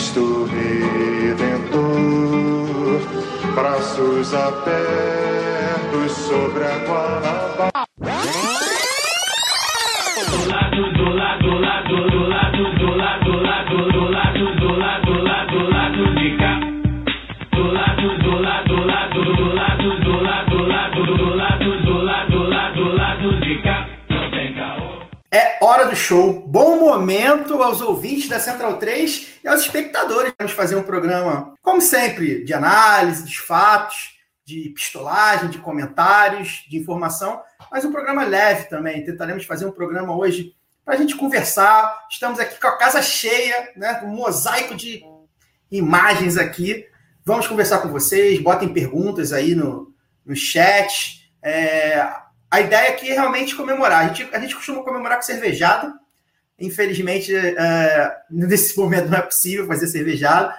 Cristo Redentor, braços abertos sobre a Guanabara. Do lado, do lado, do lado, do lado, do lado, do lado, do lado, do lado, do lado, do lado. Do lado, do lado, do lado, do lado, do lado, do lado, do lado, do lado, do lado, do lado cá. Não tem caô. É hora do show. Momento aos ouvintes da Central 3 e aos espectadores. Vamos fazer um programa, como sempre, de análise dos fatos, de pistolagem, de comentários, de informação, mas um programa leve também. Tentaremos fazer um programa hoje para a gente conversar. Estamos aqui com a casa cheia, né? Um mosaico de imagens aqui. Vamos conversar com vocês, botem perguntas aí no, no chat. É, a ideia aqui é realmente comemorar. A gente, a gente costuma comemorar com cervejada. Infelizmente, é, nesse momento não é possível fazer cervejada.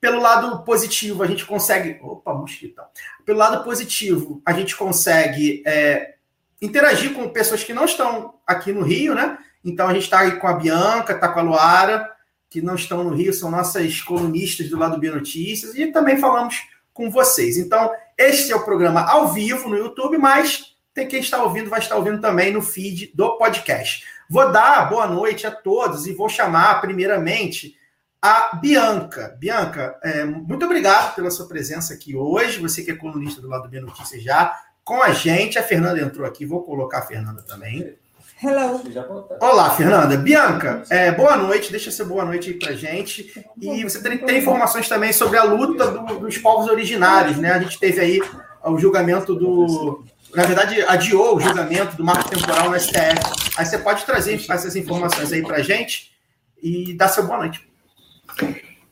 Pelo lado positivo, a gente consegue. Opa, mosquitão. Pelo lado positivo, a gente consegue é, interagir com pessoas que não estão aqui no Rio, né? Então a gente está com a Bianca, está com a Luara, que não estão no Rio, são nossas colunistas do lado B Notícias, e também falamos com vocês. Então, este é o programa ao vivo no YouTube, mas tem quem está ouvindo, vai estar ouvindo também no feed do podcast. Vou dar boa noite a todos e vou chamar, primeiramente, a Bianca. Bianca, é, muito obrigado pela sua presença aqui hoje. Você que é colunista do lado B Notícias já, com a gente. A Fernanda entrou aqui, vou colocar a Fernanda também. Hello. Olá, Fernanda. Bianca, é, boa noite. Deixa seu boa noite aí pra gente. E você tem, tem informações também sobre a luta do- dos povos originários, né? A gente teve aí o julgamento do. Na verdade, adiou o julgamento do marco temporal no STF. Aí você pode trazer essas informações aí pra gente e dar seu boa noite.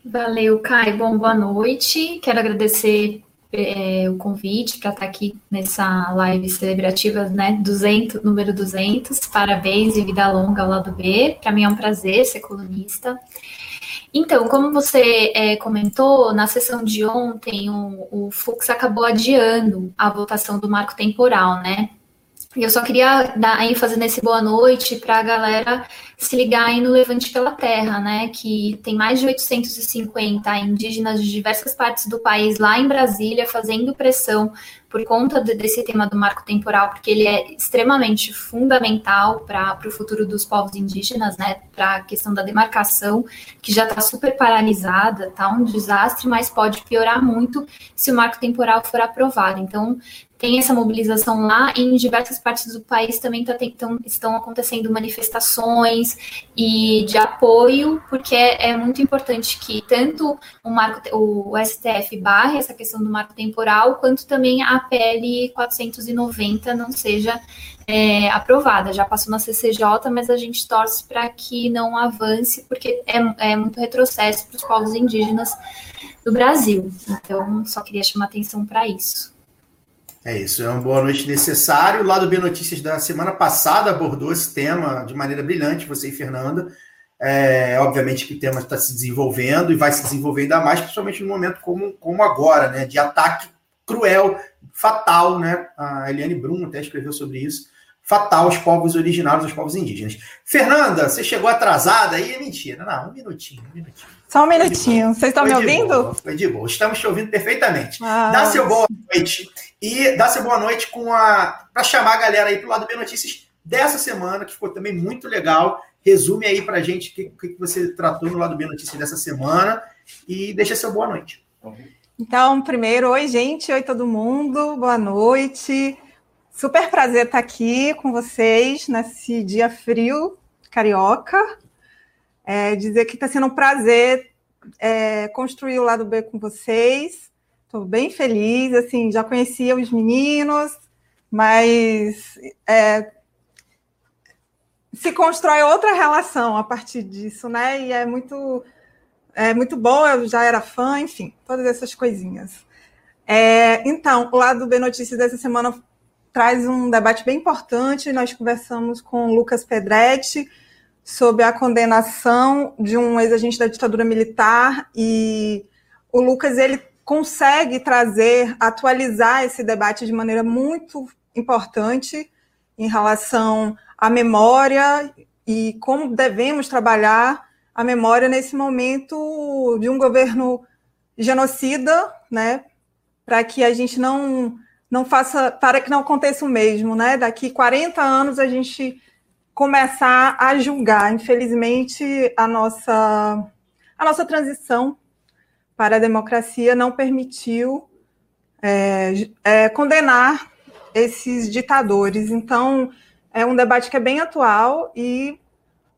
Valeu, Kai. Bom, boa noite. Quero agradecer é, o convite para estar aqui nessa live celebrativa, né? 200, número 200. Parabéns e vida longa ao lado B. Para mim é um prazer ser colunista. Então, como você é, comentou, na sessão de ontem, o, o Fux acabou adiando a votação do marco temporal, né? E eu só queria dar ênfase nesse boa noite para a galera se ligar aí no Levante pela Terra, né? Que tem mais de 850 indígenas de diversas partes do país lá em Brasília fazendo pressão por conta de- desse tema do marco temporal, porque ele é extremamente fundamental para o futuro dos povos indígenas, né? Para a questão da demarcação, que já está super paralisada, tá um desastre, mas pode piorar muito se o marco temporal for aprovado. Então, tem essa mobilização lá e em diversas partes do país também tá, estão acontecendo manifestações e de apoio, porque é, é muito importante que tanto o, marco, o STF barre essa questão do marco temporal, quanto também a PL 490 não seja é, aprovada. Já passou na CCJ, mas a gente torce para que não avance, porque é, é muito retrocesso para os povos indígenas do Brasil. Então, só queria chamar atenção para isso. É isso, é uma boa noite necessário. O Lado B Notícias da semana passada abordou esse tema de maneira brilhante, você e Fernanda. É, obviamente que o tema está se desenvolvendo e vai se desenvolver ainda mais, principalmente num momento como, como agora, né? De ataque cruel, fatal, né? A Eliane Brum até escreveu sobre isso. Fatal aos povos originários, aos povos indígenas. Fernanda, você chegou atrasada aí? É mentira. Não, um minutinho, um minutinho. Só um minutinho. Vocês estão me ouvindo? boa, Foi de boa. Estamos te ouvindo perfeitamente. Ah, Dá seu boa noite e seu boa noite com a para chamar a galera aí pro lado B Notícias dessa semana, que ficou também muito legal. Resume aí pra gente o que, que você tratou no lado B Notícias dessa semana e deixa seu boa noite. Então, primeiro, oi, gente, oi todo mundo, boa noite. Super prazer estar aqui com vocês nesse dia frio, carioca. É, dizer que está sendo um prazer é, construir o lado B com vocês. Estou bem feliz, assim, já conhecia os meninos, mas é, se constrói outra relação a partir disso, né? E é muito é muito boa, eu já era fã, enfim, todas essas coisinhas. É, então, o lado B Notícias dessa semana traz um debate bem importante. Nós conversamos com o Lucas Pedretti sobre a condenação de um ex-agente da ditadura militar e o Lucas ele consegue trazer, atualizar esse debate de maneira muito importante em relação à memória e como devemos trabalhar a memória nesse momento de um governo genocida, né, para que a gente não não faça, para que não aconteça o mesmo, né? Daqui 40 anos a gente começar a julgar. Infelizmente, a nossa a nossa transição para a democracia não permitiu é, é, condenar esses ditadores. Então, é um debate que é bem atual e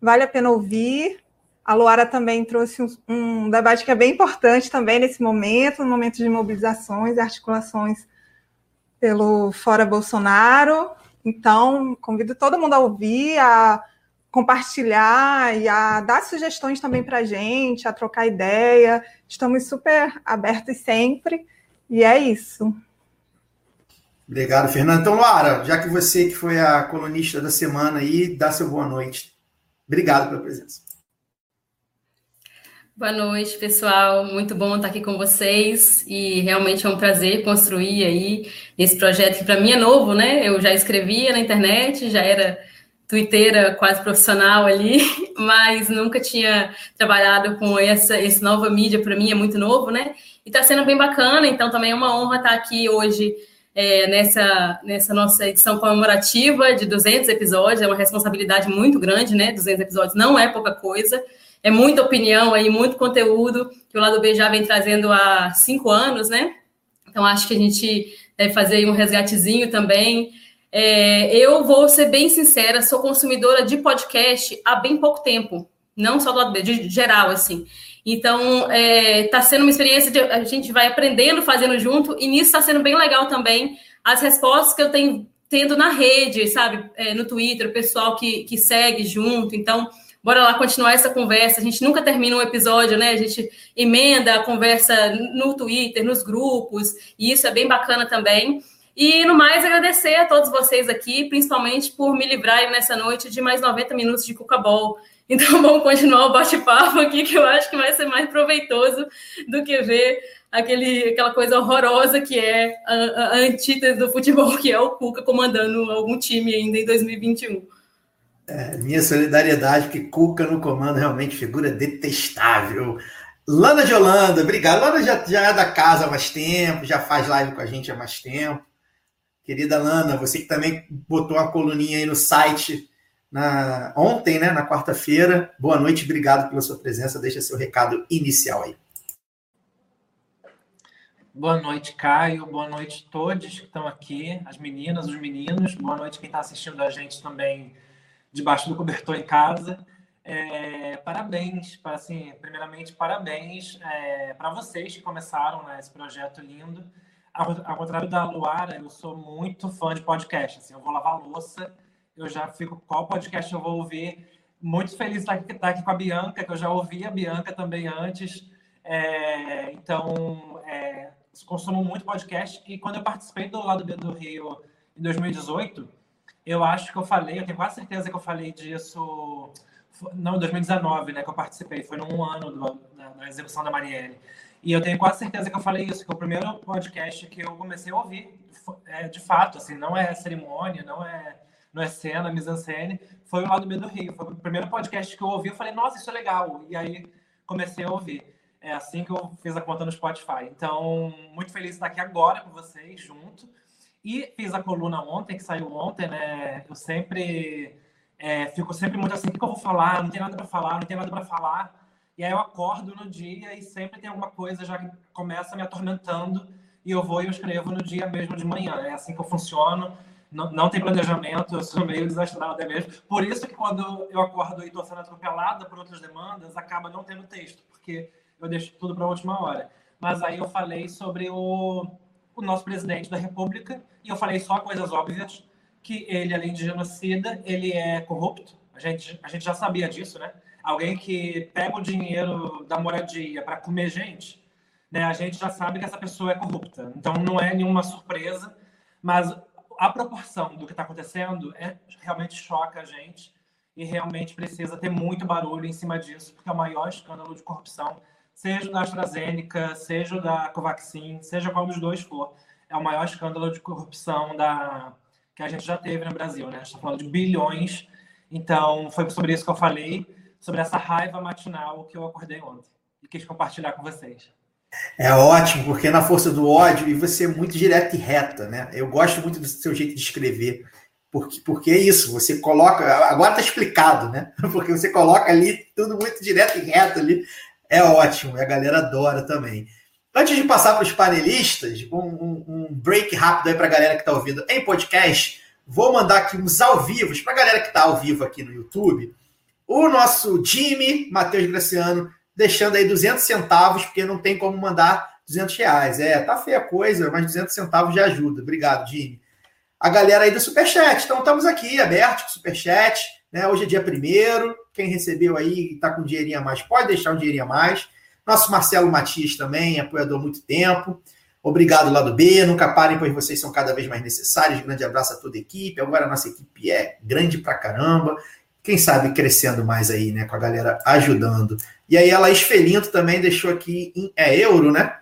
vale a pena ouvir. A Luara também trouxe um, um, debate que é bem importante também nesse momento, no momento de mobilizações e articulações pelo Fora Bolsonaro. Então, convido todo mundo a ouvir, a compartilhar e a dar sugestões também para a gente, a trocar ideia. Estamos super abertos sempre. E é isso. Obrigado, Fernando. Então, Luara, já que você que foi a colunista da semana aí, dá seu boa noite. Obrigado pela presença. Boa noite, pessoal. Muito bom estar aqui com vocês e realmente é um prazer construir aí esse projeto que para mim é novo, né? Eu já escrevia na internet, já era twitteira quase profissional ali, mas nunca tinha trabalhado com essa, essa nova mídia, para mim é muito novo, né? E está sendo bem bacana, então também é uma honra estar aqui hoje é, nessa, nessa nossa edição comemorativa de 200 episódios, é uma responsabilidade muito grande, né? 200 episódios não é pouca coisa, é muita opinião aí, muito conteúdo que o Lado B já vem trazendo há cinco anos, né? Então acho que a gente deve fazer um resgatezinho também. É, eu vou ser bem sincera, sou consumidora de podcast há bem pouco tempo, não só do lado de geral, assim. Então, está é, tá sendo uma experiência de a gente vai aprendendo, fazendo junto, e nisso está sendo bem legal também as respostas que eu tenho tendo na rede, sabe? É, no Twitter, o pessoal que, que segue junto. Então, bora lá continuar essa conversa. A gente nunca termina um episódio, né? A gente emenda a conversa no Twitter, nos grupos, e isso é bem bacana também. E no mais, agradecer a todos vocês aqui, principalmente por me livrarem nessa noite de mais 90 minutos de Cuca Ball. Então vamos continuar o bate-papo aqui, que eu acho que vai ser mais proveitoso do que ver aquele, aquela coisa horrorosa que é a, a antítese do futebol, que é o Cuca comandando algum time ainda em 2021. É, minha solidariedade, porque Cuca no comando realmente figura detestável. Lana de Holanda, obrigado. Lana já, já é da casa há mais tempo, já faz live com a gente há mais tempo. Querida Lana, você que também botou uma coluninha aí no site na, ontem, né, na quarta-feira. Boa noite, obrigado pela sua presença. Deixa seu recado inicial aí. Boa noite, Caio. Boa noite a todos que estão aqui, as meninas, os meninos. Boa noite quem está assistindo a gente também debaixo do cobertor em casa. É, parabéns, para, assim, primeiramente, parabéns é, para vocês que começaram né, esse projeto lindo. Ao, contrário da Luara, eu sou muito fã de podcast. Assim, eu vou lavar louça, eu já fico qual podcast eu vou ouvir. Muito feliz de estar aqui com a Bianca, que eu já ouvi a Bianca também antes. É, então, é, consumo muito podcast. E quando eu participei do Lado B do Rio em 2018, eu acho que eu falei, eu tenho quase certeza que eu falei disso, não, em 2019, né, que eu participei, foi num ano do, da, da, execução da Marielle. E eu tenho quase certeza que eu falei isso, que o primeiro podcast que eu comecei a ouvir, é, de fato, assim, não é cerimônia, não é, não é cena, mise-en-scène, foi o Lado B do Rio. Foi o primeiro podcast que eu ouvi, eu falei, nossa, isso é legal. E aí comecei a ouvir. É assim que eu fiz a conta no Spotify. Então, muito feliz de estar aqui agora com vocês, junto. E fiz a coluna ontem, que saiu ontem, né? Eu sempre é, fico sempre muito assim, o que eu vou falar? Não tem nada para falar, não tem nada para falar. E aí eu acordo no dia e sempre tem alguma coisa já que começa me atormentando e eu vou e eu escrevo no dia mesmo de manhã. É assim que eu funciono. Não, não tem planejamento, eu sou meio desastrado até mesmo. Por isso que quando eu acordo e estou sendo atropelada por outras demandas, acaba não tendo texto, porque eu deixo tudo para a última hora. Mas aí eu falei sobre o, o nosso presidente da República, e eu falei só coisas óbvias, que ele, além de genocida, ele é corrupto. A gente, a gente já sabia disso, né? Alguém que pega o dinheiro da moradia para comer gente, né, a gente já sabe que essa pessoa é corrupta. Então não é nenhuma surpresa, mas a proporção do que está acontecendo é realmente choca a gente e realmente precisa ter muito barulho em cima disso, porque é o maior escândalo de corrupção, seja da AstraZeneca, seja da Covaxin, seja qual dos dois for, é o maior escândalo de corrupção da que a gente já teve no Brasil, né? A gente está falando de bilhões. Então, foi sobre isso que eu falei, sobre essa raiva matinal que eu acordei ontem e quis compartilhar com vocês. É ótimo, porque na força do ódio, e você é muito direta e reta, né? Eu gosto muito do seu jeito de escrever. Porque, porque é isso, você coloca. Agora está explicado, né? Porque você coloca ali tudo muito direto e reto ali. É ótimo, e a galera adora também. Antes de passar para os panelistas, um, um, um, break rápido aí para a galera que está ouvindo em podcast. Vou mandar aqui uns ao vivo para a galera que está ao vivo aqui no YouTube. O nosso Jimmy, Matheus Graciano, deixando aí 200 centavos, porque não tem como mandar 200 reais. É, tá feia a coisa, mas 200 centavos já ajuda. Obrigado, Jimmy. A galera aí do Superchat. Então, estamos aqui, abertos com o Superchat. Né? Hoje é dia primeiro. Quem recebeu aí e está com dinheirinho a mais, pode deixar um dinheirinho a mais. Nosso Marcelo Matias também, apoiador há muito tempo. Obrigado, lado B. Nunca parem, pois vocês são cada vez mais necessários. Grande abraço a toda a equipe. Agora a nossa equipe é grande pra caramba quem sabe crescendo mais aí, né? Com a galera ajudando. E aí a Laís Felinto também deixou aqui em é euro, né?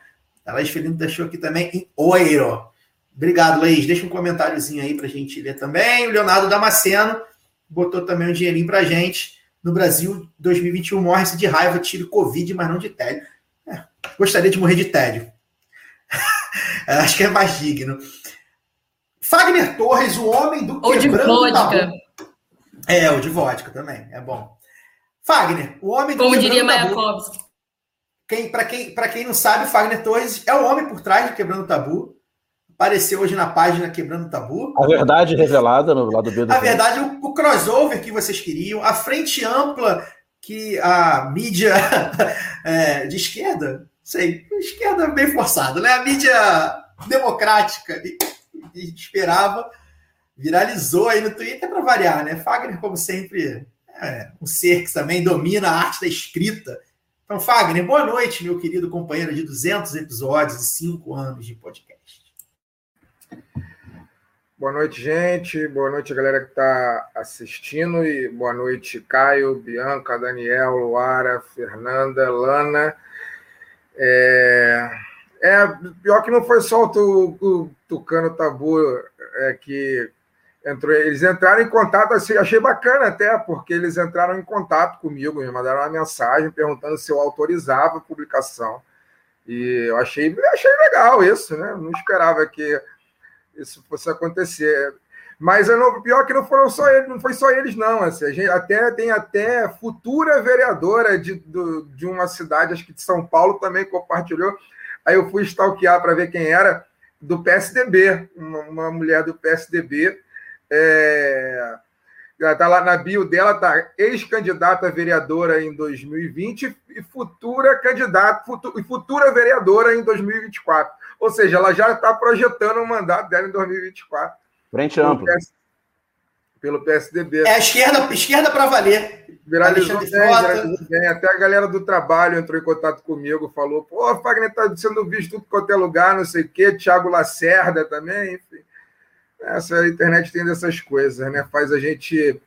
A Laís Felinto deixou aqui também em euro. Obrigado, Laís. Deixa um comentáriozinho aí para a gente ler também. O Leonardo Damasceno botou também um dinheirinho para gente. No Brasil, 2021 morre-se de raiva, tiro Covid, mas não de tédio. É, gostaria de morrer de tédio. Acho que é mais digno. Fagner Torres, o homem do Ou de vodka. É, o de vodka também, é bom. Fagner, o homem do Como diria Mayakovsky. Quem, para quem, quem não sabe, Fagner Torres é o homem por trás do Quebrando o Tabu. Apareceu hoje na página Quebrando o Tabu. A verdade revelada no lado B do A verdade, o, o crossover que vocês queriam, a frente ampla que a mídia é, de esquerda, sei, esquerda bem forçada, né? A mídia democrática esperava viralizou aí no Twitter para variar, né? Fagner, como sempre, é um ser que também domina a arte da escrita. Então, Fagner, boa noite, meu querido companheiro de 200 episódios e 5 anos de podcast. Boa noite, gente. Boa noite, galera que está assistindo. E boa noite, Caio, Bianca, Daniel, Luara, Fernanda, Lana. É, é pior que não foi só o, o Tucano Tabu é, que entrou, eles entraram em contato, assim, achei bacana até, porque eles entraram em contato comigo, me mandaram uma mensagem perguntando se eu autorizava a publicação. E eu achei, achei legal isso, né? Não esperava que isso fosse acontecer. Mas não, pior que não foram só eles, não foi só eles, não. Assim, a gente até tem até futura vereadora de, do, de uma cidade, acho que de São Paulo, também compartilhou. Aí eu fui stalkear para ver quem era, do PSDB, uma, uma mulher do PSDB é, tá lá na bio dela, tá ex-candidata a vereadora em 2020 e futura candidata e futura vereadora em 2024. Ou seja, ela já está projetando o mandato dela em 2024. Frente ampla. Pelo PSDB. É a esquerda, esquerda para valer. Viralizou bem, viralizou bem. Até a galera do trabalho entrou em contato comigo, falou: pô, Fagner está sendo visto tudo quanto é lugar, não sei o quê. Tiago Lacerda também, enfim. Essa internet tem dessas coisas, né? Faz a gente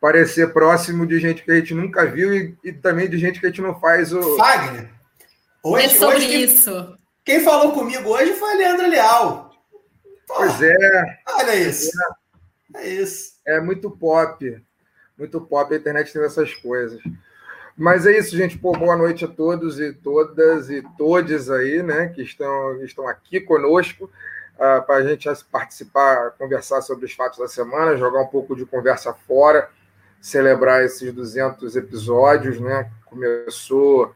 parecer próximo de gente que a gente nunca viu e, e também de gente que a gente não faz o. Fagner. Hoje, é sobre hoje, isso. Quem falou comigo hoje foi a Leandra Leal. Pois é. Olha isso. É. é isso. É muito pop. Muito pop. A internet tem essas coisas. Mas é isso, gente. Pô, boa noite a todos e todas e todes aí, né, que estão, estão aqui conosco uh, para a gente participar, conversar sobre os fatos da semana, jogar um pouco de conversa fora, celebrar esses 200 episódios, né? Começou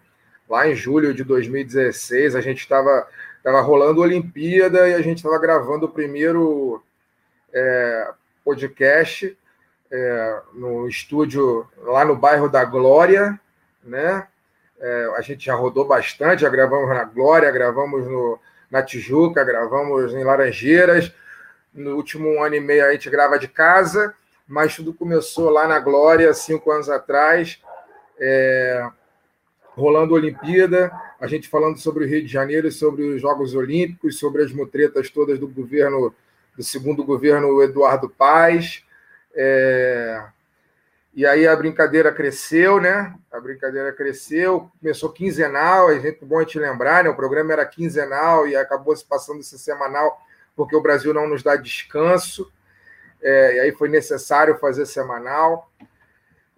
lá em julho de 2016, a gente estava tava rolando a Olimpíada e a gente estava gravando o primeiro é, podcast é, no estúdio lá no bairro da Glória, né? É, a gente já rodou bastante, já gravamos na Glória, gravamos no, na Tijuca, gravamos em Laranjeiras. No último ano e meio a gente grava de casa, mas tudo começou lá na Glória, cinco anos atrás. É, rolando a Olimpíada, a gente falando sobre o Rio de Janeiro, sobre os Jogos Olímpicos, sobre as mutretas todas do governo, do segundo governo Eduardo Paes. É, e aí a brincadeira cresceu, né? A brincadeira cresceu, começou quinzenal, é gente bom a gente lembrar, né? O programa era quinzenal e acabou se passando esse semanal, porque o Brasil não nos dá descanso. É, e aí foi necessário fazer semanal.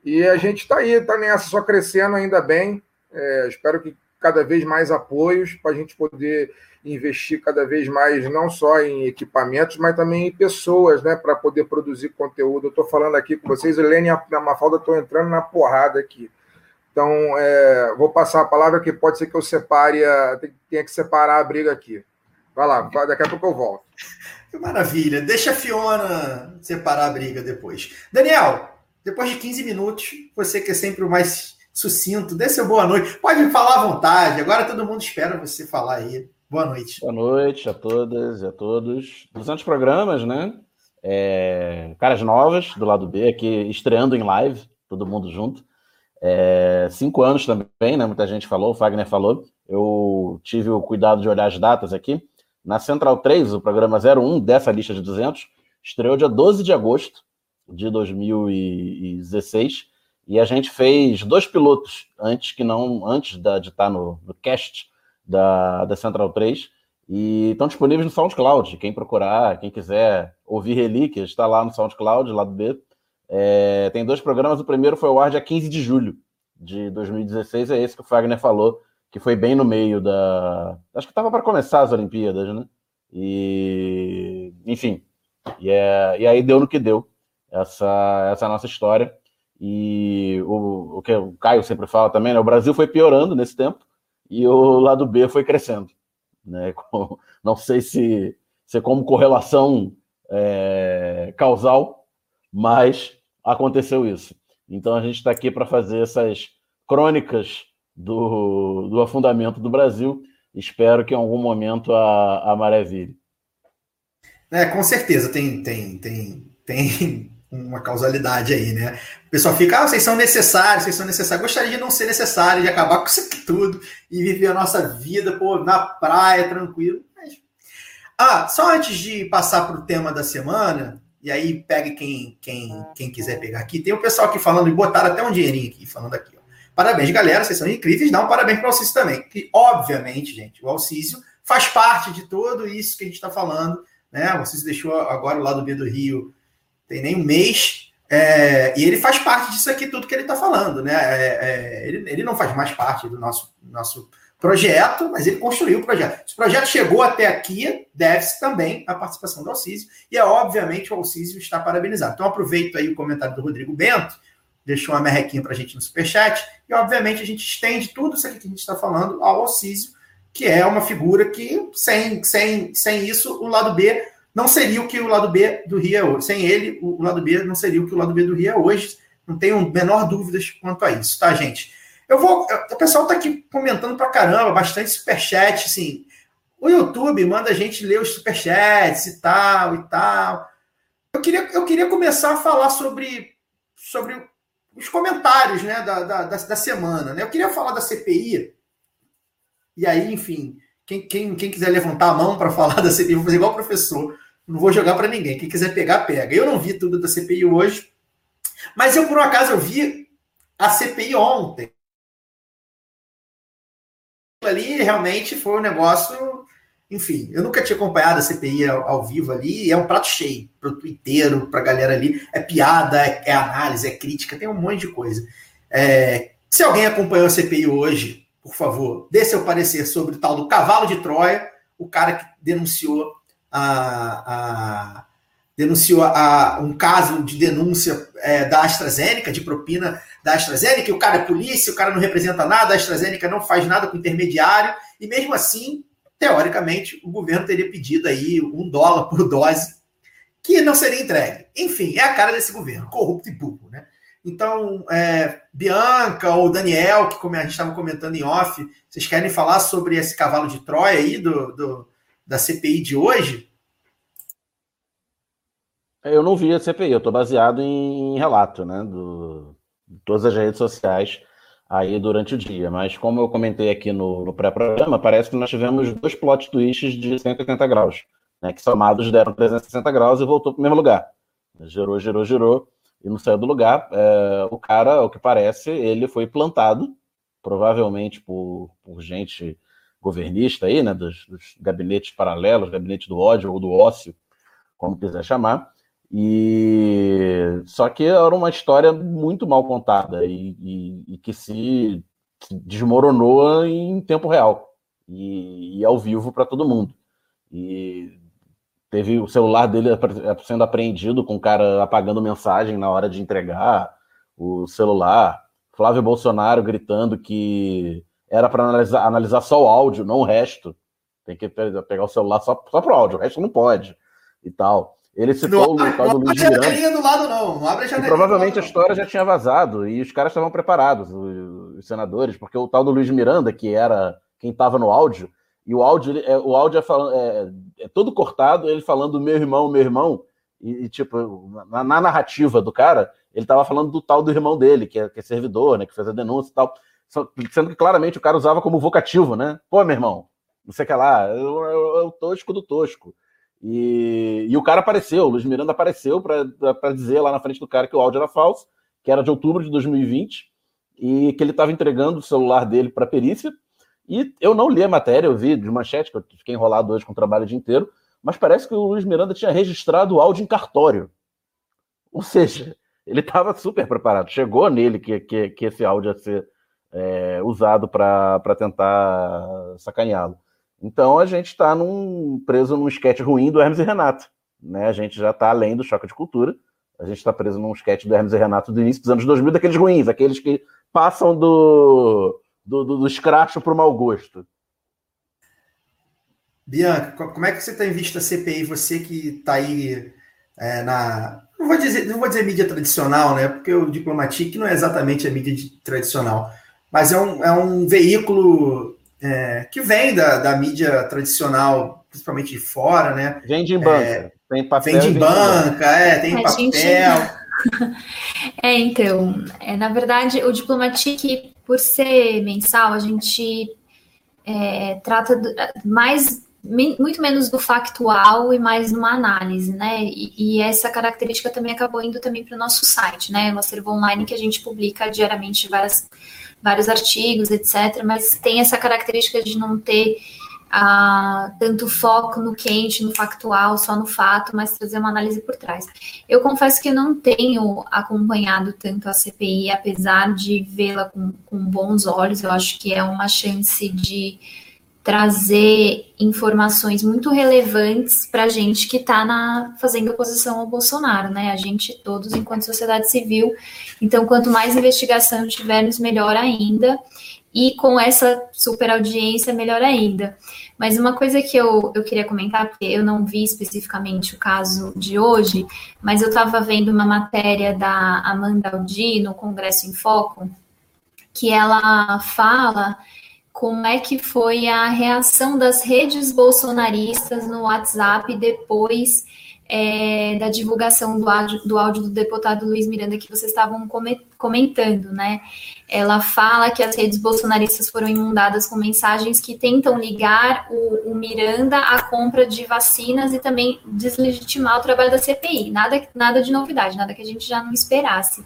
E a gente está aí, está nessa, só crescendo ainda bem. É, espero que cada vez mais apoios para a gente poder investir cada vez mais, não só em equipamentos, mas também em pessoas, né, para poder produzir conteúdo. Eu estou falando aqui com vocês, Helene e a Mafalda estão entrando na porrada aqui. Então, é, vou passar a palavra que pode ser que eu separe, a, tenha que separar a briga aqui. Vai lá, daqui a pouco eu volto. Que maravilha. Deixa a Fiona separar a briga depois. Daniel, depois de 15 minutos, você que é sempre o mais sucinto, dê seu boa noite. Pode falar à vontade. Agora todo mundo espera você falar aí. Boa noite. Boa noite a todas e a todos. 200 programas, né? É, caras novas do lado B, aqui estreando em live, todo mundo junto. É, cinco anos também, né? Muita gente falou, o Fagner falou. Eu tive o cuidado de olhar as datas aqui. Na Central 3, o programa 01 dessa lista de 200, estreou dia 12 de agosto de 2016 e a gente fez dois pilotos antes que não antes da, de estar no, no cast da, da Central 3 e estão disponíveis no SoundCloud. Quem procurar, quem quiser ouvir relíquias, está lá no SoundCloud, lado B. É, tem dois programas. O primeiro foi o ar dia 15 de julho de 2016. É esse que o Fagner falou, que foi bem no meio da. Acho que estava para começar as Olimpíadas, né? E. Enfim. E, é, e aí deu no que deu essa, essa nossa história. E o, o que o Caio sempre fala também, né? O Brasil foi piorando nesse tempo e o lado B foi crescendo. Né? Não sei se, se é como correlação é, causal, mas aconteceu isso. Então a gente está aqui para fazer essas crônicas do, do afundamento do Brasil. Espero que em algum momento a, a maré vire. É, com certeza, tem, tem, tem, tem uma causalidade aí, né? O pessoal fica, ah, vocês são necessários, vocês são necessários. Gostaria de não ser necessário, de acabar com isso aqui tudo e viver a nossa vida, pô, na praia, tranquilo. Mas... Ah, só antes de passar para o tema da semana, e aí pegue quem, quem, quem quiser pegar aqui, tem o pessoal aqui falando, e botaram até um dinheirinho aqui, falando aqui, ó. Parabéns, galera, vocês são incríveis. Dá um parabéns para o Alcísio também. Que, obviamente, gente, o Alcísio faz parte de tudo isso que a gente está falando. Né? O Alcísio deixou agora o lado B do Rio tem nem um mês, é, e ele faz parte disso aqui, tudo que ele está falando, né? É, é, ele, ele não faz mais parte do nosso, nosso projeto, mas ele construiu o projeto. Se o projeto chegou até aqui, deve-se também à participação do Alcísio, e é obviamente o Alcísio está parabenizado. Então aproveito aí o comentário do Rodrigo Bento, deixou uma merrequinha para a gente no superchat, e obviamente a gente estende tudo isso aqui que a gente está falando ao Alcísio, que é uma figura que, sem, sem, sem isso, o lado B não seria o que o lado B do Rio é hoje. Sem ele, o lado B não seria o que o lado B do Rio é hoje. Não tenho menor dúvidas quanto a isso, tá, gente? Eu vou. O pessoal está aqui comentando pra caramba, bastante superchat, assim. O YouTube manda a gente ler os superchats e tal e tal. Eu queria, eu queria começar a falar sobre, sobre os comentários né, da, da, da semana. Né? Eu queria falar da CPI. E aí, enfim, quem, quem, quem quiser levantar a mão para falar da CPI, vou fazer igual o professor. Não vou jogar para ninguém. Quem quiser pegar, pega. Eu não vi tudo da CPI hoje, mas eu, por um acaso, eu vi a CPI ontem. Ali realmente foi um negócio. Enfim, eu nunca tinha acompanhado a CPI ao, ao vivo ali, é um prato cheio para o twitteiro, para a galera ali. É piada, é, é, análise, é crítica, tem um monte de coisa. É, se alguém acompanhou a CPI hoje, por favor, dê seu parecer sobre o tal do cavalo de Troia, o cara que denunciou a, a denunciou a, um caso de denúncia é, da AstraZeneca, de propina da AstraZeneca, e o cara é polícia, o cara não representa nada, a AstraZeneca não faz nada com intermediário, e mesmo assim, teoricamente, o governo teria pedido aí um dólar por dose, que não seria entregue. Enfim, é a cara desse governo, corrupto e burro, né? Então, é, Bianca ou Daniel, que como a gente estava comentando em off, vocês querem falar sobre esse cavalo de Troia aí do, do da CPI de hoje? Eu não vi a CPI, eu estou baseado em relato, né? Do, de todas as redes sociais. aí durante o dia. Mas como eu comentei aqui no, no pré-programa, parece que nós tivemos dois plot twists de 180 graus, né, que somados deram 360 graus e voltou para o mesmo lugar. Girou, girou, girou e não saiu do lugar. É, o cara, o que parece, ele foi plantado, provavelmente por, por gente governista aí, né, dos, dos gabinetes paralelos, gabinete do ódio ou do ócio, como quiser chamar. E só que era uma história muito mal contada e, e, e que se desmoronou em tempo real e, e ao vivo para todo mundo. E teve o celular dele sendo apreendido com o cara apagando mensagem na hora de entregar o celular. Flávio Bolsonaro gritando que era para analisar, analisar só o áudio, não o resto. Tem que pegar o celular só, só para o áudio, o resto não pode e tal. Ele citou não, o tal do Luiz Miranda. do lado, não. Não abre a janelinha. provavelmente a história já tinha vazado e os caras estavam preparados, os, senadores, porque o tal do Luiz Miranda, que era quem estava no áudio, e o áudio, é, o áudio é, é, é, todo cortado, ele falando meu irmão, meu irmão, e, e tipo, na, na, narrativa do cara, ele estava falando do tal do irmão dele, que é, que é servidor, né, que fez a denúncia e tal, sendo que claramente o cara usava como vocativo, né? Pô, meu irmão, não sei o que lá, é o tosco do tosco. E, e o cara apareceu, o Luiz Miranda apareceu para dizer lá na frente do cara que o áudio era falso, que era de outubro de 2020, e que ele estava entregando o celular dele para perícia. E eu não li a matéria, eu vi de manchete, que eu fiquei enrolado hoje com o trabalho o dia inteiro, mas parece que o Luiz Miranda tinha registrado o áudio em cartório. Ou seja, ele estava super preparado. Chegou nele que, que, que esse áudio ia ser é, usado para tentar sacaneá-lo. Então a gente está num, preso num esquete ruim do Hermes e Renato. Né? A gente já está além do choque de cultura. A gente está preso num esquete do Hermes e Renato do início dos anos 2000, daqueles ruins, aqueles que passam do, do, do, do escracho para o mau gosto. Bianca, como é que você tem visto a CPI? Você que está aí é, na. Não vou, dizer, não vou dizer mídia tradicional, né? Porque o Diplomatique não é exatamente a mídia tradicional, mas é um, é um veículo é, que vem da, da mídia tradicional, principalmente de fora, né? Vende em banca. É, tem papel. Vende em banca, é, tem papel. Gente... É, então, é, na verdade, o Diplomatique, por ser mensal, a gente é, trata do, mais muito menos do factual e mais numa análise, né? E, e essa característica também acabou indo também para o nosso site, né? O acervo online que a gente publica diariamente várias vários artigos, etc., mas tem essa característica de não ter ah, tanto foco no quente, no factual, só no fato, mas trazer uma análise por trás. Eu confesso que não tenho acompanhado tanto a CPI, apesar de vê-la com, com bons olhos, eu acho que é uma chance de trazer informações muito relevantes para a gente que está fazendo oposição ao Bolsonaro, né? A gente todos, enquanto sociedade civil. Então, quanto mais investigação tivermos, melhor ainda. E com essa super audiência, melhor ainda. Mas uma coisa que eu, eu queria comentar, porque eu não vi especificamente o caso de hoje, mas eu estava vendo uma matéria da Amanda Aldi no Congresso em Foco, que ela fala como é que foi a reação das redes bolsonaristas no WhatsApp depois é, da divulgação do áudio, do áudio do deputado Luiz Miranda que vocês estavam comentando, né? Ela fala que as redes bolsonaristas foram inundadas com mensagens que tentam ligar o, o Miranda à compra de vacinas e também deslegitimar o trabalho da CPI. Nada, nada de novidade, nada que a gente já não esperasse.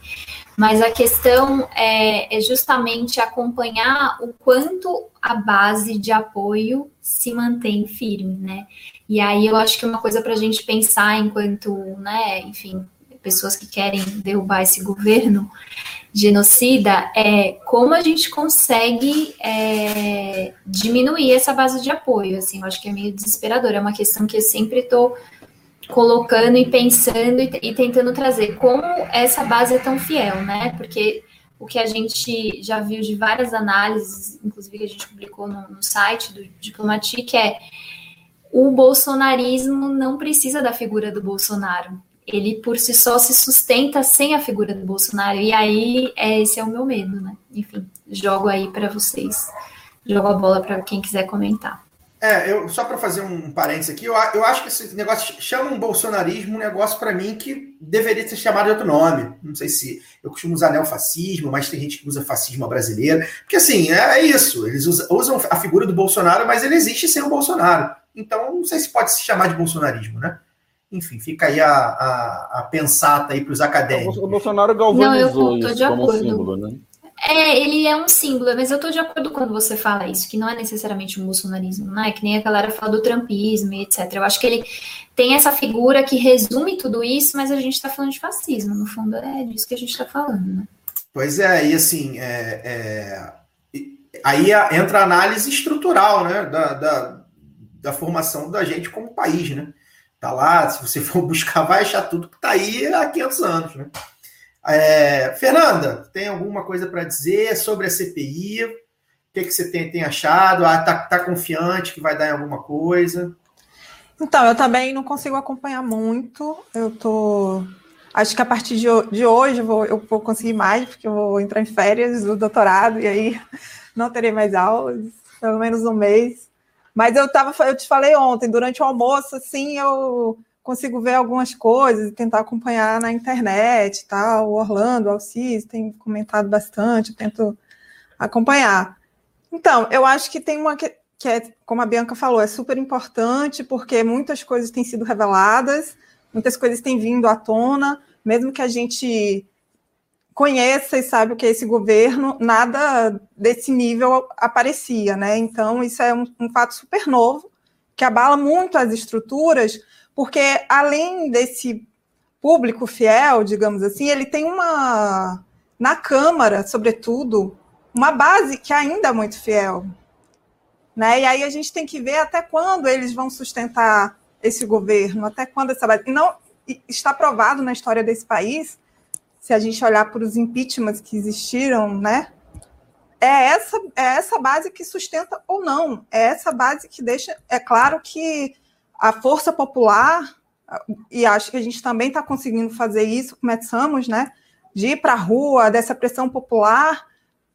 Mas a questão é, é justamente acompanhar o quanto a base de apoio se mantém firme, né? E aí eu acho que é uma coisa para a gente pensar enquanto, né, enfim, pessoas que querem derrubar esse governo genocida, é como a gente consegue é, diminuir essa base de apoio. Assim, eu acho que é meio desesperador. É uma questão que eu sempre estou colocando e pensando e, e, tentando trazer. Como essa base é tão fiel, né? Porque o que a gente já viu de várias análises, inclusive que a gente publicou no, no site do Diplomatique, é o bolsonarismo não precisa da figura do Bolsonaro. Ele por si só se sustenta sem a figura do Bolsonaro. E aí, é, esse é o meu medo, né? Enfim, jogo aí para vocês. Jogo a bola para quem quiser comentar. É, eu, só para fazer um parênteses aqui, eu, eu acho que esse negócio chama um bolsonarismo um negócio para mim que deveria ser chamado de outro nome. Não sei se eu costumo usar neofascismo, mas tem gente que usa fascismo brasileiro. Porque assim, é, é isso. Eles usam, usam, a figura do Bolsonaro, mas ele existe sem o Bolsonaro. Então, não sei se pode se chamar de bolsonarismo, né? Enfim, fica aí a, a, a pensata aí para os acadêmicos. O Bolsonaro galvanizou não, isso como símbolo, né? É, ele é um símbolo, mas eu estou de acordo quando você fala isso, que não é necessariamente um bolsonarismo, né? Que nem a galera fala do trumpismo e etc. Eu acho que ele tem essa figura que resume tudo isso, mas a gente está falando de fascismo, no fundo é disso que a gente está falando, né? Pois é, e assim, é, é, aí entra a análise estrutural, né? Da, da, da, formação da gente como país, né? Tá lá, se você for buscar, vai achar tudo que tá aí há 500 anos, né? É, Fernanda, tem alguma coisa para dizer sobre a CPI? O que, que você tem, tem achado? Ah, tá, tá confiante que vai dar em alguma coisa? Então, eu também não consigo acompanhar muito. Eu tô. Acho que a partir de, de hoje eu vou, eu vou conseguir mais, porque eu vou entrar em férias do doutorado e aí não terei mais aulas, pelo menos um mês. Mas eu tava, eu te falei ontem, durante o almoço, assim, eu consigo ver algumas coisas e tentar acompanhar na internet, tal. O Orlando, o Alcis tem comentado bastante, eu tento acompanhar. Então, eu acho que tem uma que, que é, como a Bianca falou, é super importante porque muitas coisas têm sido reveladas, muitas coisas têm vindo à tona, mesmo que a gente conheça e saiba o que é esse governo, nada desse nível aparecia, né? Então, isso é um, um fato super novo, que abala muito as estruturas, porque além desse público fiel, digamos assim, ele tem uma na Câmara, sobretudo, uma base que ainda é muito fiel. Né? E aí a gente tem que ver até quando eles vão sustentar esse governo, até quando essa base. E não está provado na história desse país, se a gente olhar para os impeachments que existiram, né? É essa, é essa base que sustenta ou não. É essa base que deixa. É claro que a força popular, e acho que a gente também está conseguindo fazer isso, começamos, né? De ir para a rua, dessa pressão popular,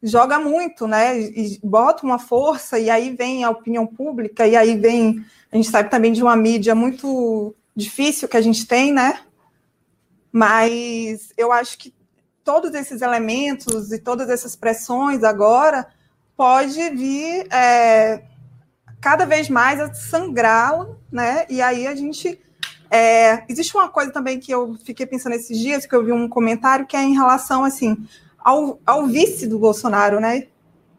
joga muito, né? E bota uma força, e aí vem a opinião pública, e aí vem. A gente sabe também de uma mídia muito difícil que a gente tem, né? Mas eu acho que todos esses elementos e todas essas pressões agora pode vir é, cada vez mais a sangrá-la, né? E aí a gente. É, existe uma coisa também que eu fiquei pensando esses dias, que eu vi um comentário, que é em relação assim ao, ao vice do Bolsonaro, né?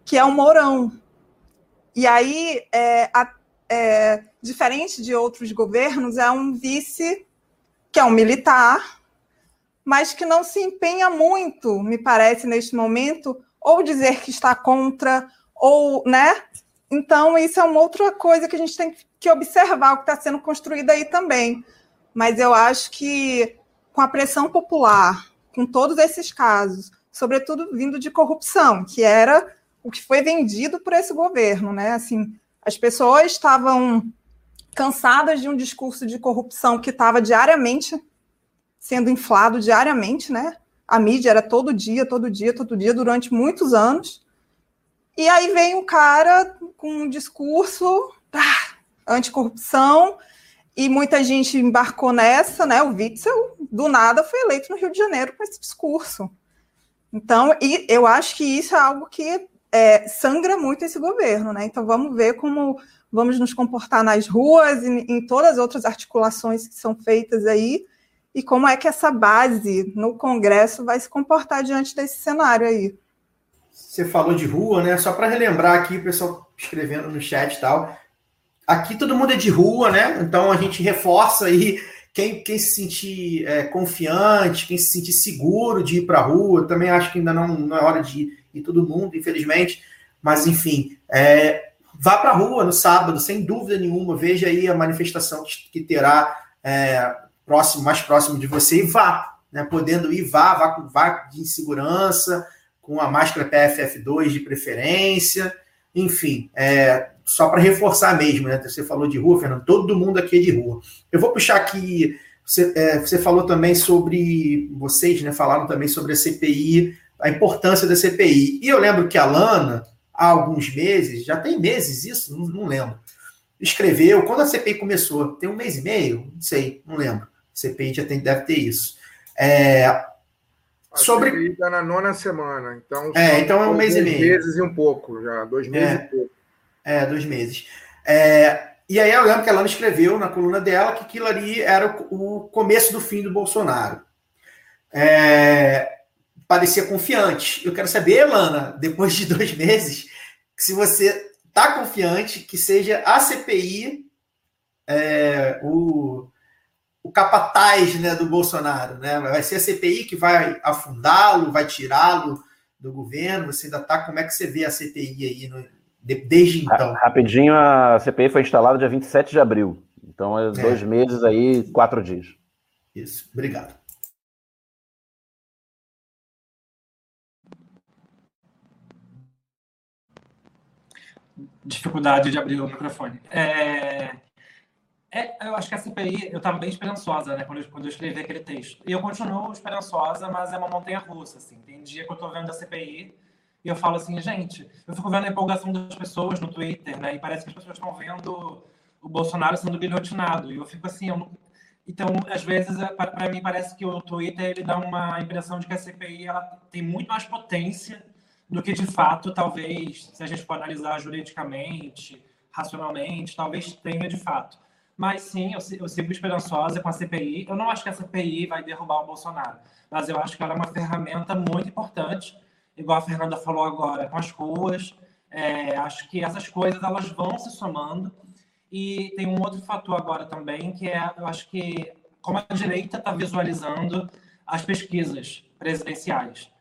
Que é o Mourão. E aí, é, a, é, diferente de outros governos, é um vice que é um militar, mas que não se empenha muito, me parece, neste momento, ou dizer que está contra, ou, né, então, isso é uma outra coisa que a gente tem que observar, o que está sendo construído aí também. Mas eu acho que com a pressão popular, com todos esses casos, sobretudo vindo de corrupção, que era o que foi vendido por esse governo, né? Assim, as pessoas estavam cansadas de um discurso de corrupção que estava diariamente sendo inflado diariamente, né? A mídia era todo dia, todo dia, todo dia, durante muitos anos. E aí vem um cara com um discurso ah, anticorrupção, e muita gente embarcou nessa, né? O Witzel, do nada, foi eleito no Rio de Janeiro com esse discurso. Então, e eu acho que isso é algo que é, sangra muito esse governo, né? Então, vamos ver como vamos nos comportar nas ruas e em todas as outras articulações que são feitas aí, e como é que essa base no Congresso vai se comportar diante desse cenário aí. Você falou de rua, né? Só para relembrar aqui, o pessoal escrevendo no chat e tal. Aqui todo mundo é de rua, né? Então a gente reforça aí quem, quem se sentir é, confiante, quem se sentir seguro de ir para a rua. Também acho que ainda não, não é hora de ir, ir todo mundo, infelizmente. Mas enfim, é, vá para a rua no sábado, sem dúvida nenhuma. Veja aí a manifestação que terá é, próximo, mais próximo de você e vá. Né, podendo ir, vá, vá, vá de segurança, com a máscara PFF2 de preferência, enfim, é, só para reforçar mesmo, né? Você falou de rua, Fernando, todo mundo aqui é de rua. Eu vou puxar aqui, você, é, você falou também sobre, vocês né, falaram também sobre a CPI, a importância da CPI. E eu lembro que a Lana, há alguns meses, já tem meses isso, não, não lembro, escreveu, quando a CPI começou, tem um mês e meio? Não sei, não lembro. CPI já tem, deve ter isso. É, A sobre. Está na nona semana, então. É, então é um mês e dois meio. meses e um pouco, já. Dois meses É. e pouco. É, dois meses. É, e aí eu lembro que a Lana escreveu na coluna dela que aquilo ali era o, o começo do fim do Bolsonaro. É, parecia confiante. Eu quero saber, Lana, depois de dois meses, se você está confiante que seja a CPI é, o, o capataz né, do Bolsonaro. Né? Vai ser a CPI que vai afundá-lo, vai tirá-lo do governo. Você ainda está. Como é que você vê a CPI aí no- de- desde então? Ra- Rapidinho, a CPI foi instalada dia 27 de abril. Então, é dois meses aí, quatro dias. Isso, obrigado. dificuldade de abrir o microfone. É, é, eu acho que a CPI, eu estava bem esperançosa, né, quando eu, quando eu escrevi aquele texto. E eu continuo esperançosa, mas é uma montanha russa, assim. Tem dia que eu estou vendo a CPI e eu falo assim, gente, eu fico vendo a empolgação das pessoas no Twitter, né, e parece que as pessoas estão vendo o Bolsonaro sendo guilhotinado. E eu fico assim, eu não... então, às vezes, para mim parece que o Twitter ele dá uma impressão de que a CPI ela tem muito mais potência do que de fato, talvez, se a gente for analisar juridicamente, racionalmente, talvez tenha de fato. Mas sim, eu, eu sigo esperançosa com a CPI. Eu não acho que a CPI vai derrubar o Bolsonaro, mas eu acho que ela é uma ferramenta muito importante, igual a Fernanda falou agora, com as ruas. É, acho que essas coisas elas vão se somando. E tem um outro fator agora também, que é, eu acho que como a direita está visualizando as pesquisas presidenciais.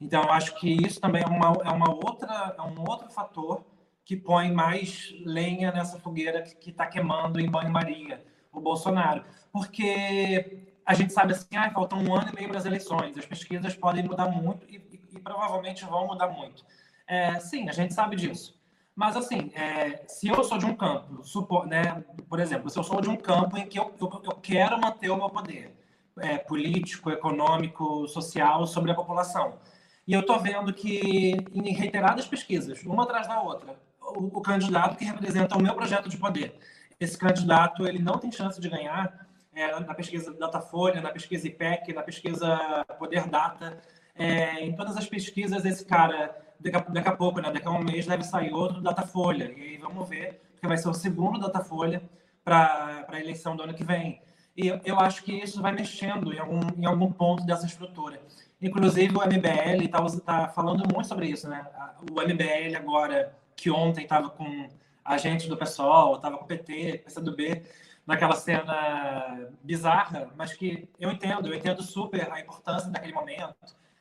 Então, acho que isso também é uma, é uma outra, é um outro fator que põe mais lenha nessa fogueira que está queimando em banho-maria o Bolsonaro. Porque a gente sabe assim, ah, faltam um ano e meio para as eleições, as pesquisas podem mudar muito e, e, e provavelmente vão mudar muito. É, sim, a gente sabe disso. Mas, assim, é, se eu sou de um campo, supo, né, por exemplo, se eu sou de um campo em que eu, eu, eu quero manter o meu poder é, político, econômico, social sobre a população, e eu estou vendo que, em reiteradas pesquisas, uma atrás da outra, o, o, candidato que representa o meu projeto de poder, esse candidato ele não tem chance de ganhar é, na pesquisa Datafolha, na pesquisa IPEC, na pesquisa Poder Data. É, em todas as pesquisas, esse cara, daqui a, daqui a pouco, né, daqui a um mês, deve sair outro Datafolha. E aí vamos ver, porque vai ser o segundo Datafolha para a eleição do ano que vem. E eu, eu acho que isso vai mexendo em algum, em algum ponto dessa estrutura. Inclusive, o MBL está tá falando muito sobre isso, né? O MBL agora, que ontem estava com a gente do PSOL, estava com o PT, PCdoB, naquela cena bizarra, mas que eu entendo, eu entendo super a importância daquele momento,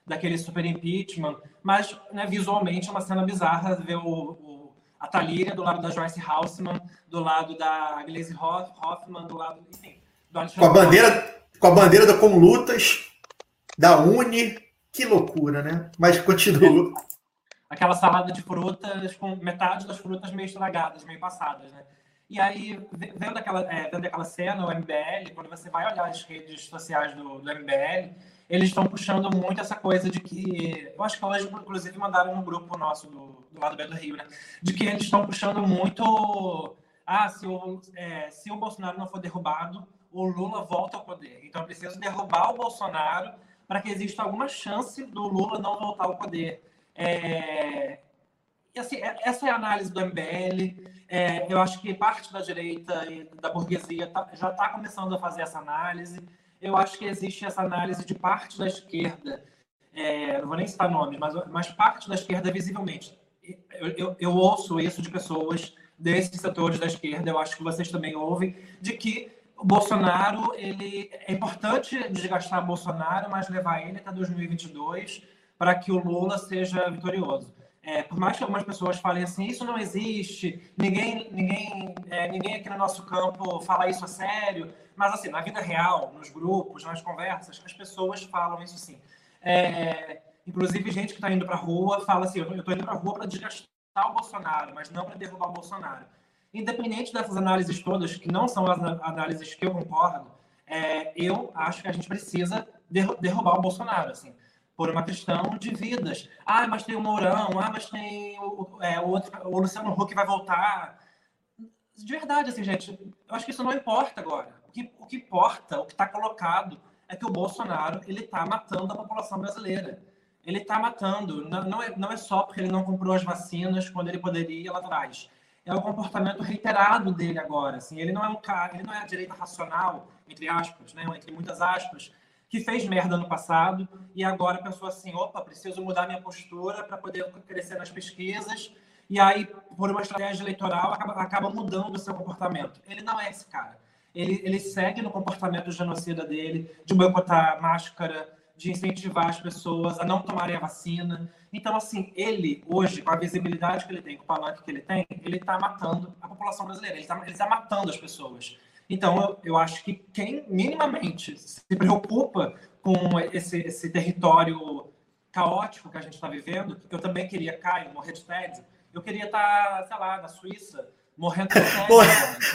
daquele super impeachment, mas né, visualmente é uma cena bizarra ver o, o, a Thalíria do lado da Joyce Haussmann, do lado da Glaze Hoffman, do lado, enfim, do com a bandeira, com a bandeira da Com Lutas, da Uni, que loucura, né? Mas continua. Aquela salada de frutas com metade das frutas meio estragadas, meio passadas, né? E aí, vendo aquela, é, vendo aquela cena, o MBL, quando você vai olhar as redes sociais do, do MBL, eles estão puxando muito essa coisa de que. Eu acho que hoje, inclusive, mandaram no grupo nosso do, do lado B do Rio, né? De que eles estão puxando muito. Ah, se o, é, se o Bolsonaro não for derrubado, o Lula volta ao poder. Então, é preciso derrubar o Bolsonaro para que exista alguma chance do Lula não voltar ao poder. É, e assim, essa é a análise do MBL. É, eu acho que parte da direita e da burguesia tá, já está começando a fazer essa análise. Eu acho que existe essa análise de parte da esquerda. É, não vou nem citar nomes, mas, mas parte da esquerda visivelmente. Eu, eu, eu ouço isso de pessoas desses setores da esquerda, eu acho que vocês também ouvem, de que o Bolsonaro, ele é importante desgastar Bolsonaro, mas levar ele até 2022 para que o Lula seja vitorioso. É, por mais que algumas pessoas falem assim, isso não existe, ninguém, ninguém, é, ninguém aqui no nosso campo fala isso a sério, mas assim, na vida real, nos grupos, nas conversas, as pessoas falam isso sim. É, inclusive, gente que está indo para a rua fala assim, eu estou indo para a rua para desgastar o Bolsonaro, mas não para derrubar o Bolsonaro. Independente dessas análises todas, que não são as análises que eu concordo, é, eu acho que a gente precisa derrubar o Bolsonaro, assim por uma questão de vidas. Ah, mas tem o Mourão, ah, mas tem o, é, o, outro, o Luciano Huck vai voltar. de verdade, assim, gente, eu acho que isso não importa agora. O que, o que importa, o que está colocado, é que o Bolsonaro ele está matando a população brasileira. Ele está matando. Não, não, é, não é só porque ele não comprou as vacinas quando ele poderia lá atrás. É o comportamento reiterado dele agora. Assim, ele não é um cara, ele não é a direita racional, entre aspas, né, entre muitas aspas, que fez merda no passado e agora pensou assim: opa, preciso mudar minha postura para poder crescer nas pesquisas e aí, por uma estratégia eleitoral, acaba, acaba mudando o seu comportamento. Ele não é esse cara. Ele, ele segue no comportamento genocida dele, de boicotar máscara, de incentivar as pessoas a não tomarem a vacina. Então, assim, ele, hoje, com a visibilidade que ele tem, com o palanque que ele tem, ele está matando a população brasileira, ele está tá matando as pessoas. Então, eu, eu acho que quem minimamente se preocupa com esse, esse território caótico que a gente está vivendo, eu também queria, Caio, morrer de tédio, eu queria estar, sei lá, na Suíça, morrendo de tédio.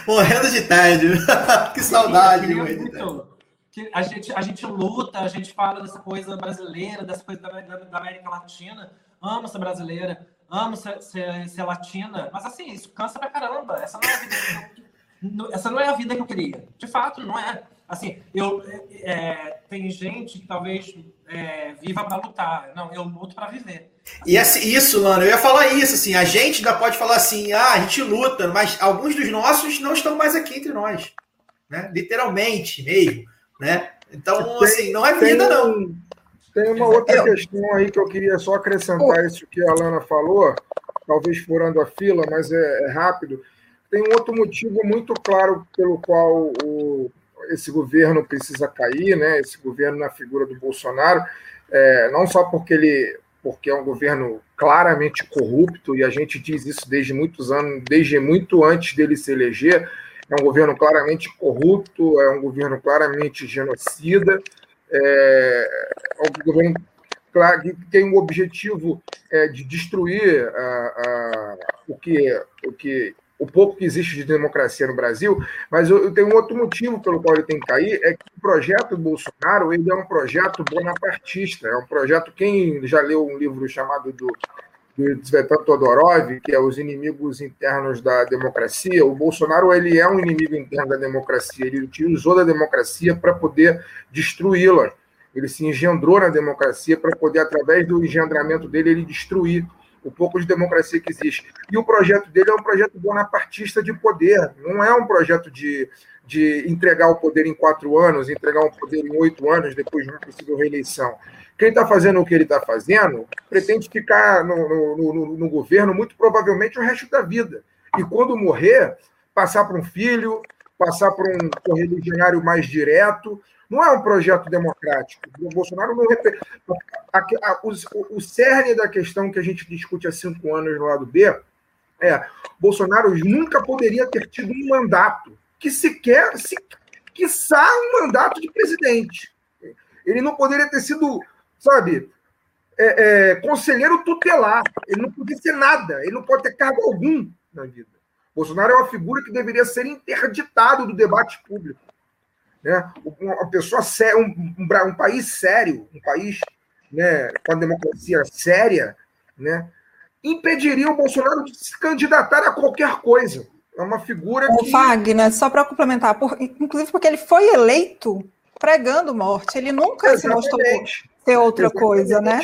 morrendo de tédio. que saudade. Eu muito, que a, gente, a gente luta, a gente fala dessa coisa brasileira, dessa coisa da, da, da América Latina. Amo ser brasileira, amo ser, ser, ser, latina. Mas assim, isso cansa pra caramba. Essa não é a vida que eu, essa não é a vida que eu queria. De fato, não é. Assim, eu, é, tem gente que talvez é, viva para lutar. Não, eu luto para viver. E assim, isso, mano, eu ia falar isso, assim, a gente ainda pode falar assim, ah, a gente luta, mas alguns dos nossos não estão mais aqui entre nós, né? Literalmente mesmo, né? Então, tem, assim, não é vida, tem, não. Tem uma outra eu... questão aí que eu queria só acrescentar oh. isso que a Lana falou, talvez furando a fila, mas é, é rápido. Tem um outro motivo muito claro pelo qual o, esse governo precisa cair, né? Esse governo na figura do Bolsonaro, é, não só porque ele porque é um governo claramente corrupto, e a gente diz isso desde muitos anos, desde muito antes dele se eleger. É um governo claramente corrupto, é um governo claramente genocida, é, é um governo que tem o objetivo é, de destruir a, a, o, que, o que o pouco que existe de democracia no Brasil, mas eu, eu, tenho um outro motivo pelo qual ele tem que cair, é que o projeto Bolsonaro ele é um projeto bonapartista, é um projeto, quem já leu um livro chamado do, do Todorov, que é Os Inimigos Internos da Democracia, o Bolsonaro ele é um inimigo interno da democracia, ele utilizou da democracia para poder destruí-la, ele se engendrou na democracia para poder, através do engendramento dele, ele destruir o pouco de democracia que existe. E o projeto dele é um projeto bonapartista de poder, não é um projeto de, de entregar o poder em quatro anos, entregar o poder em oito anos, depois de uma possível reeleição. Quem está fazendo o que ele está fazendo pretende ficar no, no, no, no governo muito provavelmente o resto da vida. E quando morrer, passar para um filho, passar para um correligionário mais direto, não é um projeto democrático. O Bolsonaro não. O cerne da questão que a gente discute há cinco anos no lado B é: Bolsonaro nunca poderia ter tido um mandato, que sequer, se, quiçá um mandato de presidente. Ele não poderia ter sido, sabe, é, é, conselheiro tutelar. Ele não podia ser nada. Ele não pode ter cargo algum na vida. Bolsonaro é uma figura que deveria ser interditado do debate público né? Uma pessoa séria, um, um, um, país sério, um país né, com a democracia séria, né, impediria o Bolsonaro de se candidatar a qualquer coisa. É uma figura o que. Wagner, só para complementar, por, inclusive porque ele foi eleito pregando morte, ele nunca Exatamente. se mostrou ser outra Exatamente. coisa, né?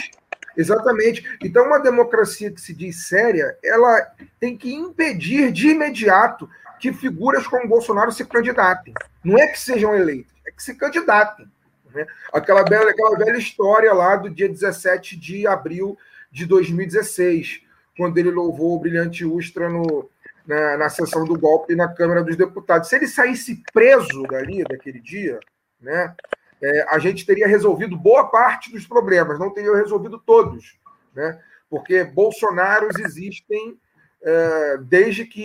Exatamente. Então, uma democracia que se diz séria, ela tem que impedir de imediato que figuras como Bolsonaro se candidatem. Não é que sejam eleitos, é que se candidatem. Né? Aquela, bela, aquela velha história lá do dia 17 de abril de 2016, quando ele louvou o brilhante Ustra no, na, na sessão do golpe na Câmara dos Deputados. Se ele saísse preso dali, daquele dia, né, é, a gente teria resolvido boa parte dos problemas, não teria resolvido todos, né? porque Bolsonaros existem é, desde que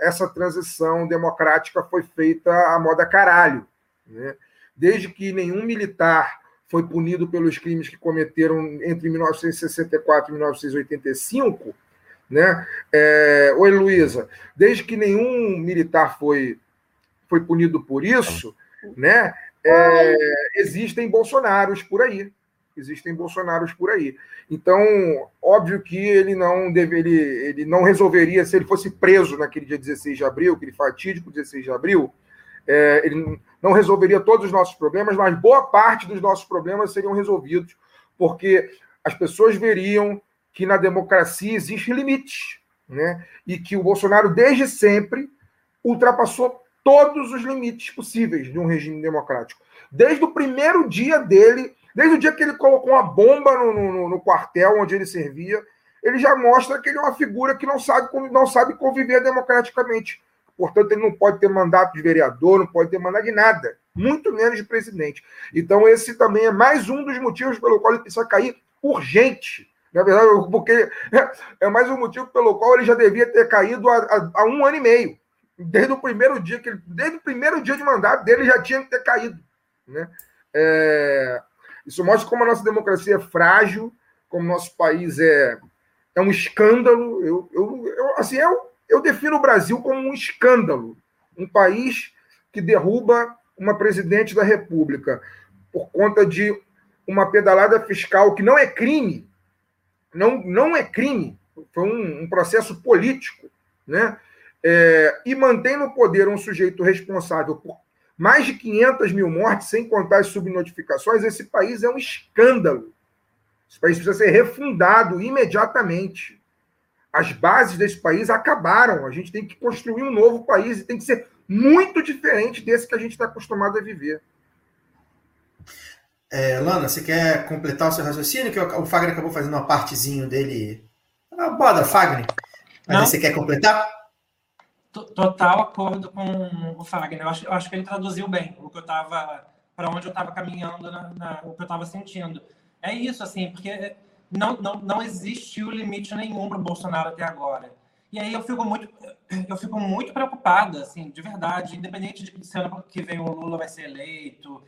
essa transição democrática foi feita à moda caralho. Né? Desde que nenhum militar foi punido pelos crimes que cometeram entre 1964 e 1985, né? É, oi, Luísa, desde que nenhum militar foi, foi punido por isso, né? É, existem Bolsonaros por aí. existem Bolsonaros por aí. Então, óbvio que ele não deveria, ele não resolveria, se ele fosse preso naquele dia 16 de abril, aquele fatídico 16 de abril, é, ele não resolveria todos os nossos problemas, mas boa parte dos nossos problemas seriam resolvidos, porque as pessoas veriam que na democracia existe limite, né? E que o Bolsonaro, desde sempre, ultrapassou todos os limites possíveis de um regime democrático. Desde o primeiro dia dele, desde o dia que ele colocou uma bomba no, no, no quartel onde ele servia, ele já mostra que ele é uma figura que não sabe, não sabe conviver democraticamente. Portanto, ele não pode ter mandato de vereador, não pode ter mandato de nada, muito menos de presidente. Então, esse também é mais um dos motivos pelo qual ele precisa cair urgente. Na verdade, porque é mais um motivo pelo qual ele já devia ter caído há, há, um ano e meio. Desde o primeiro dia que ele, desde o primeiro dia de mandato dele já tinha que ter caído. Né? É, isso mostra como a nossa democracia é frágil, como nosso país é, é um escândalo. Eu, eu, eu assim, eu, eu defino o Brasil como um escândalo. Um país que derruba uma presidente da República por conta de uma pedalada fiscal que não é crime. Não, não é crime. Foi um, um processo político. Né? É, e mantém no poder um sujeito responsável por mais de 500 mil mortes, sem contar as subnotificações, esse país é um escândalo. Esse país precisa ser refundado imediatamente. As bases desse país acabaram. A gente tem que construir um novo país e tem que ser muito diferente desse que a gente está acostumado a viver. É, Lana, você quer completar o seu raciocínio? Que o Fagner acabou fazendo uma partezinho dele. Ah, boda, Fagner. Mas você quer completar? Total acordo com o Fagner. Eu acho, eu acho que ele traduziu bem o que eu estava, para onde eu estava caminhando, na, na, o que eu estava sentindo. É isso, assim, porque não, não, não existiu limite nenhum para o Bolsonaro até agora. E aí eu fico muito, eu fico muito preocupada, assim, de verdade, independente de se ano que vem o Lula vai ser eleito,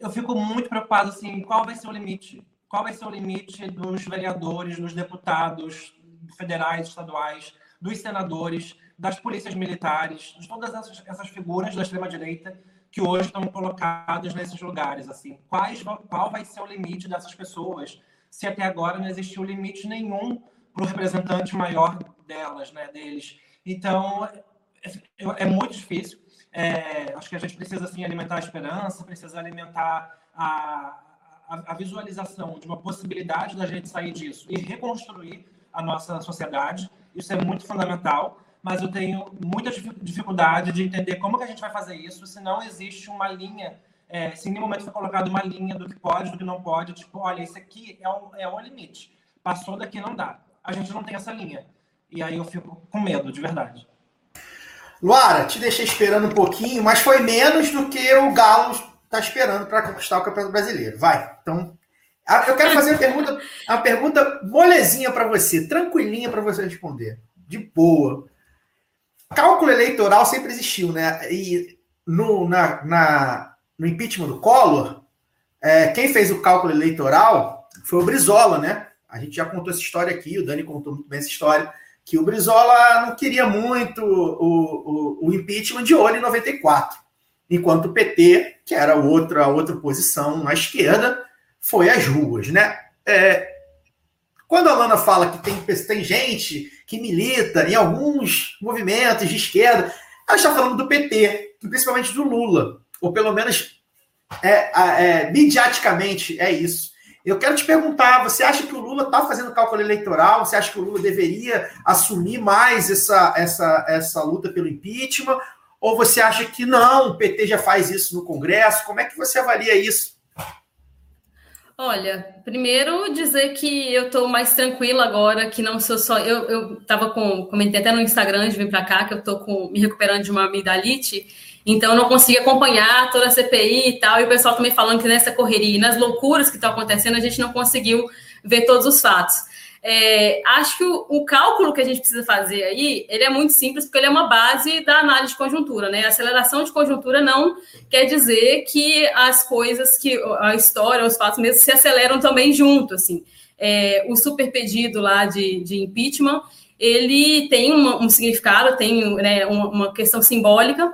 eu fico muito preocupado, assim, qual vai ser o limite? Qual vai ser o limite dos vereadores, dos deputados federais, estaduais, dos senadores, das polícias militares, de todas essas, essas figuras da extrema-direita que hoje estão colocadas nesses lugares. Assim, quais, qual vai ser o limite dessas pessoas se até agora não existiu limite nenhum para o representante maior delas, né, deles? Então, é, é muito difícil. É, acho que a gente precisa assim, alimentar a esperança, precisa alimentar a, a, a visualização de uma possibilidade da gente sair disso e reconstruir a nossa sociedade. Isso é muito fundamental mas eu tenho muita dificuldade de entender como que a gente vai fazer isso se não existe uma linha, é, se em nenhum momento foi colocado uma linha do que pode, do que não pode, tipo, olha, isso aqui é o, é o limite, passou daqui não dá. A gente não tem essa linha. E aí eu fico com medo, de verdade. Luara, te deixei esperando um pouquinho, mas foi menos do que o Galo está esperando para conquistar o Campeonato Brasileiro. Vai, então. Eu quero fazer uma pergunta, uma pergunta molezinha para você, tranquilinha para você responder. De boa. Cálculo eleitoral sempre existiu, né? E no, na, na no impeachment do Collor, é, quem fez o cálculo eleitoral foi o Brizola, né? A gente já contou essa história aqui, o Dani contou muito bem essa história, que o Brizola não queria muito o, o, o impeachment de olho em 94, enquanto o PT, que era outra, outra posição à esquerda, foi às ruas, né? É, quando a Lana fala que tem, tem gente que milita em alguns movimentos de esquerda, ela está falando do PT, principalmente do Lula, ou pelo menos é, é, mediaticamente é isso. Eu quero te perguntar: você acha que o Lula está fazendo cálculo eleitoral? Você acha que o Lula deveria assumir mais essa, essa, essa luta pelo impeachment? Ou você acha que não, o PT já faz isso no Congresso? Como é que você avalia isso? Olha, primeiro dizer que eu estou mais tranquila agora, que não sou só. Eu, eu tava com. Comentei até no Instagram de vir para cá que eu estou com, me recuperando de uma amidalite, então eu não consegui acompanhar toda a CPI e tal, e o pessoal também falando que nessa correria e nas loucuras que estão acontecendo, a gente não conseguiu ver todos os fatos. É, acho que o, o, cálculo que a gente precisa fazer aí, ele é muito simples, porque ele é uma base da análise de conjuntura, né? A aceleração de conjuntura não quer dizer que as coisas, que a história, os fatos mesmo se aceleram também junto, assim. É, o super pedido lá de, de impeachment, ele tem uma, um significado, tem né, uma, uma, questão simbólica,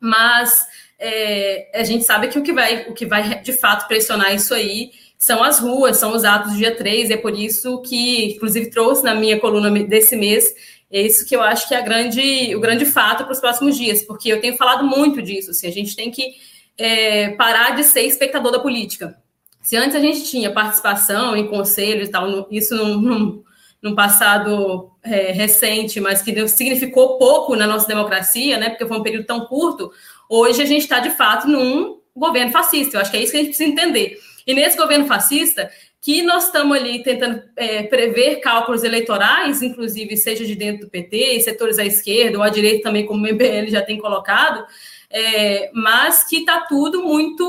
mas é, a gente sabe que o que vai, o que vai de fato pressionar isso aí são as ruas, são os atos do dia 3, é por isso que, inclusive, trouxe na minha coluna desse mês, é isso que eu acho que é grande, o grande fato para os próximos dias, porque eu tenho falado muito disso, assim, a gente tem que é, parar de ser espectador da política. Se antes a gente tinha participação em conselhos e tal, isso num, num, num passado é, recente, mas que significou pouco na nossa democracia, né, porque foi um período tão curto, hoje a gente está, de fato, num governo fascista. Eu acho que é isso que a gente precisa entender. E nesse governo fascista, que nós estamos ali tentando é, prever cálculos eleitorais, inclusive seja de dentro do PT, setores à esquerda ou à direita também, como o MBL já tem colocado, é, mas que está tudo muito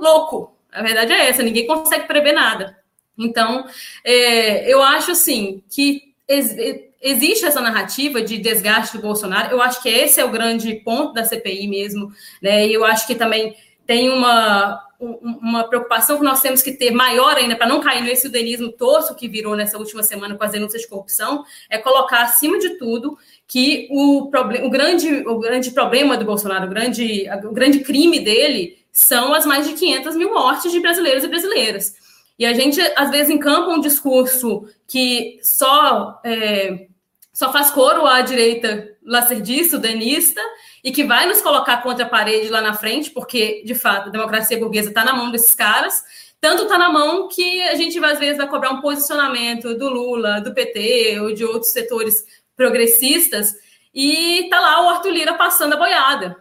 louco. A verdade é essa, ninguém consegue prever nada. Então, é, eu acho assim que ex existe essa narrativa de desgaste do Bolsonaro. Eu acho que esse é o grande ponto da CPI mesmo, né? E eu acho que também tem uma, uma preocupação que nós temos que ter maior ainda para não cair nesse udenismo torso que virou nessa última semana com as denúncias de corrupção, é colocar acima de tudo que o, o, grande, o grande problema do Bolsonaro, o grande, o grande crime dele são as mais de 500 mil mortes de brasileiros e brasileiras. E a gente, às vezes, encampa um discurso que só, é, só faz coro à direita lacerdista, denista, e que vai nos colocar contra a parede lá na frente, porque, de fato, a democracia burguesa está na mão desses caras, tanto está na mão que a gente, às vezes, vai cobrar um posicionamento do Lula, do PT ou de outros setores progressistas, e tá lá o Arthur Lira passando a boiada.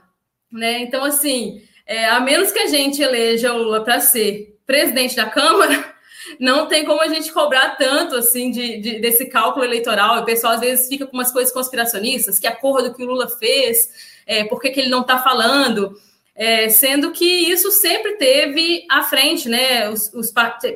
Né? Então, assim, é, a menos que a gente eleja o Lula para ser presidente da Câmara, não tem como a gente cobrar tanto assim de, de, desse cálculo eleitoral. O pessoal às vezes fica com umas coisas conspiracionistas, que acordo que o Lula fez, é, por que, que ele não está falando, é, sendo que isso sempre teve à frente, né? Os, os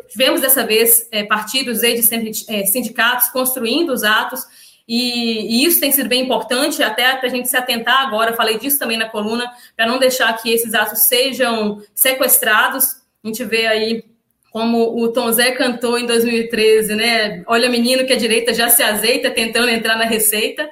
tivemos dessa vez é, partidos de sempre, é, sindicatos construindo os atos. E, e, isso tem sido bem importante, até para a gente se atentar agora, falei disso também na coluna, para não deixar que esses atos sejam sequestrados. A gente vê aí como o Tom Zé cantou em 2013, né? Olha, menino, que a direita já se azeita tentando entrar na receita.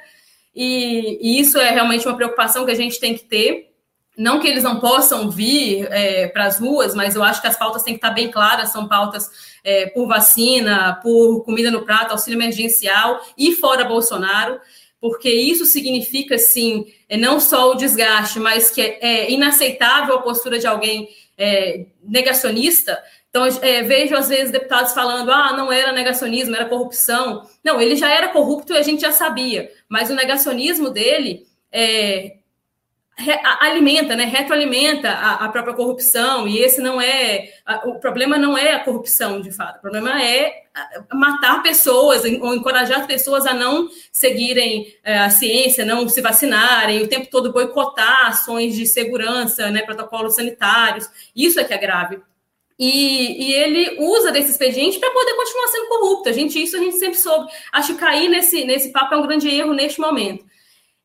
E, e, isso é realmente uma preocupação que a gente tem que ter. Não que eles não possam vir é, para as ruas, mas eu acho que as pautas têm que estar bem claras, são pautas é, por vacina, por comida no prato, auxílio emergencial e fora Bolsonaro, porque isso significa, sim, é, não só o desgaste, mas que é, é inaceitável a postura de alguém é, negacionista, então, é, vejo às vezes deputados falando: ah, não era negacionismo, era corrupção. Não, ele já era corrupto e a gente já sabia, mas o negacionismo dele é, re, alimenta, né, retroalimenta a, a, própria corrupção, e esse não é. A, o problema não é a corrupção, de fato, o problema é matar pessoas ou encorajar pessoas a não seguirem é, a ciência, não se vacinarem, o tempo todo boicotar ações de segurança, né, protocolos sanitários. Isso é que é grave. E, e, ele usa desse expediente para poder continuar sendo corrupto. A gente, isso a gente sempre soube. Acho que cair nesse, nesse papo é um grande erro neste momento.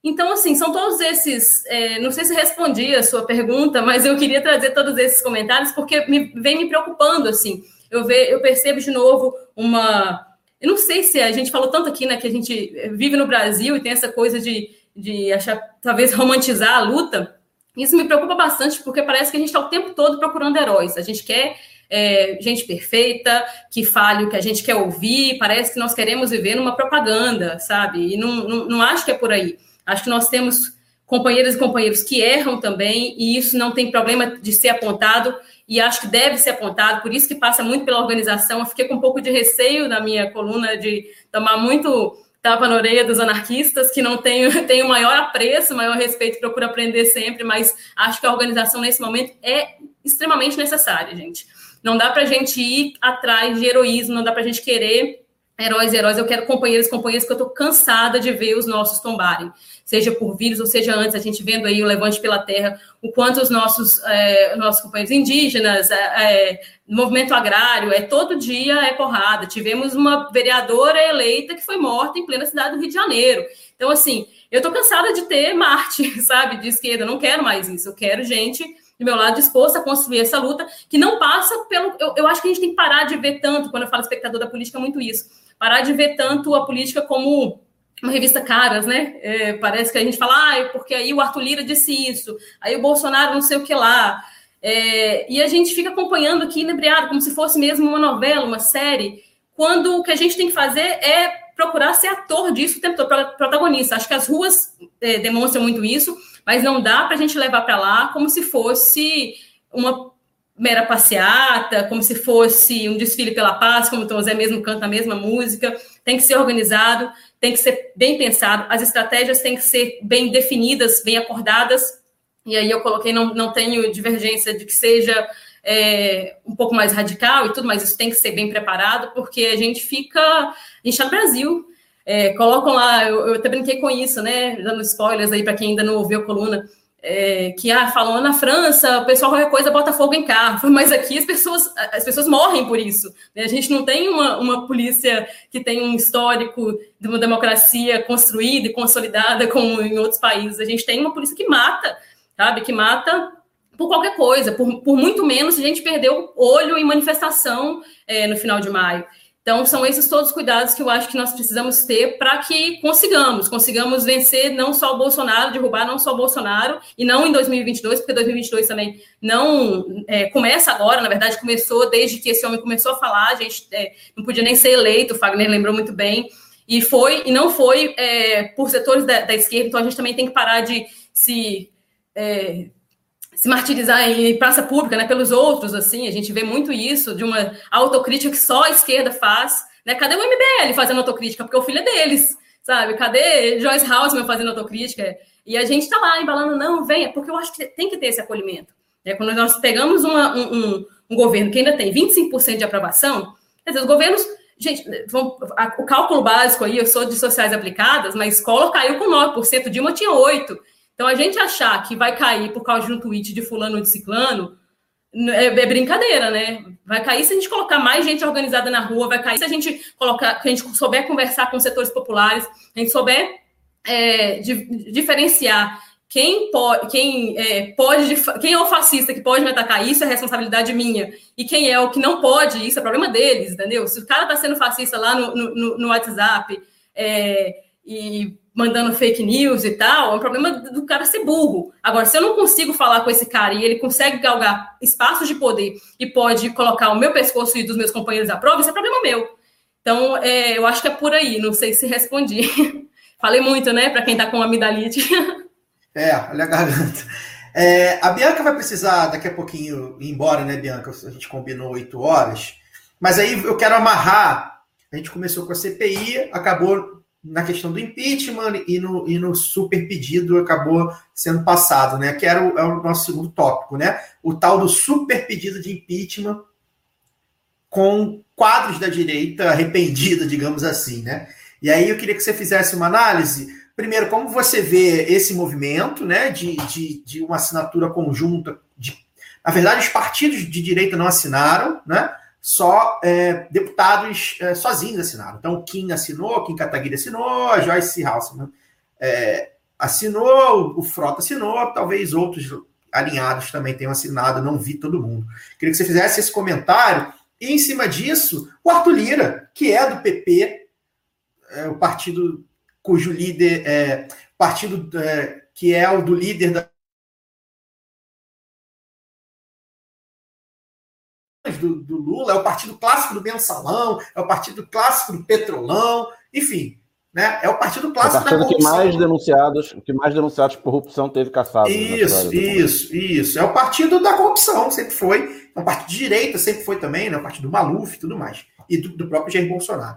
Então, assim, são todos esses. É, não sei se respondi a sua pergunta, mas eu queria trazer todos esses comentários porque me, vem me preocupando, assim. Eu, ve, eu percebo de novo uma. Eu não sei se a gente falou tanto aqui, né, que a gente vive no Brasil e tem essa coisa de, de achar, talvez, romantizar a luta. Isso me preocupa bastante, porque parece que a gente está o tempo todo procurando heróis. A gente quer é, gente perfeita, que fale o que a gente quer ouvir. Parece que nós queremos viver numa propaganda, sabe? E não, não, não acho que é por aí. Acho que nós temos companheiras e companheiros que erram também, e isso não tem problema de ser apontado, e acho que deve ser apontado, por isso que passa muito pela organização. Eu fiquei com um pouco de receio na minha coluna de tomar muito tapa na orelha dos anarquistas, que não tenho, tenho maior apreço, maior respeito, procuro aprender sempre, mas acho que a organização nesse momento é extremamente necessária, gente. Não dá para a gente ir atrás de heroísmo, não dá para a gente querer heróis heróis. Eu quero companheiros companheiras que eu estou cansada de ver os nossos tombarem, seja por vírus ou seja antes, a gente vendo aí o levante pela terra, o quanto os nossos, é, nossos companheiros indígenas, é, movimento agrário, é todo dia é porrada. Tivemos uma vereadora eleita que foi morta em plena cidade do Rio de Janeiro. Então, assim, eu estou cansada de ter Marte, sabe, de esquerda. Eu não quero mais isso. Eu quero gente do meu lado disposta a construir essa luta que não passa pelo. Eu, eu acho que a gente tem que parar de ver tanto, quando eu falo espectador da política, é muito isso parar de ver tanto a política como uma revista caras, né? É, parece que a gente fala, ah, porque aí o Arthur Lira disse isso, aí o Bolsonaro não sei o que lá. É, e a gente fica acompanhando aqui, inebriado, como se fosse mesmo uma novela, uma série, quando o que a gente tem que fazer é procurar ser ator disso o tempo todo, protagonista. Acho que as ruas é, demonstram muito isso, mas não dá para a gente levar para lá como se fosse uma mera passeata, como se fosse um desfile pela paz, como o Tom Zé mesmo canta a mesma música. Tem que ser organizado, tem que ser bem pensado, as estratégias têm que ser bem definidas, bem acordadas. E aí eu coloquei, não, não tenho divergência de que seja é, um pouco mais radical e tudo, mas isso tem que ser bem preparado, porque a gente fica. A gente está no Brasil. É, colocam lá, eu, eu até brinquei com isso, né? Dando spoilers aí para quem ainda não ouviu a coluna é, que ah, falam na França, o pessoal qualquer coisa bota fogo em carro, mas aqui as pessoas, as pessoas morrem por isso. Né? A gente não tem uma, uma polícia que tem um histórico de uma democracia construída e consolidada como em outros países. A gente tem uma polícia que mata, sabe? Que mata por qualquer coisa, por, por muito menos a gente perdeu olho em manifestação é, no final de maio. Então, são esses todos os cuidados que eu acho que nós precisamos ter para que consigamos, consigamos vencer não só o Bolsonaro, derrubar não só o Bolsonaro, e não em 2022, porque 2022 também não é, começa agora, na verdade, começou desde que esse homem começou a falar, a gente é, não podia nem ser eleito, o Fagner lembrou muito bem, e foi, e não foi é, por setores da, da, esquerda, então a gente também tem que parar de se é, se martirizar em praça pública, né, pelos outros, assim, a gente vê muito isso, de uma autocrítica que só a esquerda faz, né, cadê o MBL fazendo autocrítica? Porque o filho é deles, sabe, cadê Joyce Hausman fazendo autocrítica? E a gente tá lá embalando, não, venha, porque eu acho que tem que ter esse acolhimento, né, quando nós pegamos uma, um, um, um, governo que ainda tem 25% de aprovação, quer dizer, os governos, gente, vão, a, o cálculo básico aí, eu sou de sociais aplicadas, mas escola caiu com 9%, Dilma tinha 8%, então, a gente achar que vai cair por causa de um tweet de fulano ou de ciclano é, é, brincadeira, né? Vai cair se a gente colocar mais gente organizada na rua, vai cair se a gente colocar, se a gente souber conversar com setores populares, a gente souber é, di, diferenciar quem pode, quem é, pode, quem é o fascista que pode me atacar, isso é responsabilidade minha, e quem é o que não pode, isso é problema deles, entendeu? Se o cara tá sendo fascista lá no, no, no WhatsApp é, e mandando fake news e tal, é um problema do cara ser burro. Agora, se eu não consigo falar com esse cara e ele consegue galgar espaços de poder e pode colocar o meu pescoço e dos meus companheiros à prova, isso é problema meu. Então, é, eu acho que é por aí, não sei se respondi. Falei muito, né, para quem está com amidalite. É, olha a garganta. É, a Bianca vai precisar daqui a pouquinho ir embora, né, Bianca? A gente combinou oito horas. Mas aí eu quero amarrar. A gente começou com a CPI, acabou na questão do impeachment e no, e no super pedido acabou sendo passado, né? Que era o, é o nosso segundo tópico, né? O tal do super pedido de impeachment com quadros da direita arrependida, digamos assim, né? E aí eu queria que você fizesse uma análise. Primeiro, como você vê esse movimento, né? De, de, de uma assinatura conjunta. De, na verdade, os partidos de direita não assinaram, né? Só é, deputados é, sozinhos assinaram. Então, Kim assinou, Kim Kataguiri assinou, a Joyce Halseman é, assinou, o Frota assinou, talvez outros alinhados também tenham assinado, não vi todo mundo. Queria que você fizesse esse comentário. E, em cima disso, o Arthur Lira, que é do PP, é, o partido cujo líder, é, partido é, que é o do líder da do, do, Lula, é o partido clássico do mensalão, é o partido clássico do petrolão, enfim, né? É o partido clássico é o partido da corrupção. que mais denunciados, que mais denunciados por corrupção teve caçado. Isso, isso, isso. É o partido da corrupção, sempre foi. É um partido de direita, sempre foi também, né? O partido do Maluf e tudo mais. E do, do próprio Jair Bolsonaro.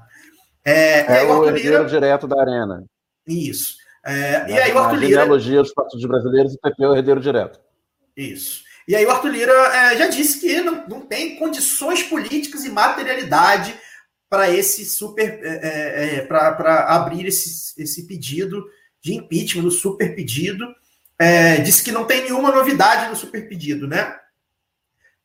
É, é o herdeiro direto da arena. Isso. É, e aí o Arthur Lira... genealogia dos partidos brasileiros, o PP é o herdeiro direto. Isso. E aí o Arthur Lira é, já disse que não, não tem condições políticas e materialidade para esse super é, é, é para abrir esse, esse pedido de impeachment, no super pedido. É, disse que não tem nenhuma novidade no super pedido, né?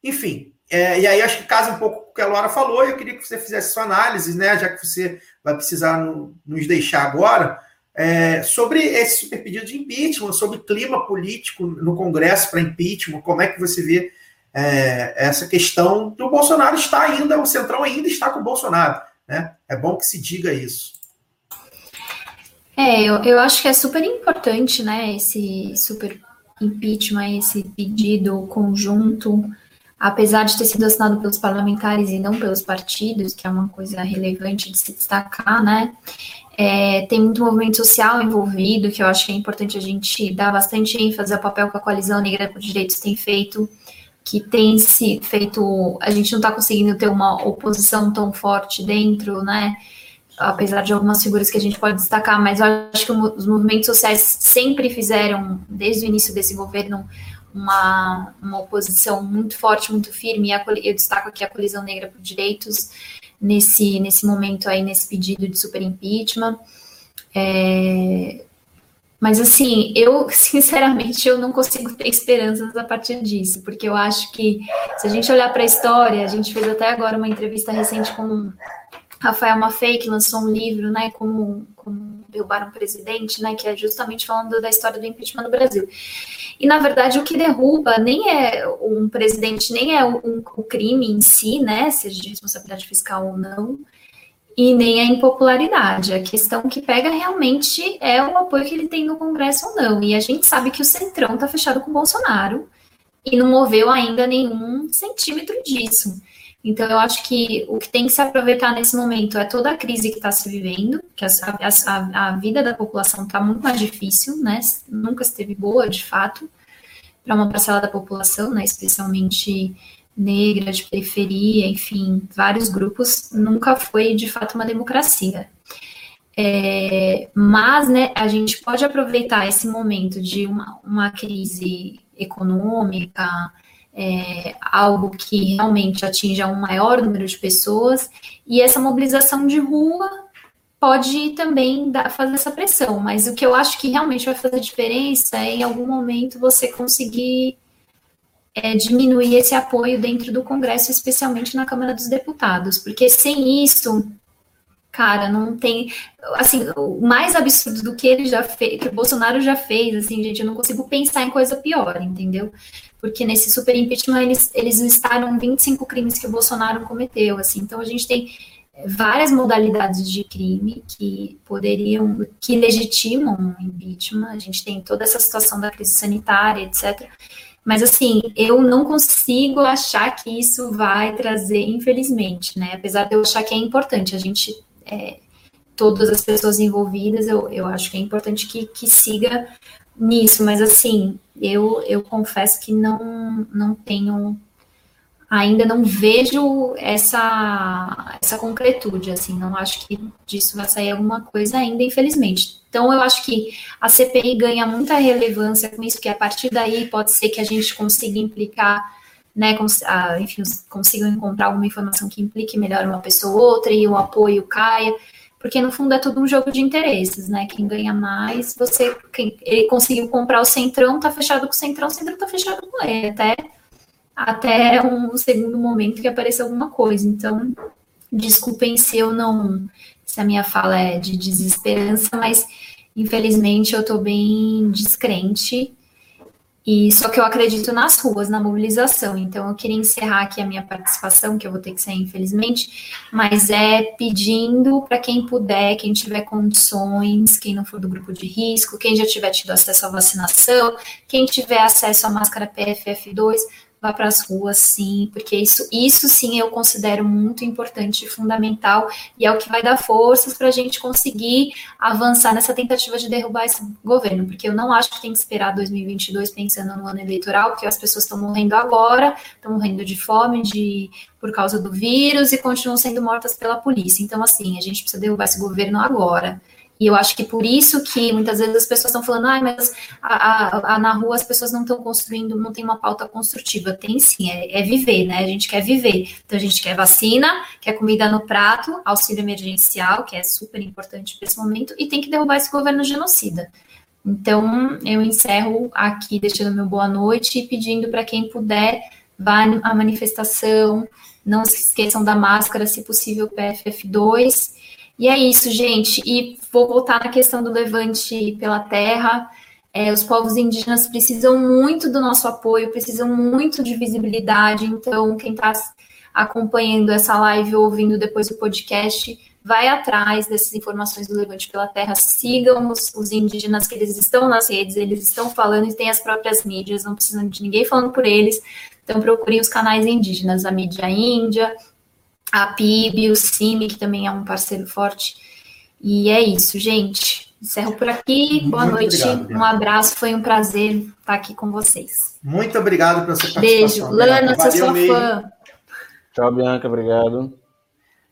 Enfim, é, e aí acho que casa um pouco com o que a Laura falou, e eu queria que você fizesse sua análise, né? Já que você vai precisar no, nos deixar agora é, sobre esse super pedido de impeachment, sobre clima político no Congresso para impeachment, como é que você vê é, essa questão do Bolsonaro está ainda, o Centrão ainda está com o Bolsonaro. Né? É bom que se diga isso. É, eu, eu acho que é super importante, né, esse super impeachment, esse pedido conjunto, apesar de ter sido assinado pelos parlamentares e não pelos partidos, que é uma coisa relevante de se destacar, né? É, tem muito movimento social envolvido, que eu acho que é importante a gente dar bastante ênfase ao papel que a Coalizão Negra por Direitos tem feito, que tem se feito. A gente não está conseguindo ter uma oposição tão forte dentro, né? Apesar de algumas figuras que a gente pode destacar, mas eu acho que os movimentos sociais sempre fizeram, desde o início desse governo, uma, uma oposição muito forte, muito firme. Eu destaco aqui a Coalizão Negra por Direitos, nesse, nesse momento aí, nesse pedido de super impeachment. É, mas assim, eu sinceramente eu não consigo ter esperanças a partir disso, porque eu acho que se a gente olhar para a história, a gente fez até agora uma entrevista recente com Rafael Maffei, que lançou um livro, né, como, como derrubar um presidente, né, que é justamente falando da história do impeachment no Brasil. E, na verdade, o que derruba nem é um presidente, nem é um, o crime em si, né, seja de responsabilidade fiscal ou não, e nem a impopularidade. A questão que pega realmente é o apoio que ele tem no Congresso ou não. E a gente sabe que o Centrão está fechado com o Bolsonaro e não moveu ainda nenhum centímetro disso. Então, eu acho que o que tem que se aproveitar nesse momento é toda a crise que está se vivendo, que a, a, a vida da população está muito mais difícil, né? Nunca esteve boa, de fato, para uma parcela da população, né? Especialmente negra, de periferia, enfim, vários grupos, nunca foi de fato uma democracia. É, mas né, a gente pode aproveitar esse momento de uma, uma crise econômica, é, algo que realmente atinja um maior número de pessoas, e essa mobilização de rua pode também dar, fazer essa pressão, mas o que eu acho que realmente vai fazer diferença é em algum momento você conseguir é, diminuir esse apoio dentro do Congresso, especialmente na Câmara dos Deputados, porque sem isso, cara, não tem, assim, o mais absurdo do que ele já fez, que o Bolsonaro já fez, assim, gente, eu não consigo pensar em coisa pior, entendeu? Porque nesse super impeachment eles, eles listaram 25 crimes que o Bolsonaro cometeu, assim, então a gente tem várias modalidades de crime que poderiam, que legitimam um impeachment, a gente tem toda essa situação da crise sanitária, etc., mas assim, eu não consigo achar que isso vai trazer, infelizmente, né, apesar de eu achar que é importante, a gente, é, todas as pessoas envolvidas, eu, eu acho que é importante que, que siga nisso, mas assim, eu, eu confesso que não, não tenho, ainda não vejo essa, essa concretude, assim, não acho que disso vai sair alguma coisa ainda, infelizmente. Então, eu acho que a CPI ganha muita relevância com isso, que a partir daí pode ser que a gente consiga implicar, né, cons enfim, consiga encontrar alguma informação que implique melhor uma pessoa ou outra e o apoio caia porque no fundo é tudo um jogo de interesses, né? Quem ganha mais, você quem, ele conseguiu comprar o Centrão, tá fechado com o Centrão, o Centrão tá fechado com ele, até até um segundo momento que apareça alguma coisa. Então, desculpem se eu não se a minha fala é de desesperança, mas infelizmente eu estou bem descrente e só que eu acredito nas ruas, na mobilização. Então eu queria encerrar aqui a minha participação, que eu vou ter que sair, infelizmente, mas é pedindo para quem puder, quem tiver condições, quem não for do grupo de risco, quem já tiver tido acesso à vacinação, quem tiver acesso à máscara PFF2, vá para as ruas, sim, porque isso, isso sim eu considero muito importante fundamental, e é o que vai dar forças para a gente conseguir avançar nessa tentativa de derrubar esse governo, porque eu não acho que tem que esperar 2022 pensando no ano eleitoral, porque as pessoas estão morrendo agora, estão morrendo de fome, de por causa do vírus e continuam sendo mortas pela polícia. Então, assim, a gente precisa derrubar esse governo agora. E eu acho que por isso que muitas vezes as pessoas estão falando, ah, mas a, a, a, na rua as pessoas não estão construindo, não tem uma pauta construtiva. Tem sim, é, é, viver, né? A gente quer viver. Então a gente quer vacina, quer comida no prato, auxílio emergencial, que é super importante para esse momento, e tem que derrubar esse governo genocida. Então eu encerro aqui deixando meu boa noite e pedindo para quem puder vá à manifestação, não se esqueçam da máscara, se possível, PFF2 e é isso, gente. E vou voltar na questão do levante pela terra. É, os povos indígenas precisam muito do nosso apoio, precisam muito de visibilidade. Então, quem está acompanhando essa live, ouvindo depois o podcast, vai atrás dessas informações do Levante pela Terra, sigam os, os indígenas que eles estão nas redes, eles estão falando e têm as próprias mídias, não precisam de ninguém falando por eles. Então procurem os canais indígenas, a mídia índia, a PIB, o CIMI, que também é um parceiro forte. E é isso, gente. Encerro por aqui. Boa Muito noite. obrigado, um abraço. Foi um prazer estar aqui com vocês. Muito obrigado pela sua Beijo. participação. Lana, Bianca. sou sua mesmo. fã. Tchau, Bianca, obrigado.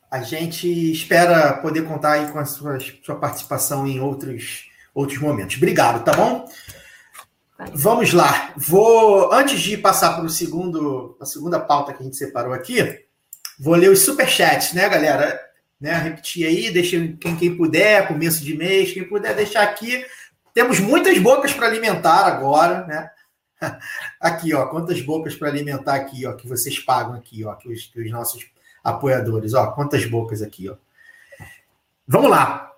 A gente espera poder contar aí com a sua, sua participação em outros, outros momentos. Obrigado, tá bom? Vamos lá. Vou antes de passar para o segundo, a segunda pauta que a gente separou aqui, vou ler os superchats, né, galera? Né, repetir aí, deixa quem, quem puder, começo de mês, quem puder deixar aqui. Temos muitas bocas para alimentar agora, né? Aqui, ó, quantas bocas para alimentar aqui, ó, que vocês pagam aqui, ó, que os, que os nossos apoiadores, ó, quantas bocas aqui, ó. Vamos lá.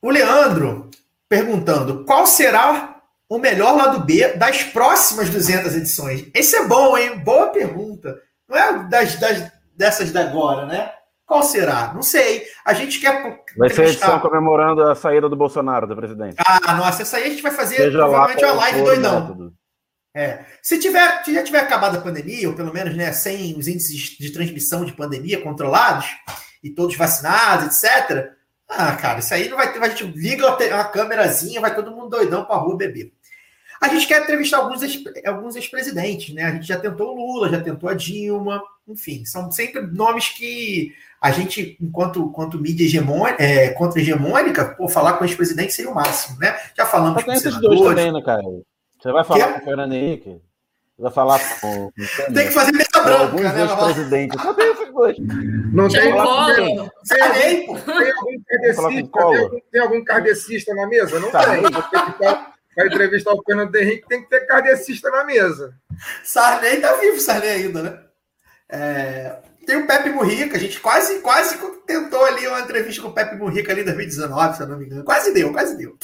O Leandro perguntando qual será o melhor lado B das próximas 200 edições. Esse é bom, hein? Boa pergunta. Não é das, das dessas da agora, né? Qual será? Não sei. A gente quer Vai ser a edição comemorando a saída do Bolsonaro da presidência. Ah, nossa, essa aí a gente vai fazer Seja lá provavelmente qual uma live doidão. método. É. Se tiver, se já tiver acabado a pandemia, ou pelo menos né, sem os índices de transmissão de pandemia controlados, e todos vacinados, etc. Ah, cara, isso aí não vai ter. A gente liga a câmerazinha, vai todo mundo doidão pra rua beber. A gente quer entrevistar alguns, ex- alguns ex-presidentes, né? A gente já tentou o Lula, já tentou a Dilma, enfim, são sempre nomes que a gente, enquanto, enquanto mídia hegemônica, é, contra-hegemônica, pô, falar com ex-presidente seria o máximo, né? Já falamos com tem esses dois também, né, cara? Você vai falar Quê? com o Fernando Henrique? Você vai falar com. com Tem que fazer mesa branca, alguns né? ex-presidentes. Tem esses dois. Não tem, cola. tem, tem algum kardecista, Falar com tem, algum, tem algum kardecista na mesa? Não Tá. tem. Para entrevistar o Fernando Henrique, tem que ter kardecista na mesa. Sarney tá vivo, Sarney ainda, né? É, tem o Pepe Murrica, a gente quase, quase tentou ali uma entrevista com o Pepe Murrica ali em 2019, se eu não me engano. Quase deu, quase deu.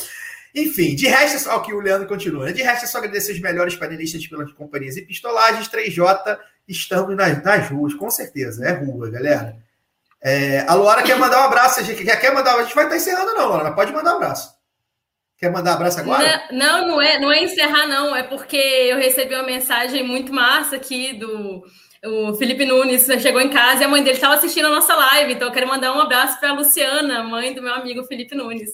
Enfim, de resto, é só o que o Leandro continua. né? De resto, é só agradecer os melhores panelistas pelas companhias e pistolagens. 3J, estamos nas, nas ruas, com certeza. É rua, galera. É, a Luara quer mandar um abraço. A gente quer, mandar, a gente vai estar encerrando, não, Luara, pode mandar um abraço. Quer mandar um abraço agora? Não, não é, não é encerrar, não. É porque eu recebi uma mensagem muito massa aqui do o Felipe Nunes. Chegou em casa e a mãe dele estava assistindo a nossa live. Então eu quero mandar um abraço para a Luciana, mãe do meu amigo Felipe Nunes.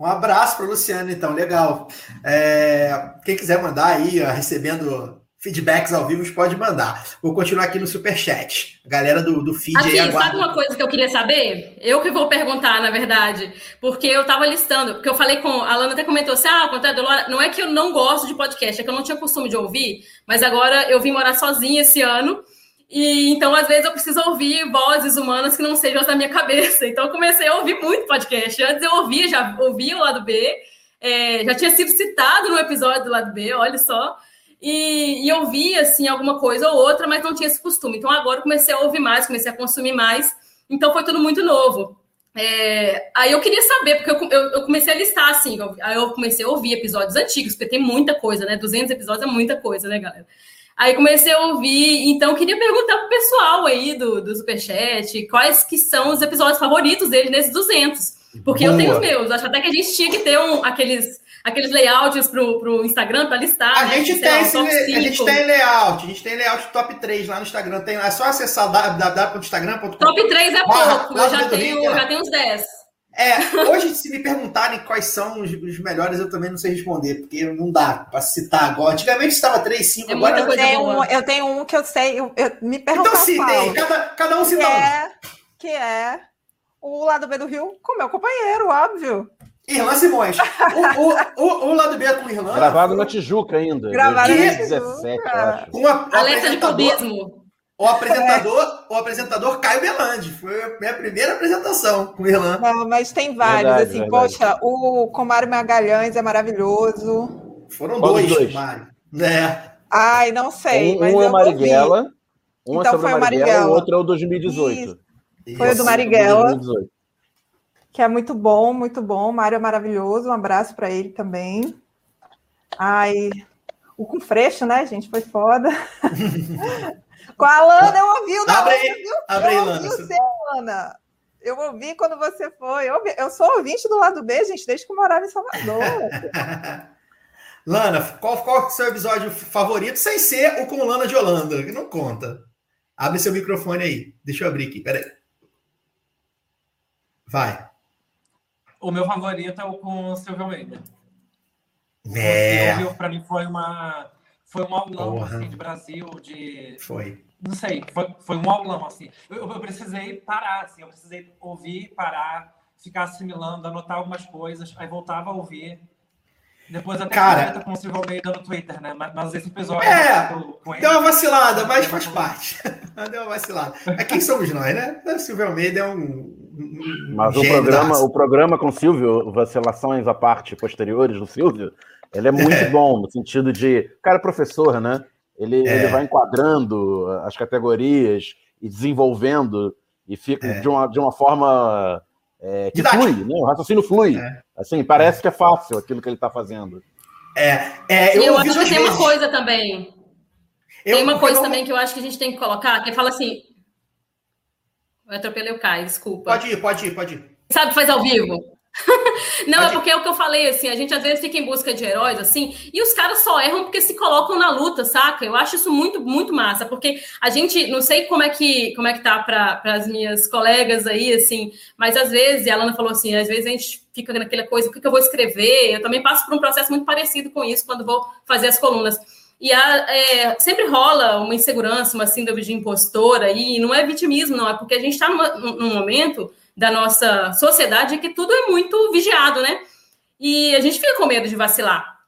Um abraço para o Luciano, então, legal. É, quem quiser mandar aí, ó, recebendo feedbacks ao vivo, pode mandar. Vou continuar aqui no Superchat. A galera do, do feed aí Aqui, aguarda. sabe uma coisa que eu queria saber? Eu que vou perguntar, na verdade. Porque eu tava listando, porque eu falei com. A Lana até comentou assim: ah, contrário da Laura, não é que eu não gosto de podcast, é que eu não tinha costume de ouvir, mas agora eu vim morar sozinha esse ano. E então, às vezes, eu preciso ouvir vozes humanas que não sejam as da minha cabeça. Então, eu comecei a ouvir muito podcast. Antes eu ouvia, já ouvia o lado B, é, já tinha sido citado no episódio do lado B, olha só. E, e eu via, assim, alguma coisa ou outra, mas não tinha esse costume. Então, agora eu comecei a ouvir mais, comecei a consumir mais. Então, foi tudo muito novo. É, aí eu queria saber, porque eu, eu, eu comecei a listar, assim, eu- aí eu comecei a ouvir episódios antigos, porque tem muita coisa, né? 200 episódios é muita coisa, né, galera? Aí comecei a ouvir, então queria perguntar pro pessoal aí do, do Superchat quais que são os episódios favoritos dele nesses 200. Porque eu tenho os Boa. meus, acho até que a gente tinha que ter um, aqueles, aqueles layouts pro, pro Instagram para listar. A né? gente, tem lá, esse, a gente tem layout, a gente tem layout top 3 lá no Instagram. Tem, é só acessar www.instagram.com. Top 3 é Barra pouco, eu já tenho, já tenho uns 10. É, hoje, se me perguntarem quais são os, os melhores, eu também não sei responder, porque não dá para citar agora. Antigamente estava 3, 5, É agora Eu coisa tenho, um, eu tenho um que eu sei, eu, eu- me pergunta Então citem, cada, cada um que cita um. é, que é o lado B do Rio com meu companheiro, óbvio. Irlan Simões. O, o, o, o lado B com o Irlan. Gravado na Tijuca ainda. Gravado na 2017, eu Tijuca. acho. com a, Alerta de clubismo. o apresentador, o apresentador Caio Belandi. Foi a minha primeira apresentação com o Irlan. Não, mas tem vários, Verdade, assim, verdade. poxa, o Comário Magalhães é maravilhoso. Foram Qual dois, dois? Mário. É. Ai, não sei, Um, mas um é. Marighella, um Então é sobre foi o Marighella, Marighella. o outro é o 2018. Foi o do Isso. Marighella. 2018. Que é muito bom, muito bom. O Mário é maravilhoso, um abraço para ele também. Ai, o com freixo, né, gente? Foi foda. com a Lana, eu ouvi o da Abre Lana, aí, viu? abre eu Lana. ouvi o Você- seu, Lana. Eu ouvi quando você foi. Eu, eu sou ouvinte do lado B, gente, desde que eu morava em Salvador. Lana, qual, qual é o seu episódio favorito, sem ser o com Lana de Holanda, que não conta. Abre seu microfone aí. Deixa eu abrir aqui, peraí. Vai. O meu favorito é o com o Silvio Almeida. É, para mim foi uma foi um aulão Porra. assim, de Brasil, de foi. não sei, foi, foi um aulão assim. Eu, eu precisei parar, assim, eu precisei ouvir, parar, ficar assimilando, anotar algumas coisas, aí voltava a ouvir. Depois até Cara- com o Silvio Almeida no Twitter, né? Mas, mas esse episódio É, com ele- Deu uma vacilada, mas faz parte. Deu uma vacilada. Mas quem somos nós, né? O Silvio Almeida é um. Mas o programa, o programa com o Silvio, vacilações à parte posteriores do Silvio, ele é muito É. bom no sentido de, o cara é professor, né? Ele, É. ele vai enquadrando as categorias e desenvolvendo e fica É. de, uma, de uma forma é, que flui, né? O raciocínio flui. É. Assim, parece que é fácil aquilo que ele está fazendo. É, E eu ouvi acho que tem uma coisa também. Eu- tem uma eu coisa não- também que eu acho que a gente tem que colocar, que fala assim. Eu atropelei o Caio, desculpa. Pode ir, pode ir, pode ir. Sabe, faz ao vivo. Não, Pode é ir. porque é o que eu falei, assim, a gente às vezes fica em busca de heróis, assim, e os caras só erram porque se colocam na luta, saca? Eu acho isso muito, muito massa, porque a gente, não sei como é que, como é que tá para as minhas colegas aí, assim, mas às vezes, e a Alana falou assim, às vezes a gente fica naquela coisa, o que, que eu vou escrever? Eu também passo por um processo muito parecido com isso quando vou fazer as colunas. E a- é, sempre rola uma insegurança, uma síndrome de impostora, e não é vitimismo, não, é porque a gente está num momento da nossa sociedade que tudo é muito vigiado, né? E a gente fica com medo de vacilar.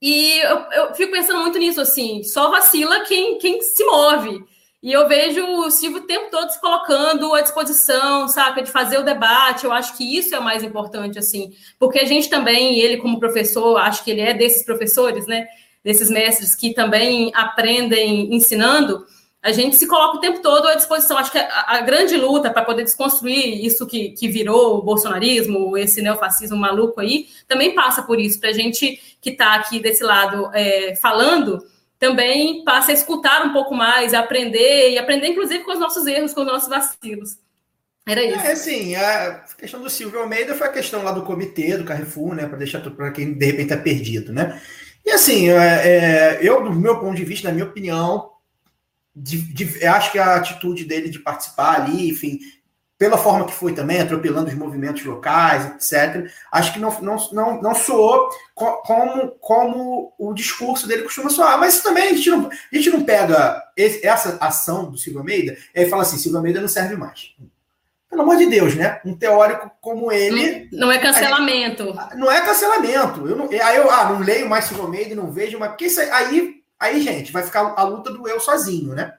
E eu, eu fico pensando muito nisso, assim, só vacila quem, quem se move. E eu vejo o Silvio o tempo todo se colocando à disposição, saca, de fazer o debate. Eu acho que isso é o mais importante, assim, porque a gente também, ele como professor, acho que ele é desses professores, né? Desses mestres que também aprendem ensinando a gente se coloca o tempo todo à disposição. Acho que a, a grande luta para poder desconstruir isso que, que virou o bolsonarismo, esse neofascismo maluco aí, também passa por isso. Para a gente que está aqui desse lado é, falando, também passa a escutar um pouco mais, a aprender, e aprender, inclusive, com os nossos erros, com os nossos vacilos. Era isso. É, assim, a questão do Silvio Almeida foi a questão lá do comitê, do Carrefour, né? Para deixar para quem de repente é perdido, né? E assim, é, é, eu, do meu ponto de vista, na minha opinião, de, de, acho que a atitude dele de participar ali, enfim, pela forma que foi também, atropelando os movimentos locais, etc., acho que não, não, não, não soou co- como, como o discurso dele costuma soar. Mas também a gente não, a gente não pega esse- essa ação do Silvio Almeida e fala assim: Silvio Almeida não serve mais. Pelo amor de Deus, né? Um teórico como ele. Não é cancelamento. Não é cancelamento. Eu não, aí eu ah, não leio mais Silvio Almeida, não vejo, mas porque isso aí- aí, aí, gente, vai ficar a luta do eu sozinho, né?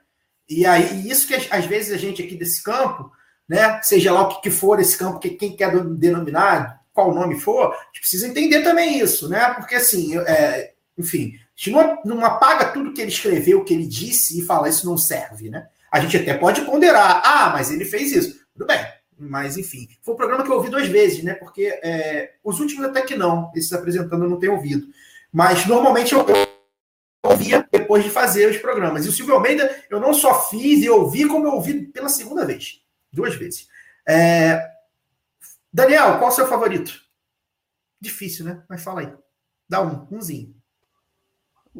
E aí, isso que às vezes a gente aqui desse campo, né? Seja lá o que, que for esse campo, que quem quer denominar, qual nome for, a gente precisa entender também isso, né? Porque assim, é, enfim, a gente não, não apaga tudo que ele escreveu, que ele disse e fala, isso não serve, né? A gente até pode ponderar, ah, mas ele fez isso. Tudo bem, mas enfim. Foi um programa que eu ouvi duas vezes, né? Porque é, os últimos até que não, esses apresentando eu não tenho ouvido. Mas normalmente eu, ouvia depois de fazer os programas. E o Silvio Almeida eu não só fiz e ouvi, como eu ouvi pela segunda vez. Duas vezes. É, Daniel, qual o seu favorito? Difícil, né? Mas fala aí. Dá um, umzinho.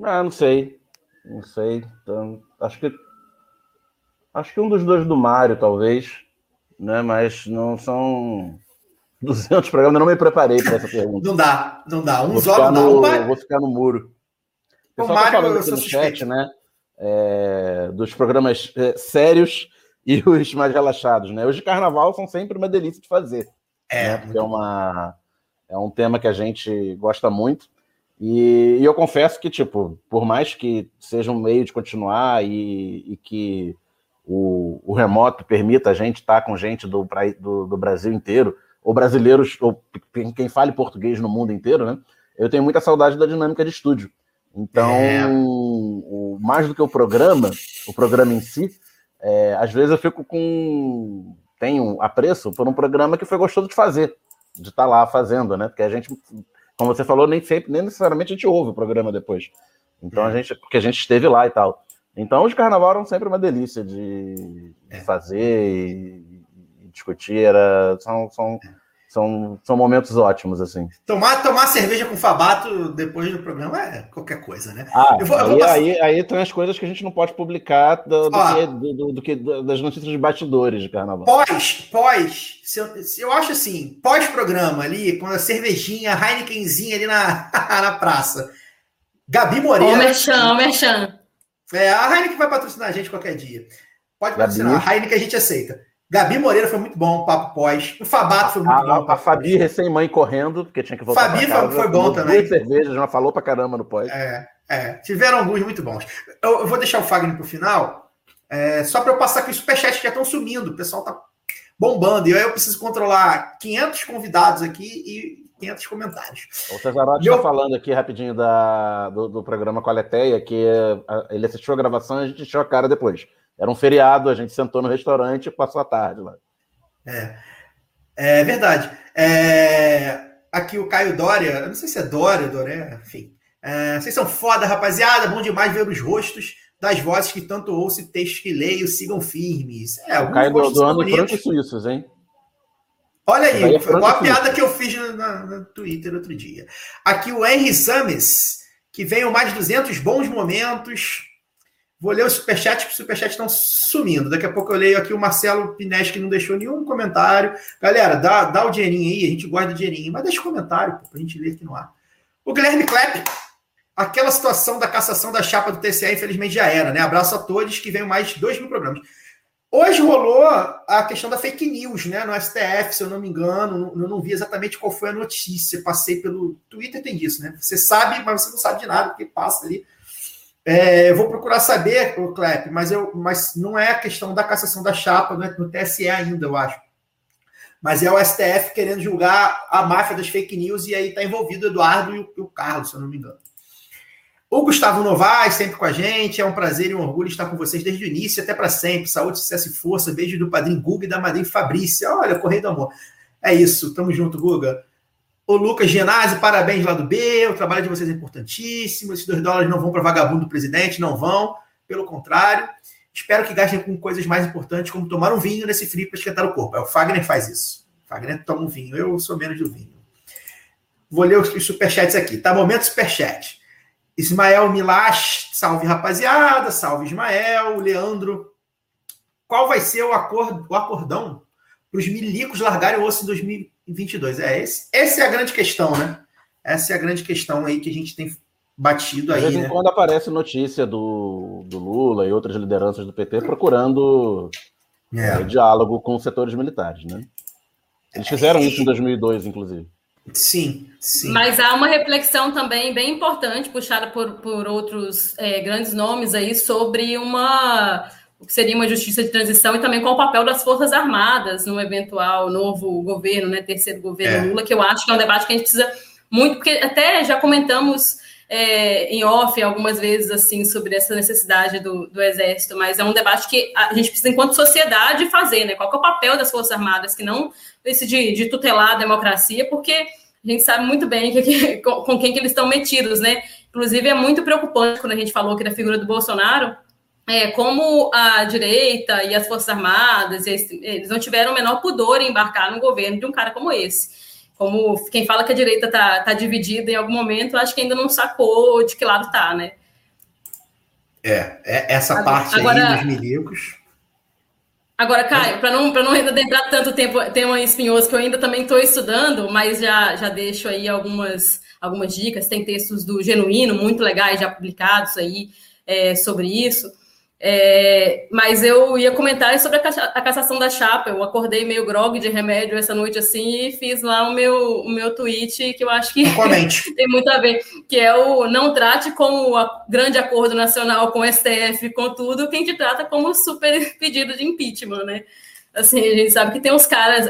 Ah, não sei. Não sei. Então, acho que. Acho que um dos dois do Mário, talvez. Né? Mas não são 200 programas. Eu não me preparei para essa pergunta. Não dá, não dá. Um só ficar, não dá. vou ficar no muro. O pessoal tá Mário, falando eu aqui sou no suspeito. chat, né? é, dos programas é, sérios e os mais relaxados, né? Os de carnaval são sempre uma delícia de fazer. É, né? Porque é, uma, é um tema que a gente gosta muito. E, e eu confesso que, tipo, por mais que seja um meio de continuar e, e que o, o remoto permita a gente estar com gente do, do, do Brasil inteiro, ou brasileiros, ou quem fale português no mundo inteiro, né? Eu tenho muita saudade da dinâmica de estúdio. Então, É. o, mais do que o programa, o programa em si, é, às vezes eu fico com. Tenho apreço por um programa que foi gostoso de fazer, de estar lá fazendo, né? Porque a gente, como você falou, nem sempre, nem necessariamente a gente ouve o programa depois. Então a gente, porque a gente esteve lá e tal. Então os carnaval eram sempre uma delícia de, de fazer e, e discutir, era, são, são, são, são momentos ótimos, assim. Tomar, tomar cerveja com Fabato depois do programa é qualquer coisa, né? Ah, Eu vou- eu aí, vou passar- aí, aí tem as coisas que a gente não pode publicar do, do Ó. que, do, do- do que- das notícias de bastidores de carnaval. Pós, pós, se eu, se eu acho assim, pós-programa ali, com a cervejinha, a Heinekenzinha ali na, na praça. Gabi Moreira. o Merchan, o Merchan. É, a Heineken vai patrocinar a gente qualquer dia. Pode Gabi. patrocinar. A Heineken a gente aceita. Gabi Moreira foi muito bom, papo pós. O Fabato foi muito bom. A, a, a papo Fabi, recém-mãe, correndo, porque tinha que voltar Fabi casa. foi- bom também. Duas cervejas, já falou pra caramba no pós. É, é, tiveram alguns muito bons. Eu, eu vou deixar o Fagner pro final, é, só para eu passar que os superchats já estão sumindo, o pessoal tá bombando, e aí eu preciso controlar 500 convidados aqui e 500 comentários. O Cesarotti Meu- está falando aqui rapidinho da, do, do programa com a Leteia, que a- ele assistiu a gravação e a gente encheu a cara depois. Era um feriado, a gente sentou no restaurante e passou a tarde lá. É, é verdade. É, aqui o Caio Dória, eu não sei se é Dória, Dória, enfim. É, vocês são foda, rapaziada. Bom demais ver os rostos das vozes que tanto ouço e textos que leio sigam firmes. É, O Caio do, do ano francos suíços, hein? Olha aí, é foi uma piada que eu fiz no, Twitter outro dia. Aqui o Henry Sames, que venham mais 200 bons momentos. Vou ler os superchats, que os superchats estão sumindo. Daqui a pouco eu leio aqui o Marcelo Pines, que não deixou nenhum comentário. Galera, dá, dá o dinheirinho aí, a gente gosta do dinheirinho, mas deixa o comentário pô, pra gente ler aqui no ar. O Guilherme Klepp, aquela situação da cassação da chapa do TCE, infelizmente já era, né? Abraço a todos, que venham mais dois mil programas. Hoje rolou a questão da fake news, né? No STF, se eu não me engano, eu não vi exatamente qual foi a notícia. Passei pelo Twitter, tem disso, né? Você sabe, mas você não sabe de nada, porque passa ali. É, eu vou procurar saber, o Clep, mas, eu, mas não é a questão da cassação da chapa no, no TSE ainda, eu acho. Mas é o STF querendo julgar a máfia das fake news e aí está envolvido o Eduardo e o, e o Carlos, se eu não me engano. O Gustavo Novaes, sempre com a gente. É um prazer e um orgulho estar com vocês desde o início até para sempre. Saúde, sucesso e força. Beijo do padrinho Guga e da madrinha Fabrícia. Olha, Correio do Amor. É isso. Tamo junto, Guga. O Lucas Genasi, parabéns lá do B. O trabalho de vocês é importantíssimo. Esses dois dólares não vão para vagabundo do presidente, não vão. Pelo contrário. Espero que gastem com coisas mais importantes, como tomar um vinho nesse frio para esquentar o corpo. É, o Fagner faz isso. O Fagner toma um vinho. Eu sou menos do vinho. Vou ler os superchats aqui. Tá, momento superchat. Ismael Milash, salve rapaziada, salve Ismael, Leandro. Qual vai ser o, acordo, o acordão para os milicos largarem o osso em 2022? É, esse, essa é a grande questão, né? Essa é a grande questão aí que a gente tem batido De vez aí, em né? quando aparece notícia do, do Lula e outras lideranças do PT procurando É. eh, diálogo com os setores militares, né? Eles fizeram isso em 2002, inclusive. Sim, sim. Mas há uma reflexão também bem importante, puxada por, por outros é, grandes nomes aí, sobre uma o que seria uma justiça de transição e também qual o papel das Forças Armadas no eventual novo governo, né, terceiro governo É. Lula, que eu acho que é um debate que a gente precisa muito, porque até já comentamos é, em off algumas vezes assim sobre essa necessidade do, do exército, mas é um debate que a gente precisa, enquanto sociedade, fazer, né? Qual é o papel das Forças Armadas, que não esse de, de tutelar a democracia, porque a gente sabe muito bem que- que- com, com quem que eles estão metidos, né? Inclusive, é muito preocupante quando a gente falou aqui da figura do Bolsonaro, é, como a direita e as Forças Armadas, eles, eles não tiveram o menor pudor em embarcar no governo de um cara como esse. Como quem fala que a direita está tá dividida em algum momento, acho que ainda não sacou de que lado tá, né? É, é essa Agora- parte aí agora- dos milicos. Agora, Caio, para não, pra não tanto tempo, tema espinhoso que eu ainda também estou estudando, mas já, já deixo aí algumas, algumas dicas. Tem textos do Genuíno muito legais já publicados aí é, sobre isso. É, mas eu ia comentar sobre a, cassação da chapa. Eu acordei meio grog de remédio essa noite assim e fiz lá o meu, o meu tweet que eu acho que tem muito a ver, que é o não trate como a grande acordo nacional com o STF, com tudo, quem te trata como super pedido de impeachment, né? Assim, a gente sabe que tem uns caras,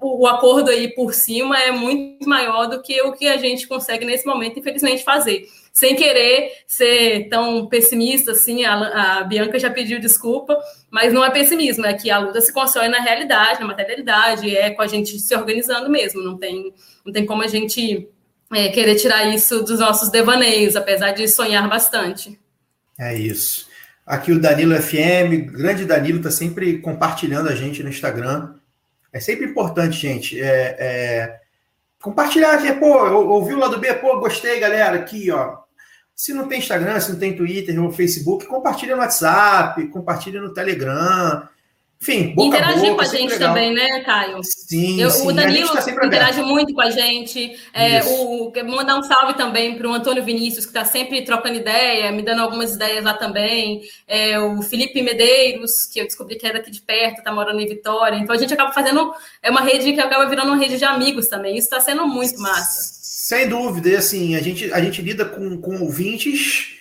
o, o acordo aí por cima é muito maior do que o que a gente consegue nesse momento, infelizmente, fazer. Sem querer ser tão pessimista assim, a, a Bianca já pediu desculpa, mas não é pessimismo, é que a luta se constrói na realidade, na materialidade, é com a gente se organizando mesmo, não tem, não tem como a gente é, querer tirar isso dos nossos devaneios, apesar de sonhar bastante. É isso. Aqui o Danilo FM, grande Danilo, tá sempre compartilhando a gente no Instagram. É sempre importante, gente. É, é, compartilhar, pô, eu ouvi o lado B, pô, gostei, galera, aqui, ó. Se não tem Instagram, se não tem Twitter ou Facebook, compartilha no WhatsApp, compartilha no Telegram. Enfim, boca Interagir boca, com a gente legal. também, né, Caio? Sim, Eu- sim. o Danilo tá interage muito com a gente. É, o, mandar um salve também para o Antônio Vinícius, que está sempre trocando ideia, me dando algumas ideias lá também. É, o Felipe Medeiros, que eu descobri que é daqui de perto, está morando em Vitória. Então a gente acaba fazendo. É uma rede que acaba virando uma rede de amigos também. Isso está sendo muito massa. Sem dúvida, e assim, a gente, a gente lida com, com ouvintes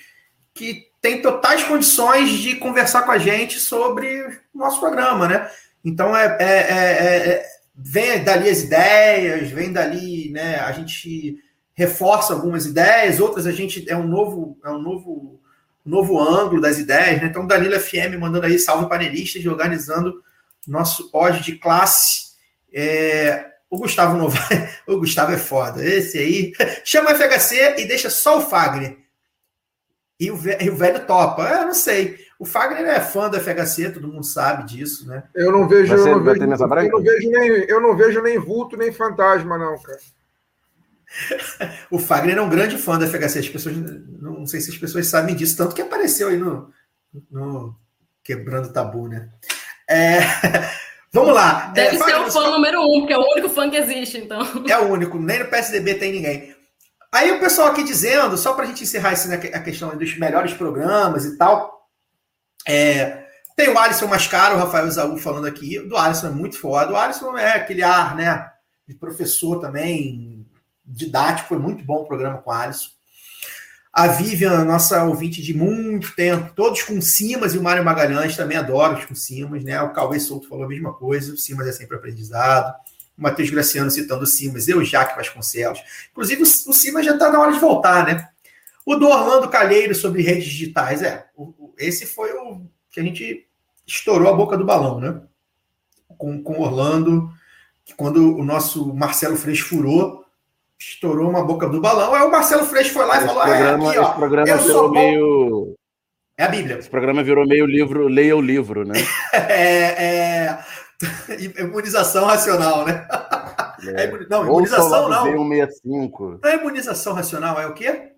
que têm totais condições de conversar com a gente sobre o nosso programa, né? Então é, é, é- é- vem dali as ideias, vem dali, né? A gente reforça algumas ideias, outras a gente é um novo, é um novo, novo ângulo das ideias, né? Então, Danilo FM mandando aí salve panelistas e organizando nosso ódio de classe. É, o Gustavo Novaes, o Gustavo é foda. Esse aí chama o FHC e deixa só o Fagner. E o, ve- e o velho topa. É, Eu não sei. O Fagner é fã do FHC, todo mundo sabe disso, né? Eu não vejo, Vai ser- eu não vai vejo, eu não vejo nem, eu não vejo nem vulto nem fantasma, não, cara. O Fagner é um grande fã do FHC. As pessoas não, não sei se as pessoas sabem disso, tanto que apareceu aí no, no Quebrando Tabu, né? É, vamos lá. Deve É, ser o fã número um, porque é o único fã que existe, então. É o único, nem no PSDB tem ninguém. Aí o pessoal aqui dizendo, só para a gente encerrar né, a questão dos melhores programas e tal, é, tem o Alisson Mascaro, o Rafael Zaú falando aqui, do Alisson é muito foda, o Alisson é aquele ar, né, de professor também, didático, foi muito bom o programa com o Alisson. A Vivian, nossa ouvinte de muito tempo, todos com Simas e o Mário Magalhães, também adoro os com Simas, né? O Cauê Souto falou a mesma coisa, o Simas é sempre aprendizado. O Matheus Graciano citando o Simas, eu, Jaque Vasconcelos. Inclusive, o Simas já está na hora de voltar, né? O do Orlando Calheiro sobre redes digitais, é. esse foi o que a gente estourou a boca do balão, né? Com, com Orlando, quando o nosso Marcelo Freixo furou, estourou uma boca do balão. Aí o Marcelo Freixo foi lá e Esse falou: programa, é, aqui, esse ó, programa eu virou meio. É a Bíblia. Esse programa virou meio livro, leia o livro, né? É, é... Imunização racional, né? É imuni- Não, Ouça o imunização não. B165. Não é imunização racional, é o quê?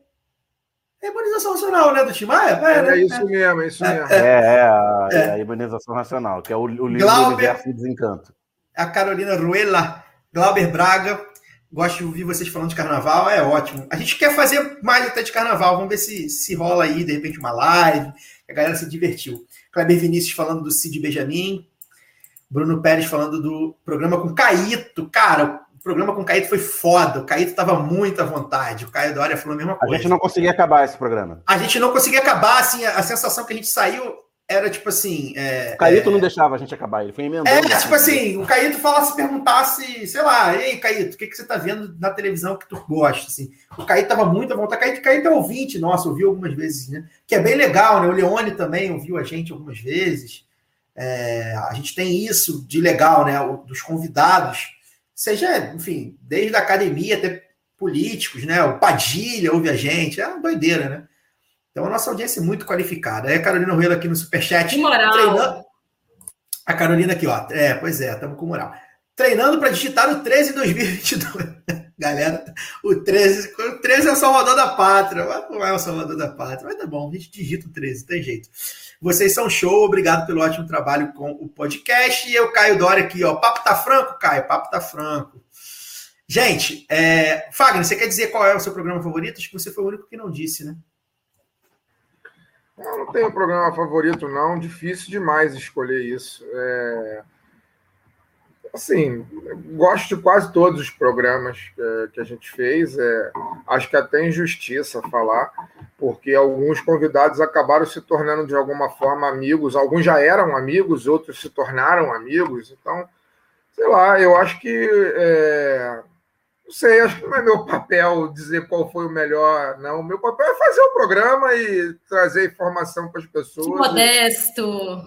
É imunização racional, né, do Tim Maia? É, né? isso mesmo, é isso mesmo. É, é, a, É. a imunização racional, que é o, o livro Glauber- do universo de desencanto. A Carolina Ruela, Glauber Braga. Gosto de ouvir vocês falando de carnaval, é ótimo. A gente quer fazer mais até de carnaval, vamos ver se, se rola aí, de repente, uma live. A galera se divertiu. Kleber Vinícius falando do Cid Benjamin. Bruno Pérez falando do programa com Caíto. Cara, o programa com Caíto foi foda. O Caíto tava muito à vontade. O Caio Dória falou a mesma A coisa. gente não conseguia acabar esse programa. A gente não conseguia acabar, assim, a, a sensação que a gente saiu era tipo assim. É, O Caíto é, não deixava a gente acabar, ele foi emendando. É, tipo assim, o Caíto falasse, perguntasse, sei lá, ei, Caíto, o que, que você tá vendo na televisão que tu gosta? Assim, o Caíto tava muito à vontade. Caíto, Caíto é ouvinte, nossa, ouviu algumas vezes, né? Que é bem legal, né? O Leone também ouviu a gente algumas vezes. É, a gente tem isso de legal, né? O- dos convidados, seja, enfim, desde a academia até políticos, né? O Padilha ouve a gente, é uma doideira, né? Então a nossa audiência é muito qualificada. Aí a Carolina Ruela aqui no Superchat. Que moral. treinando- A Carolina aqui, ó. É, pois é, estamos com moral. Treinando para digitar o 13 em 2022. Galera, o 13, o 13 é o salvador da pátria. Não é o salvador da pátria, mas tá bom, a gente digita o 13, tem jeito. Vocês são show, obrigado pelo ótimo trabalho com o podcast. E eu, Caio Dória, aqui, ó. Papo tá franco, Caio, papo tá franco. Gente, é... Fagner, você quer dizer qual é o seu programa favorito? Acho que você foi o único que não disse, né? Eu não tenho programa favorito, não. Difícil demais escolher isso. É... Assim, gosto de quase todos os programas é, que a gente fez. É... Acho que até injustiça falar, porque alguns convidados acabaram se tornando de alguma forma amigos. Alguns já eram amigos, outros se tornaram amigos. Então, sei lá, eu acho que. é, Não sei, acho que não é meu papel dizer qual foi o melhor, não. O meu papel é fazer o programa e trazer informação para as pessoas. Que modesto.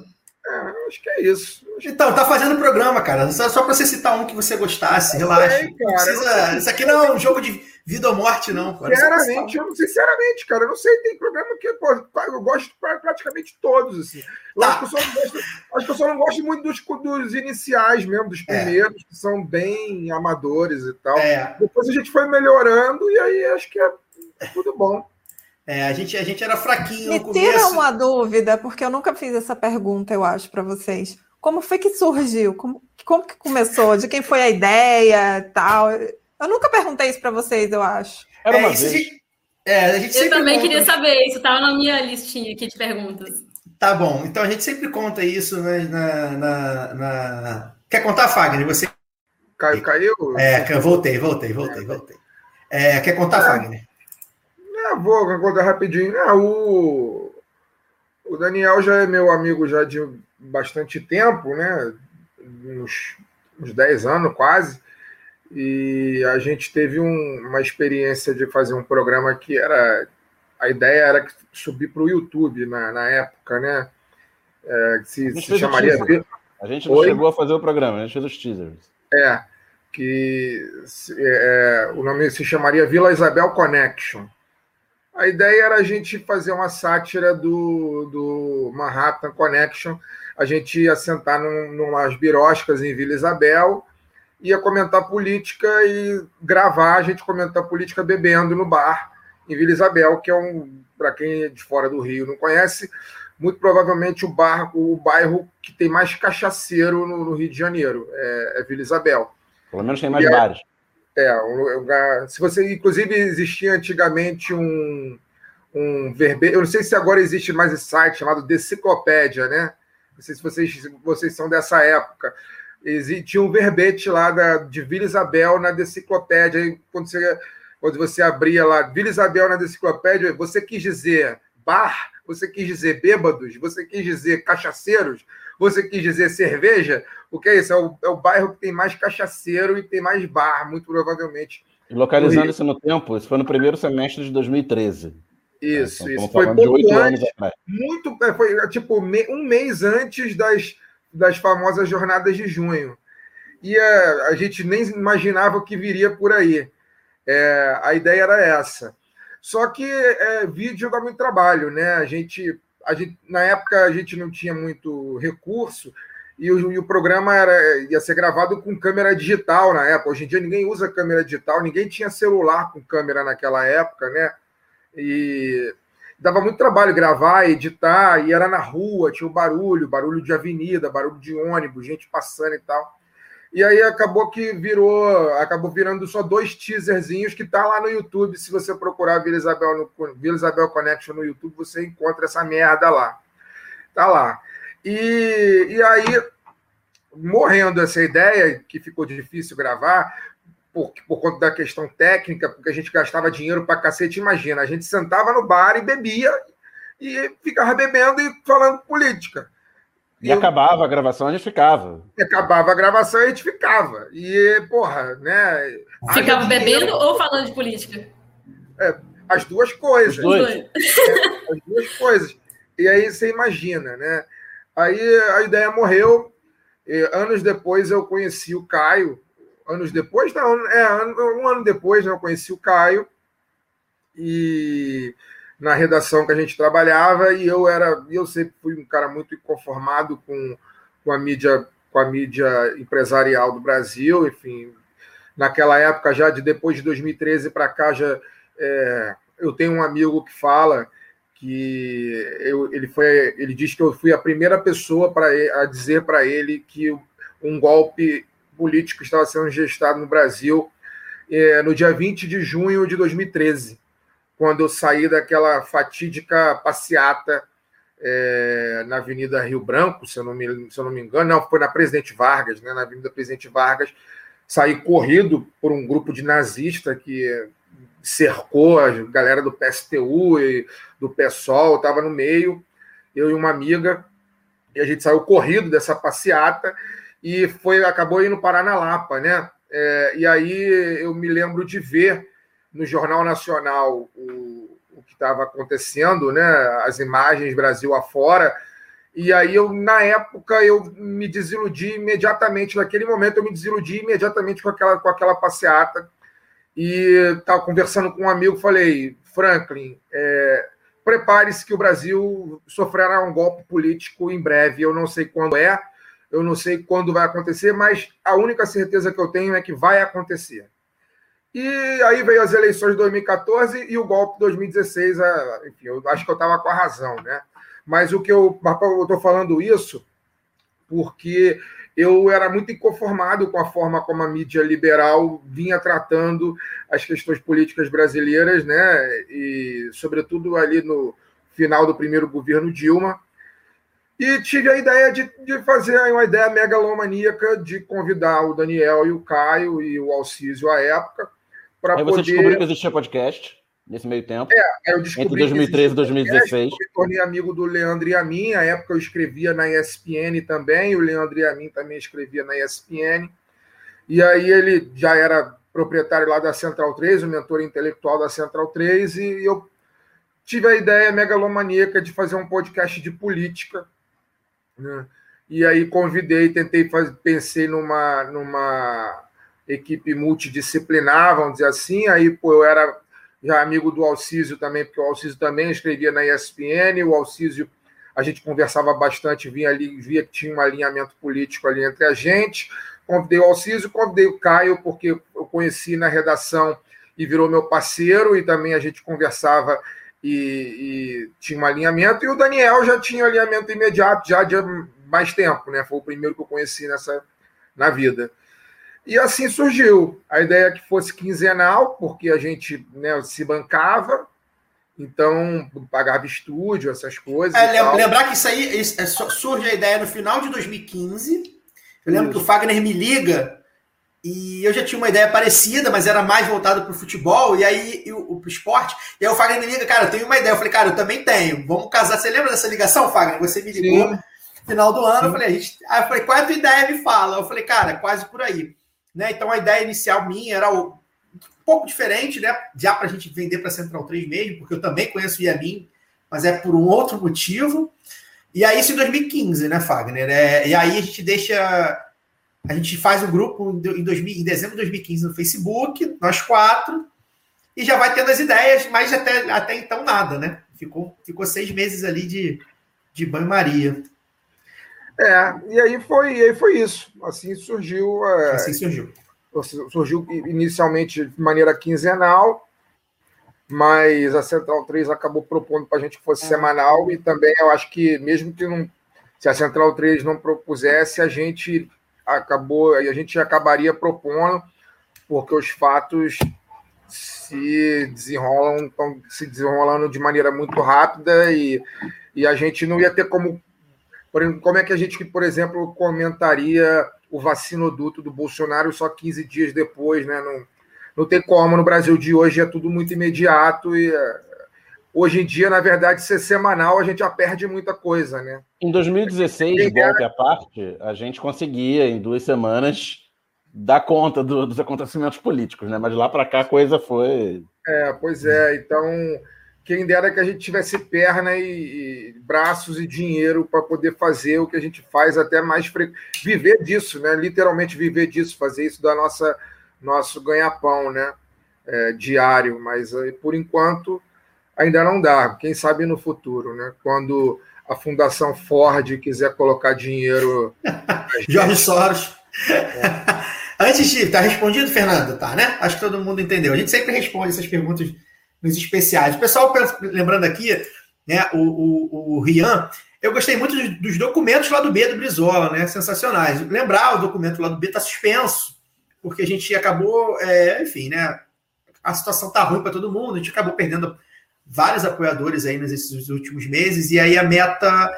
É, acho que é isso. Então, tá fazendo programa, cara. Só, só pra você citar um que você gostasse, relaxa. sei, cara, precisa- Isso aqui não é um jogo de vida ou morte, não. cara. Pra Sinceramente, eu sinceramente, cara, eu não sei, tem programa que pô, eu gosto pra praticamente todos, assim. Tá. acho, que eu só não gosto, acho que eu só não gosto muito dos, dos iniciais mesmo, dos É. primeiros, que são bem amadores e tal. É, Depois a gente foi melhorando e aí acho que é tudo bom. É, a, gente, a gente era fraquinho Me no tira começo. uma dúvida, porque eu nunca fiz essa pergunta, eu acho, para vocês. Como foi que surgiu? Como, como que começou? De quem foi a ideia tal? Eu nunca perguntei isso para vocês, eu acho. Era É, uma isso vez. é, a gente Eu também conta- queria saber, isso estava na minha listinha aqui de perguntas. Tá bom, então a gente sempre conta isso né, na, na- na- Quer contar, Fagner? Você... Caiu, caiu? É, voltei, voltei, voltei, voltei. É, quer contar, Fagner? É, vou contar rapidinho. É, o, o Daniel já é meu amigo já de bastante tempo, né? Uns, uns 10 anos quase. E a gente teve um- uma experiência de fazer um programa que era. A ideia era subir para o YouTube na, na época, né? É, se, A gente se chamaria. A gente não Oi? chegou a fazer o programa, a gente fez os teasers. É, que se- é, o nome se chamaria Vila Isabel Connection. A ideia era a gente fazer uma sátira do, do Manhattan Connection. A gente ia sentar num, numas biroscas em Vila Isabel, ia comentar política e gravar a gente comentar política bebendo no bar em Vila Isabel, que é um, para quem é de fora do Rio não conhece, muito provavelmente o, bar, o bairro que tem mais cachaceiro no, no Rio de Janeiro, é, é Vila Isabel. Pelo menos tem mais E bares. É, um lugar. Se você, inclusive, existia antigamente um, um verbete. Eu não sei se agora existe mais esse site chamado Deciclopédia, né? Não sei se vocês, vocês são dessa época. Existia um verbete lá da, de Vila Isabel na Deciclopédia. Quando, você, quando você abria lá Vila Isabel na Deciclopédia, você quis dizer bar, você quis dizer bêbados, você quis dizer cachaceiros, você quis dizer cerveja. O que é isso? É o, é o bairro que tem mais cachaceiro e tem mais bar, muito provavelmente. Localizando isso no tempo, isso foi no primeiro semestre de 2013. Isso, Então, isso. Foi pouco antes, muito, é, foi tipo um mês antes das, das famosas jornadas de junho. E é, a gente nem imaginava que viria por aí. É, a ideia era essa. Só que é, vídeo dá muito trabalho, né? A gente, a gente, na época, a gente não tinha muito recurso e o, e o programa era, ia ser gravado com câmera digital na época. Hoje em dia ninguém usa câmera digital, ninguém tinha celular com câmera naquela época, né? E dava muito trabalho gravar, editar, e era na rua, tinha o barulho, barulho de avenida, barulho de ônibus, gente passando e tal. E aí acabou que virou, acabou virando só dois teaserzinhos que tá lá no YouTube. Se você procurar Vila Isabel, no, Vila Isabel Connection no YouTube, você encontra essa merda lá. Tá lá. E, e aí, morrendo essa ideia, que ficou difícil gravar, por, por conta da questão técnica, porque a gente gastava dinheiro pra cacete, imagina, a gente sentava no bar e bebia e ficava bebendo e falando política. E acabava a gravação, a gente ficava. E acabava a gravação e a gente ficava. E, porra, né? Ficava haja bebendo ou falando de política? As duas coisas. As duas coisas. E aí você imagina, né? Aí a ideia morreu. E anos depois eu conheci o Caio. Anos depois, não, é, ano- um ano depois né, eu conheci o Caio. E na redação que a gente trabalhava, e eu era, eu sempre fui um cara muito inconformado com, com a mídia, com a mídia empresarial do Brasil, enfim, naquela época já de depois de 2013 para cá já é, eu tenho um amigo que fala que eu, ele foi ele diz que eu fui a primeira pessoa para a dizer para ele que um golpe político estava sendo gestado no Brasil é, no dia 20 de junho de 2013 quando eu saí daquela fatídica passeata é, na Avenida Rio Branco, se eu, não me, se eu não me engano, não, foi na Presidente Vargas, né, na Avenida Presidente Vargas, saí corrido por um grupo de nazista que cercou a galera do PSTU e do PSOL, estava no meio, eu e uma amiga, e a gente saiu corrido dessa passeata e foi acabou indo parar na Lapa, né? É, e aí eu me lembro de ver no Jornal Nacional o, o que estava acontecendo, né? As imagens Brasil afora, E aí eu, na época, eu me desiludi imediatamente, naquele momento eu me desiludi imediatamente com aquela, com aquela passeata. E estava conversando com um amigo, falei, Franklin, é, prepare-se que o Brasil sofrerá um golpe político em breve. Eu não sei quando é, eu não sei quando vai acontecer, mas a única certeza que eu tenho é que vai acontecer. E aí veio as eleições de 2014 e o golpe de 2016. Enfim, eu acho que eu estava com a razão, né? Mas o que eu estou falando isso porque eu era muito inconformado com a forma como a mídia liberal vinha tratando as questões políticas brasileiras, né? E sobretudo ali no final do primeiro governo Dilma. E tive a ideia de, de fazer uma ideia megalomaníaca de convidar o Daniel e o Caio e o Alcísio à época poder. Aí você descobriu que existia podcast nesse meio tempo. É, eu descobri entre 2013 e 2016. Eu me tornei amigo do Leandro e a mim. Na época eu escrevia na ESPN também, o Leandro e a mim também escrevia na ESPN. E aí ele já era proprietário lá da Central 3, o mentor intelectual da Central 3, e eu tive a ideia megalomaníaca de fazer um podcast de política. Né? E aí convidei, tentei fazer, pensei numa, numa equipe multidisciplinar, vamos dizer assim. Aí, pô, eu era já amigo do Alcísio também, porque o Alcísio também escrevia na ESPN, o Alcísio, a gente conversava bastante, via ali, via que tinha um alinhamento político ali entre a gente. Convidei o Alcísio, convidei o Caio, porque eu conheci na redação e virou meu parceiro, e também a gente conversava e, e tinha um alinhamento, e o Daniel já tinha um alinhamento imediato, já de mais tempo, né? Foi o primeiro que eu conheci nessa na vida. E assim surgiu a ideia que fosse quinzenal, porque a gente né, se bancava, então pagava estúdio, essas coisas. É, lembrar que isso aí isso, é, surge a ideia no final de 2015. Eu lembro isso. que o Fagner me liga e eu já tinha uma ideia parecida, mas era mais voltado para o futebol, e aí o esporte. E aí o Fagner me liga, cara, eu tenho uma ideia. Eu falei, cara, eu também tenho. Vamos casar. Você lembra dessa ligação, Fagner? Você me ligou no final do ano. Eu falei, a gente... aí eu falei, qual é a tua ideia? Me fala. Eu falei, cara, quase por aí. Né? Então a ideia inicial minha era o, um pouco diferente, né? Já para a gente vender para Central 3 mesmo, porque eu também conheço o Yamin, mas é por um outro motivo. E aí, isso em 2015, né, Fagner? É, e aí a gente deixa. A gente faz um grupo em, 2000, em dezembro de 2015 no Facebook, nós quatro, e já vai tendo as ideias, mas até, até então nada, né? Ficou, ficou seis meses ali de, de banho-maria. É, e aí foi, e aí foi isso. Assim surgiu. É, assim surgiu. Surgiu inicialmente de maneira quinzenal, mas a Central 3 acabou propondo para a gente que fosse é. semanal, e também eu acho que, mesmo que não. Se a Central 3 não propusesse, a gente acabou, a gente acabaria propondo, porque os fatos se desenrolam, estão se desenrolando de maneira muito rápida e, e a gente não ia ter como como é que a gente, por exemplo, comentaria o vacinoduto do Bolsonaro só 15 dias depois, né? Não, não tem como. No Brasil de hoje é tudo muito imediato e é, hoje em dia, na verdade, ser semanal, a gente já perde muita coisa, né? Em 2016, volta à parte, a gente conseguia, em duas semanas, dar conta do, dos acontecimentos políticos, né? Mas lá para cá a coisa foi. É, pois é. Então quem dera que a gente tivesse perna e, e braços e dinheiro para poder fazer o que a gente faz até mais fre... viver disso, né? Literalmente viver disso, fazer isso da nossa nosso ganha-pão, né? É, diário, mas por enquanto ainda não dá. Quem sabe no futuro, né? Quando a Fundação Ford quiser colocar dinheiro. Jorge Soros. É. Antes de. Tá respondido, Fernando? Tá, né? Acho que todo mundo entendeu. A gente sempre responde essas perguntas nos especiais. O pessoal, lembrando aqui, né, o, o, o Rian, eu gostei muito dos, documentos lá do B do Brizola, né? Sensacionais. Lembrar, o documento lá do B está suspenso, porque a gente acabou, é, enfim, né? A situação tá ruim para todo mundo, a gente acabou perdendo vários apoiadores aí nesses últimos meses, e aí a meta,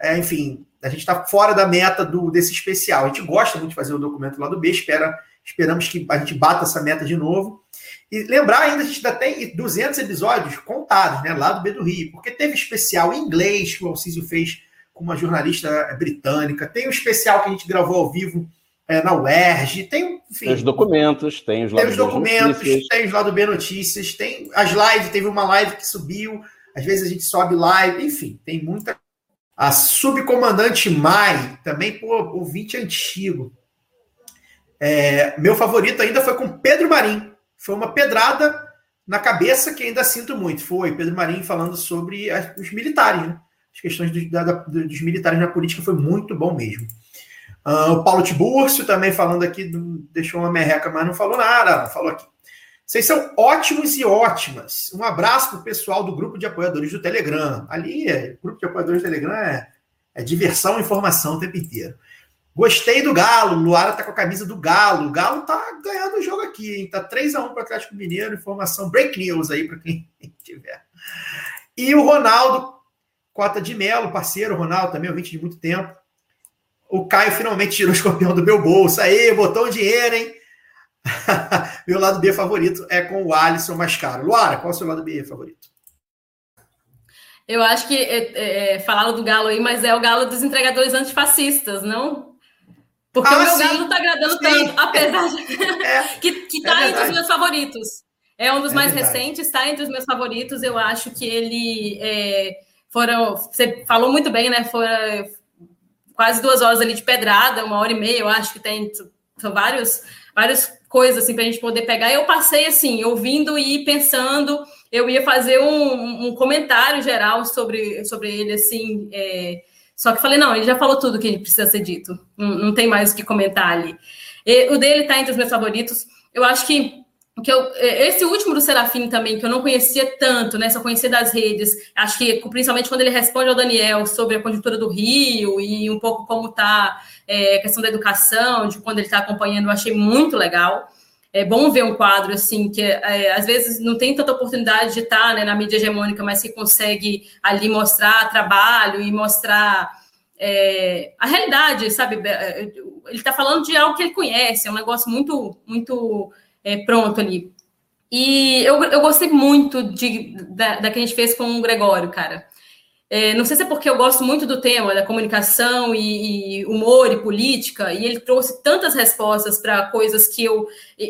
é, enfim, a gente está fora da meta do, desse especial. A gente gosta muito de fazer o documento lá do B, espera, esperamos que a gente bata essa meta de novo. E lembrar ainda, a gente ainda tem 200 episódios contados, né, lá do B do Rio, porque teve especial em inglês que o Alcísio fez com uma jornalista britânica, tem um especial que a gente gravou ao vivo é, na UERJ, tem, enfim, tem os documentos, tem os, tem os documentos, notícias. tem os lá do B Notícias, tem as lives, teve uma live que subiu, às vezes a gente sobe live, enfim, tem muita A subcomandante Mai, também, pô, ouvinte antigo. É, meu favorito ainda foi com Pedro Marim. Foi uma pedrada na cabeça que ainda sinto muito. Foi Pedro Marim falando sobre as, os militares, né? As questões do, da, dos militares na política foi muito bom mesmo. Uh, o Paulo Tiburcio também falando aqui, deixou uma merreca, mas não falou nada, falou aqui. Vocês são ótimos e ótimas. Um abraço para o pessoal do grupo de apoiadores do Telegram. Ali, é, o grupo de apoiadores do Telegram é, é diversão e informação o tempo inteiro. Gostei do Galo. Luara tá com a camisa do Galo. O Galo tá ganhando o jogo aqui, hein? Tá 3 a 1 para Atlético Mineiro. Informação break news aí para quem tiver. E o Ronaldo, cota de Melo, parceiro, Ronaldo também, ouvinte de muito tempo. O Caio finalmente tirou o escorpião do meu bolso. Aí, botou um dinheiro, hein? Meu lado B favorito é com o Alisson mais caro. Luara, qual é o seu lado B favorito? Eu acho que é, é, falaram do galo aí, mas é o galo dos entregadores antifascistas, não? Porque ah, o meu sim, não tá agradando sim. tanto, apesar de é, que, que tá é entre os meus favoritos. É um dos é mais verdade. recentes, está entre os meus favoritos. Eu acho que ele é, foram. Você falou muito bem, né? Foram quase duas horas ali de pedrada, uma hora e meia, eu acho que tem. São vários, vários coisas assim para a gente poder pegar. Eu passei assim, ouvindo e pensando, eu ia fazer um, um comentário geral sobre, sobre ele, assim. É... Só que falei, não, ele já falou tudo que ele precisa ser dito. Não, não tem mais o que comentar ali. E, o dele está entre os meus favoritos. Eu acho que que eu, é, esse último do Serafim também, que eu não conhecia tanto, né? Só conhecia das redes. Acho que principalmente quando ele responde ao Daniel sobre a conjuntura do Rio e um pouco como está é, a questão da educação, de quando ele está acompanhando, eu achei muito legal. É bom ver um quadro assim, que é, às vezes não tem tanta oportunidade de estar tá, né, na mídia hegemônica, mas que consegue ali mostrar trabalho e mostrar é, a realidade, sabe? É, ele está falando de algo que ele conhece, é um negócio muito, muito é, pronto ali. E eu, eu gostei muito de, da, da que a gente fez com o Gregório, cara. É, não sei se é porque eu gosto muito do tema da comunicação e, e humor e política, e ele trouxe tantas respostas para coisas que eu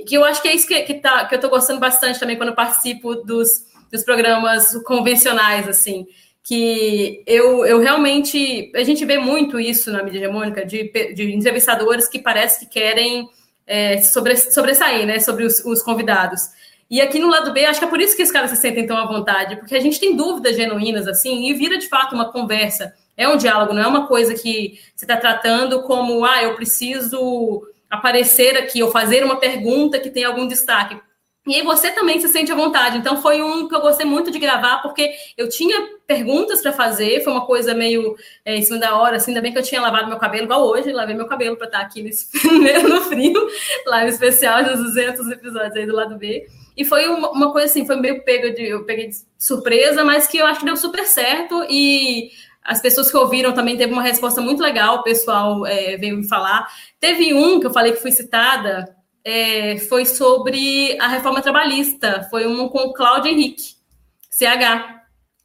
que eu acho que é isso que, que, tá, que eu estou gostando bastante também quando participo dos, dos programas convencionais, assim, que eu, eu realmente a gente vê muito isso na mídia hegemônica de, de entrevistadores que parece que querem é, sobre, sobressair, né, sobre os, os, convidados. E aqui no lado B, acho que é por isso que os caras se sentem tão à vontade, porque a gente tem dúvidas genuínas, assim, e vira de fato uma conversa. É um diálogo, não é uma coisa que você está tratando como, ah, eu preciso aparecer aqui ou fazer uma pergunta que tem algum destaque. E aí você também se sente à vontade. Então foi um que eu gostei muito de gravar, porque eu tinha perguntas para fazer, foi uma coisa meio é, em cima da hora, assim, ainda bem que eu tinha lavado meu cabelo, igual hoje, lavei meu cabelo para estar aqui nesse, no frio, live especial dos 200 episódios aí do lado B. E foi uma, uma coisa assim, foi meio pego de, eu peguei de surpresa, mas que eu acho que deu super certo e as pessoas que ouviram também teve uma resposta muito legal, o pessoal é, veio me falar. Teve um que eu falei que fui citada, é, foi sobre a reforma trabalhista. Foi um com o Cláudio Henrique, CH.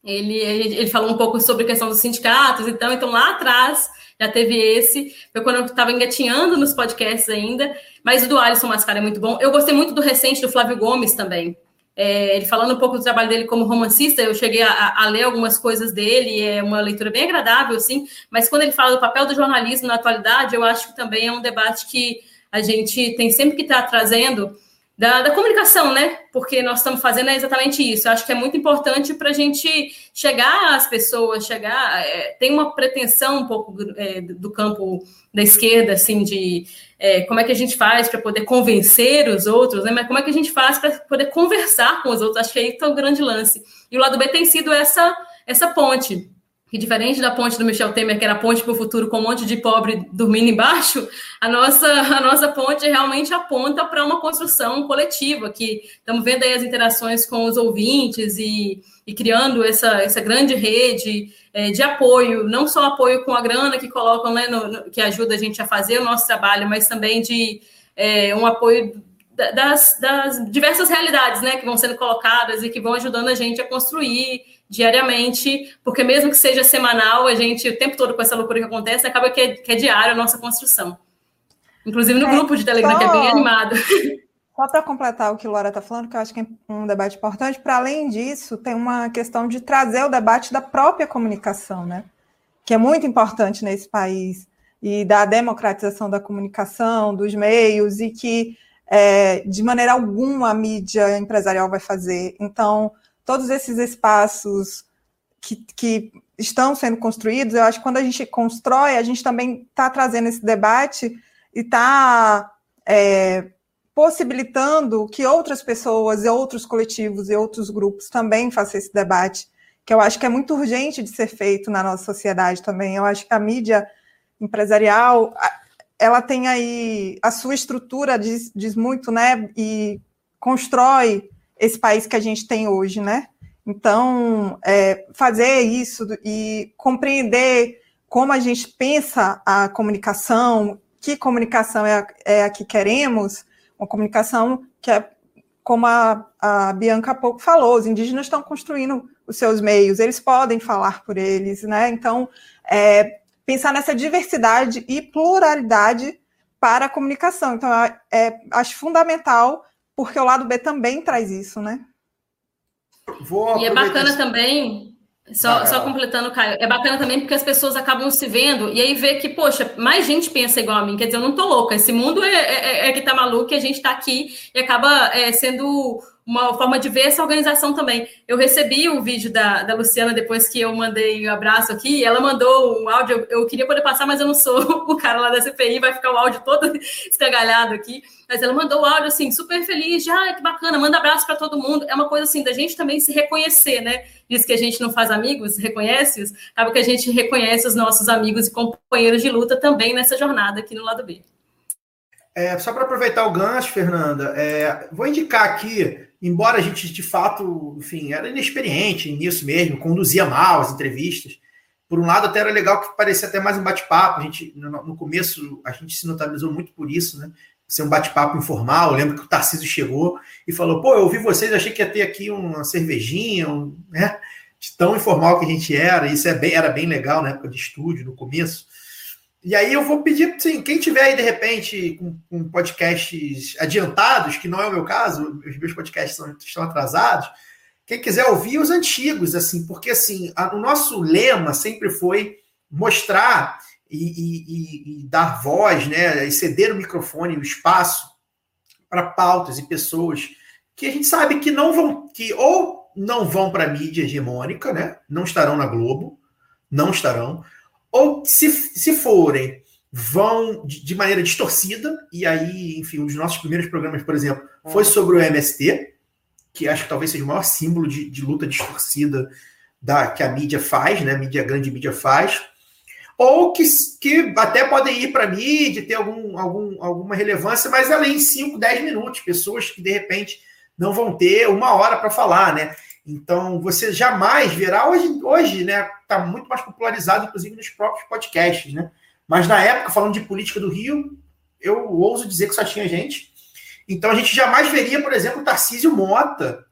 Ele, ele falou um pouco sobre a questão dos sindicatos, então, então lá atrás já teve esse. Foi quando eu estava engatinhando nos podcasts ainda. Mas o do Alisson Mascara é muito bom. Eu gostei muito do recente do Flávio Gomes também. É, ele falando um pouco do trabalho dele como romancista, eu cheguei a, a, ler algumas coisas dele, é uma leitura bem agradável, sim, mas quando ele fala do papel do jornalismo na atualidade, eu acho que também é um debate que a gente tem sempre que estar tá trazendo da, da, comunicação, né? Porque nós estamos fazendo é exatamente isso. Eu acho que é muito importante para a gente chegar às pessoas, chegar. É, tem uma pretensão um pouco é, do campo da esquerda, assim, de é, como é que a gente faz para poder convencer os outros, né? Mas como é que a gente faz para poder conversar com os outros? Acho que aí está o grande lance. E o lado B tem sido essa, essa ponte que diferente da ponte do Michel Temer, que era ponte para o futuro com um monte de pobre dormindo embaixo, a nossa, a nossa ponte realmente aponta para uma construção coletiva, que estamos vendo aí as interações com os ouvintes e, e criando essa, essa grande rede é, de apoio, não só apoio com a grana que colocam, né, no, no, que ajuda a gente a fazer o nosso trabalho, mas também de é, um apoio das, das diversas realidades né, que vão sendo colocadas e que vão ajudando a gente a construir diariamente, porque mesmo que seja semanal, a gente, o tempo todo com essa loucura que acontece, acaba que é, que é diário a nossa construção. Inclusive no é, grupo de Telegram, só, que é bem animado. Só para completar o que Laura está falando, que eu acho que é um debate importante, para além disso, tem uma questão de trazer o debate da própria comunicação, né? que é muito importante nesse país, e da democratização da comunicação, dos meios, e que é, de maneira alguma a mídia empresarial vai fazer. Então, todos esses espaços que, que estão sendo construídos, eu acho que quando a gente constrói, a gente também está trazendo esse debate e está é, possibilitando que outras pessoas e outros coletivos e outros grupos também façam esse debate, que eu acho que é muito urgente de ser feito na nossa sociedade também. Eu acho que a mídia empresarial, ela tem aí a sua estrutura diz, diz muito, né? E constrói esse país que a gente tem hoje, né? Então, é, fazer isso e compreender como a gente pensa a comunicação, que comunicação é a, é a que queremos, uma comunicação que é, como a, a Bianca há pouco falou, os indígenas estão construindo os seus meios, eles podem falar por eles, né? Então, é, pensar nessa diversidade e pluralidade para a comunicação. Então, é, é, acho fundamental, porque o lado B também traz isso, né? e é bacana também, só, ah, só completando, Caio, é bacana também porque as pessoas acabam se vendo e aí vê que, poxa, mais gente pensa igual a mim, quer dizer, eu não tô louca, esse mundo é, é, é que tá maluco e a gente tá aqui e acaba é, sendo uma forma de ver essa organização também. Eu recebi o vídeo da, da Luciana depois que eu mandei o um abraço aqui, ela mandou um áudio, eu, eu, queria poder passar, mas eu não sou o cara lá da CPI, vai ficar o áudio todo estragalhado aqui, mas ela mandou o áudio assim, super feliz, já, ah, que bacana, manda abraço para todo mundo, é uma coisa assim, da gente também se reconhecer, né? Diz que a gente não faz amigos, reconhece-os, acaba que a gente reconhece os nossos amigos e companheiros de luta também nessa jornada aqui no lado B. É, só para aproveitar o gancho, Fernanda, é, vou indicar aqui embora a gente de fato, enfim, era inexperiente nisso mesmo, conduzia mal as entrevistas. Por um lado, até era legal que parecia até mais um bate-papo. A gente, no, começo, a gente se notabilizou muito por isso, né? Ser um bate-papo informal. Eu lembro que o Tarcísio chegou e falou: pô, eu ouvi vocês, achei que ia ter aqui uma cervejinha, um, né? De tão informal que a gente era. Isso é bem, era bem legal na época de estúdio, no começo. E aí eu vou pedir, sim, quem tiver aí de repente com, com, podcasts adiantados, que não é o meu caso, os meus podcasts são, estão atrasados, quem quiser ouvir os antigos, assim, porque assim, a, o nosso lema sempre foi mostrar e, e, e, dar voz, né, e ceder o microfone, o espaço para pautas e pessoas que a gente sabe que não vão, que ou não vão para a mídia hegemônica, né, não estarão na Globo, não estarão, ou se, se forem, vão de, de, maneira distorcida, e aí, enfim, um dos nossos primeiros programas, por exemplo, foi sobre o MST, que acho que talvez seja o maior símbolo de, de luta distorcida da, que a mídia faz, né? A mídia, a grande mídia faz. Ou que, que até podem ir para a mídia, ter algum, algum, alguma relevância, mas além em 5, 10 minutos, pessoas que de repente não vão ter uma hora para falar, né? Então, você jamais verá, hoje, hoje né, está muito mais popularizado, inclusive nos próprios podcasts, né? Mas na época, falando de política do Rio, eu ouso dizer que só tinha gente. Então, a gente jamais veria, por exemplo, Tarcísio Mota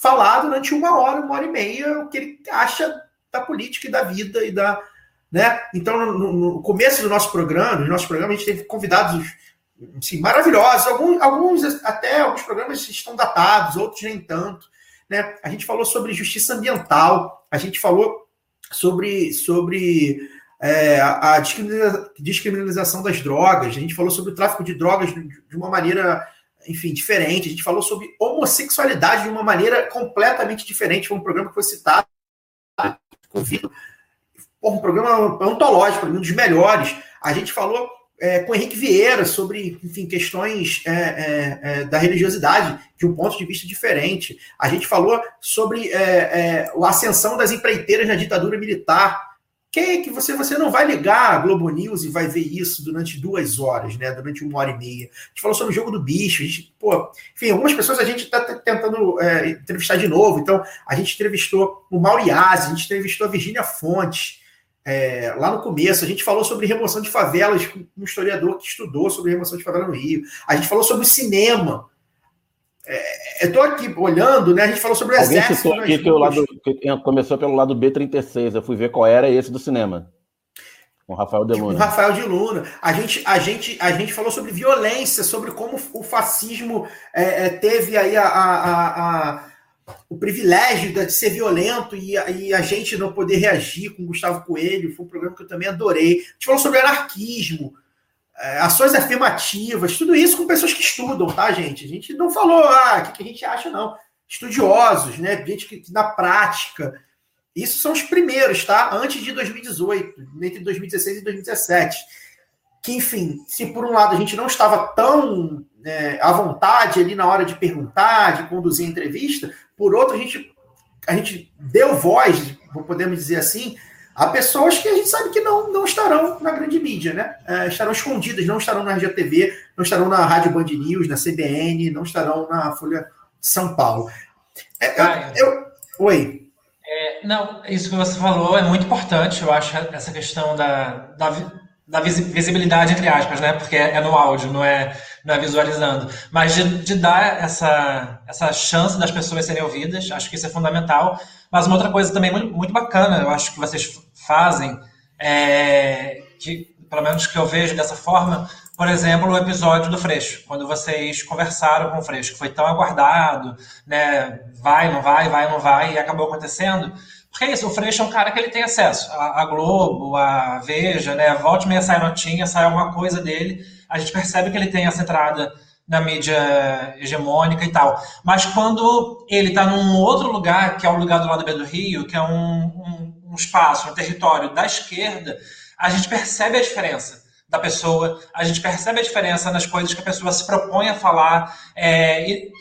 falar durante uma hora, uma hora e meia, o que ele acha da política e da vida e da. Né? Então, no, no começo do nosso programa, no nosso programa, a gente teve convidados assim, maravilhosos, alguns, alguns até alguns programas estão datados, outros nem tanto. Né? A gente falou sobre justiça ambiental, a gente falou sobre, sobre é, a descriminalização das drogas, a gente falou sobre o tráfico de drogas de uma maneira, enfim, diferente, a gente falou sobre homossexualidade de uma maneira completamente diferente. Foi um programa que foi citado, um programa antológico, um dos melhores. A gente falou é, com Henrique Vieira sobre, enfim, questões é, é, é, da religiosidade de um ponto de vista diferente. A gente falou sobre é, é, a ascensão das empreiteiras na ditadura militar. Quem é que você, você não vai ligar a Globo News e vai ver isso durante duas horas, né? Durante uma hora e meia. A gente falou sobre o jogo do bicho. A gente, pô, enfim, algumas pessoas a gente está tentando entrevistar de novo. Então, a gente entrevistou o Mauriase, a gente entrevistou a Virgínia Fontes é, lá no começo, a gente falou sobre remoção de favelas com um historiador que estudou sobre remoção de favela no Rio. A gente falou sobre cinema. É, eu estou aqui olhando, né? A gente falou sobre o Alguém exército. Aqui que, o lado, que começou pelo lado B36. Eu fui ver qual era esse do cinema. Com Rafael de Luna. Com Rafael de Luna. A gente, a, gente, a gente falou sobre violência, sobre como o fascismo é, é teve aí a, a, a o privilégio de ser violento e, e, a gente não poder reagir com Gustavo Coelho. Foi um programa que eu também adorei. A gente falou sobre anarquismo, é, ações afirmativas, tudo isso com pessoas que estudam, tá, gente? A gente não falou, ah, o que, a gente acha, não. Estudiosos, né? Gente que, que na prática. Isso são os primeiros, tá? Antes de 2018, entre 2016 e 2017 que, enfim, se por um lado a gente não estava tão é, à vontade ali na hora de perguntar, de conduzir a entrevista, por outro, a gente, a gente deu voz, podemos dizer assim, a pessoas que a gente sabe que não, não estarão na grande mídia, né? É, estarão escondidas, não estarão na Rádio TV, não estarão na Rádio Band News, na CBN, não estarão na Folha de São Paulo. É, eu, eu, oi. É, não, isso que você falou é muito importante, eu acho, essa questão da, da da visibilidade, entre aspas, né? Porque é no áudio, não é, visualizando. Mas de, de, dar essa, essa chance das pessoas serem ouvidas, acho que isso é fundamental. Mas uma outra coisa também muito, muito bacana, eu acho que vocês fazem, é, que pelo menos que eu vejo dessa forma, por exemplo, o episódio do Freixo, quando vocês conversaram com o Freixo, que foi tão aguardado, né? Vai, não vai, vai, não vai, e acabou acontecendo. Porque é isso, o Freixo é um cara que ele tem acesso à, Globo, à Veja, né? Volte meia sai notinha, sai alguma coisa dele. A gente percebe que ele tem essa entrada na mídia hegemônica e tal. Mas quando ele está num outro lugar, que é o lugar do lado B do Rio, que é um, um, um espaço, um território da esquerda, a gente percebe a diferença da pessoa, a gente percebe a diferença nas coisas que a pessoa se propõe a falar. É, e,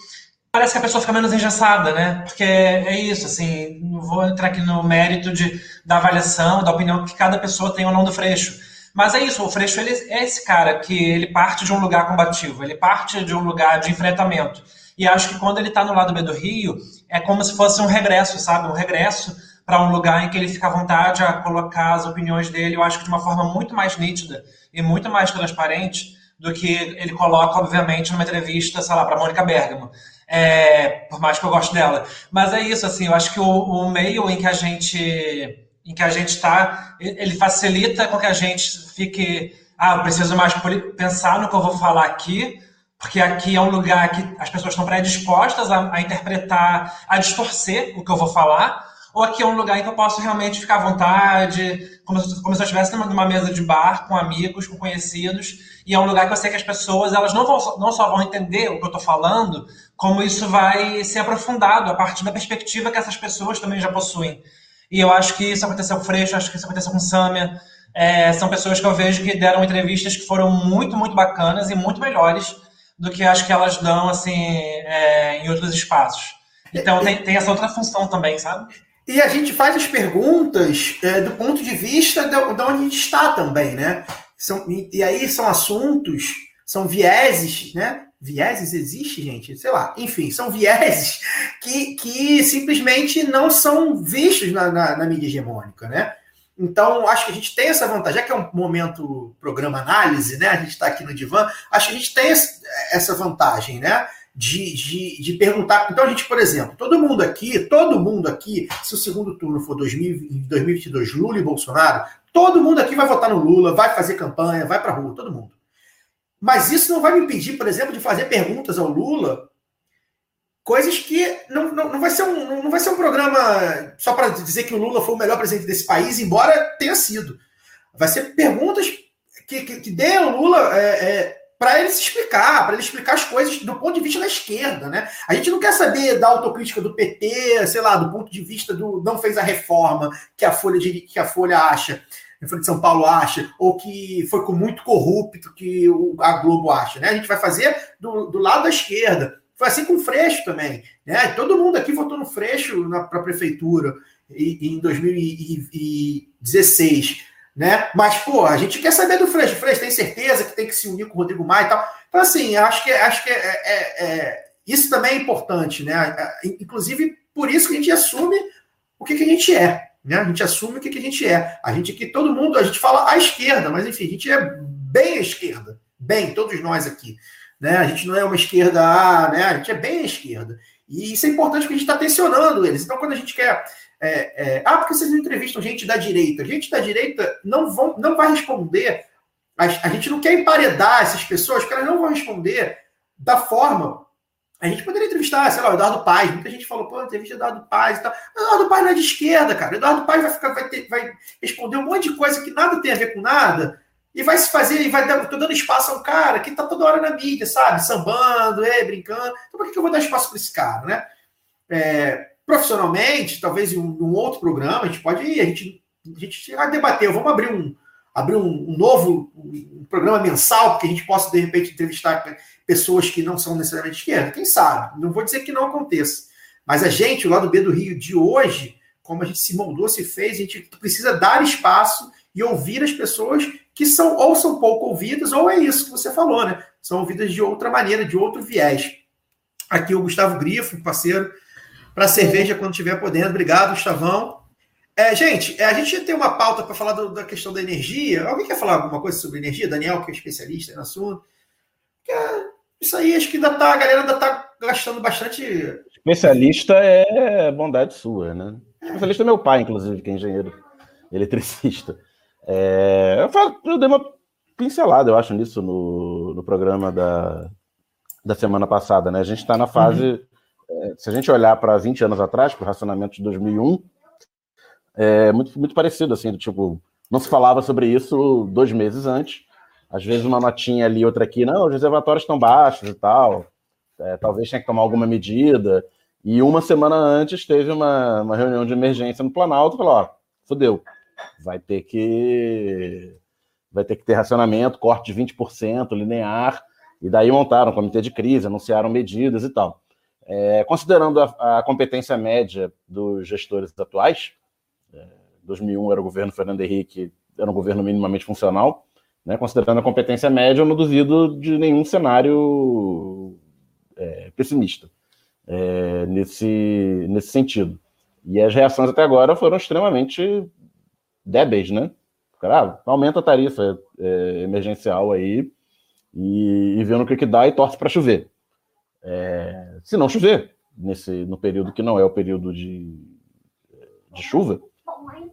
parece que a pessoa fica menos engessada, né? Porque é isso, assim, não vou entrar aqui no mérito de, da avaliação, da opinião que cada pessoa tem ou não do Freixo. Mas é isso, o Freixo ele é esse cara que ele parte de um lugar combativo, ele parte de um lugar de enfrentamento. E acho que quando ele está no lado B do Rio, é como se fosse um regresso, sabe? Um regresso para um lugar em que ele fica à vontade a colocar as opiniões dele, eu acho que de uma forma muito mais nítida e muito mais transparente do que ele coloca, obviamente, numa entrevista, sei lá, para Mônica Bergamo é, por mais que eu goste dela. Mas é isso, assim, eu acho que o, o meio em que a gente em que a gente está, ele facilita com que a gente fique, ah, eu preciso mais pensar no que eu vou falar aqui, porque aqui é um lugar que as pessoas estão predispostas a, a interpretar, a distorcer o que eu vou falar, ou aqui é um lugar em que eu posso realmente ficar à vontade, como, se, como se eu estivesse numa mesa de bar com amigos, com conhecidos, e é um lugar que eu sei que as pessoas elas não, vão, não só vão entender o que eu estou falando, como isso vai ser aprofundado a partir da perspectiva que essas pessoas também já possuem. E eu acho que isso aconteceu com o Freixo, acho que isso aconteceu com o Samia. É, são pessoas que eu vejo que deram entrevistas que foram muito, muito bacanas e muito melhores do que acho que elas dão assim é, em outros espaços. Então tem, tem essa outra função também, sabe? E a gente faz as perguntas é, do ponto de vista de, de onde a gente está também, né? São, e, aí são assuntos, são vieses, né? Vieses existe, gente? Sei lá. Enfim, são vieses que, que simplesmente não são vistos na, na, na mídia hegemônica, né? Então, acho que a gente tem essa vantagem, já que é um momento programa análise, né? A gente está aqui no divã, acho que a gente tem essa vantagem, né? de, de, de, perguntar. Então, a gente, por exemplo, todo mundo aqui, todo mundo aqui, se o segundo turno for 2000, 2022 Lula e Bolsonaro, todo mundo aqui vai votar no Lula, vai fazer campanha, vai para rua, todo mundo. Mas isso não vai me impedir, por exemplo, de fazer perguntas ao Lula, coisas que não, não, não vai, ser um, não vai ser um programa só para dizer que o Lula foi o melhor presidente desse país, embora tenha sido. Vai ser perguntas que, que, que dê ao Lula. É, é, para ele se explicar, para ele explicar as coisas do ponto de vista da esquerda, né? A gente não quer saber da autocrítica do PT, sei lá, do ponto de vista do não fez a reforma que a Folha de, que a Folha acha, a Folha de São Paulo acha, ou que foi com muito corrupto que a Globo acha, né? A gente vai fazer do, do lado da esquerda. Foi assim com o Freixo também, né? Todo mundo aqui votou no Freixo para a prefeitura em 2016 né? Mas, pô, a gente quer saber do Freixo. O Freixo tem certeza que tem que se unir com o Rodrigo Maia e tal. Então, assim, acho que, acho que é, é, é, isso também é importante, né? Inclusive, por isso que a gente assume o que, que a gente é. Né? A gente assume o que, que a gente é. A gente que todo mundo, a gente fala à esquerda, mas enfim, a gente é bem à esquerda. Bem, todos nós aqui. Né? A gente não é uma esquerda, ah, né? A gente é bem à esquerda. E isso é importante porque a gente está tensionando eles. Então, quando a gente quer é, é, ah, porque vocês não entrevistam gente da direita. Gente da direita não, vão, não vai responder. A, a gente não quer emparedar essas pessoas, porque elas não vão responder da forma A gente poderia entrevistar, sei lá, o Eduardo Paes. Muita gente falou, pô, entrevista o Eduardo Paes e tal. O Eduardo Paes não é de esquerda, cara. O Eduardo Paes vai, ficar, vai, ter, vai responder um monte de coisa que nada tem a ver com nada e vai se fazer, e vai dar, tô dando espaço a um cara que tá toda hora na mídia, sabe? Sambando, é, brincando. Então, por que, eu vou dar espaço para esse cara, né? É, profissionalmente, talvez em um, um, outro programa, a gente pode ir, a gente, a gente vai debater, vamos abrir um, abrir um, um novo um programa mensal, que a gente possa, de repente, entrevistar pessoas que não são necessariamente esquerda. Quem sabe? Não vou dizer que não aconteça. Mas a gente, o lado B do Rio de hoje, como a gente se moldou, se fez, a gente precisa dar espaço e ouvir as pessoas que são ou são pouco ouvidas, ou é isso que você falou, né? São ouvidas de outra maneira, de outro viés. Aqui o Gustavo Grifo, parceiro, para cerveja quando estiver podendo. Obrigado, Gustavão. É, gente, é, a gente tem uma pauta para falar do, da questão da energia. Alguém quer falar alguma coisa sobre energia? Daniel, que é especialista no assunto. Isso aí, acho que ainda tá, a galera ainda está gastando bastante. Especialista é bondade sua, né? Especialista é meu pai, inclusive, que é engenheiro eletricista. É, eu, falo, eu, dei uma pincelada, eu acho, nisso no, no programa da, da semana passada, né? A gente está na fase. Uhum. É, se a gente olhar para 20 anos atrás, para o racionamento de 2001, é muito, muito parecido, assim, do tipo, não se falava sobre isso dois meses antes. Às vezes uma notinha ali, outra aqui, não, os reservatórios estão baixos e tal. É, talvez tenha que tomar alguma medida. E uma semana antes teve uma, uma reunião de emergência no Planalto falou: ó, fodeu, vai ter que vai ter que ter racionamento, corte de 20% linear, e daí montaram um comitê de crise, anunciaram medidas e tal. É, considerando a, a, competência média dos gestores atuais, é, 2001 era o governo Fernando Henrique, era um governo minimamente funcional, né, considerando a competência média, eu não duvido de nenhum cenário é, pessimista é, nesse, nesse sentido. E as reações até agora foram extremamente débeis, né? Cara, aumenta a tarifa é, emergencial aí e, e vendo o que, que dá e torce para chover. É, se não chover, nesse, no período que não é o período de, de chuva,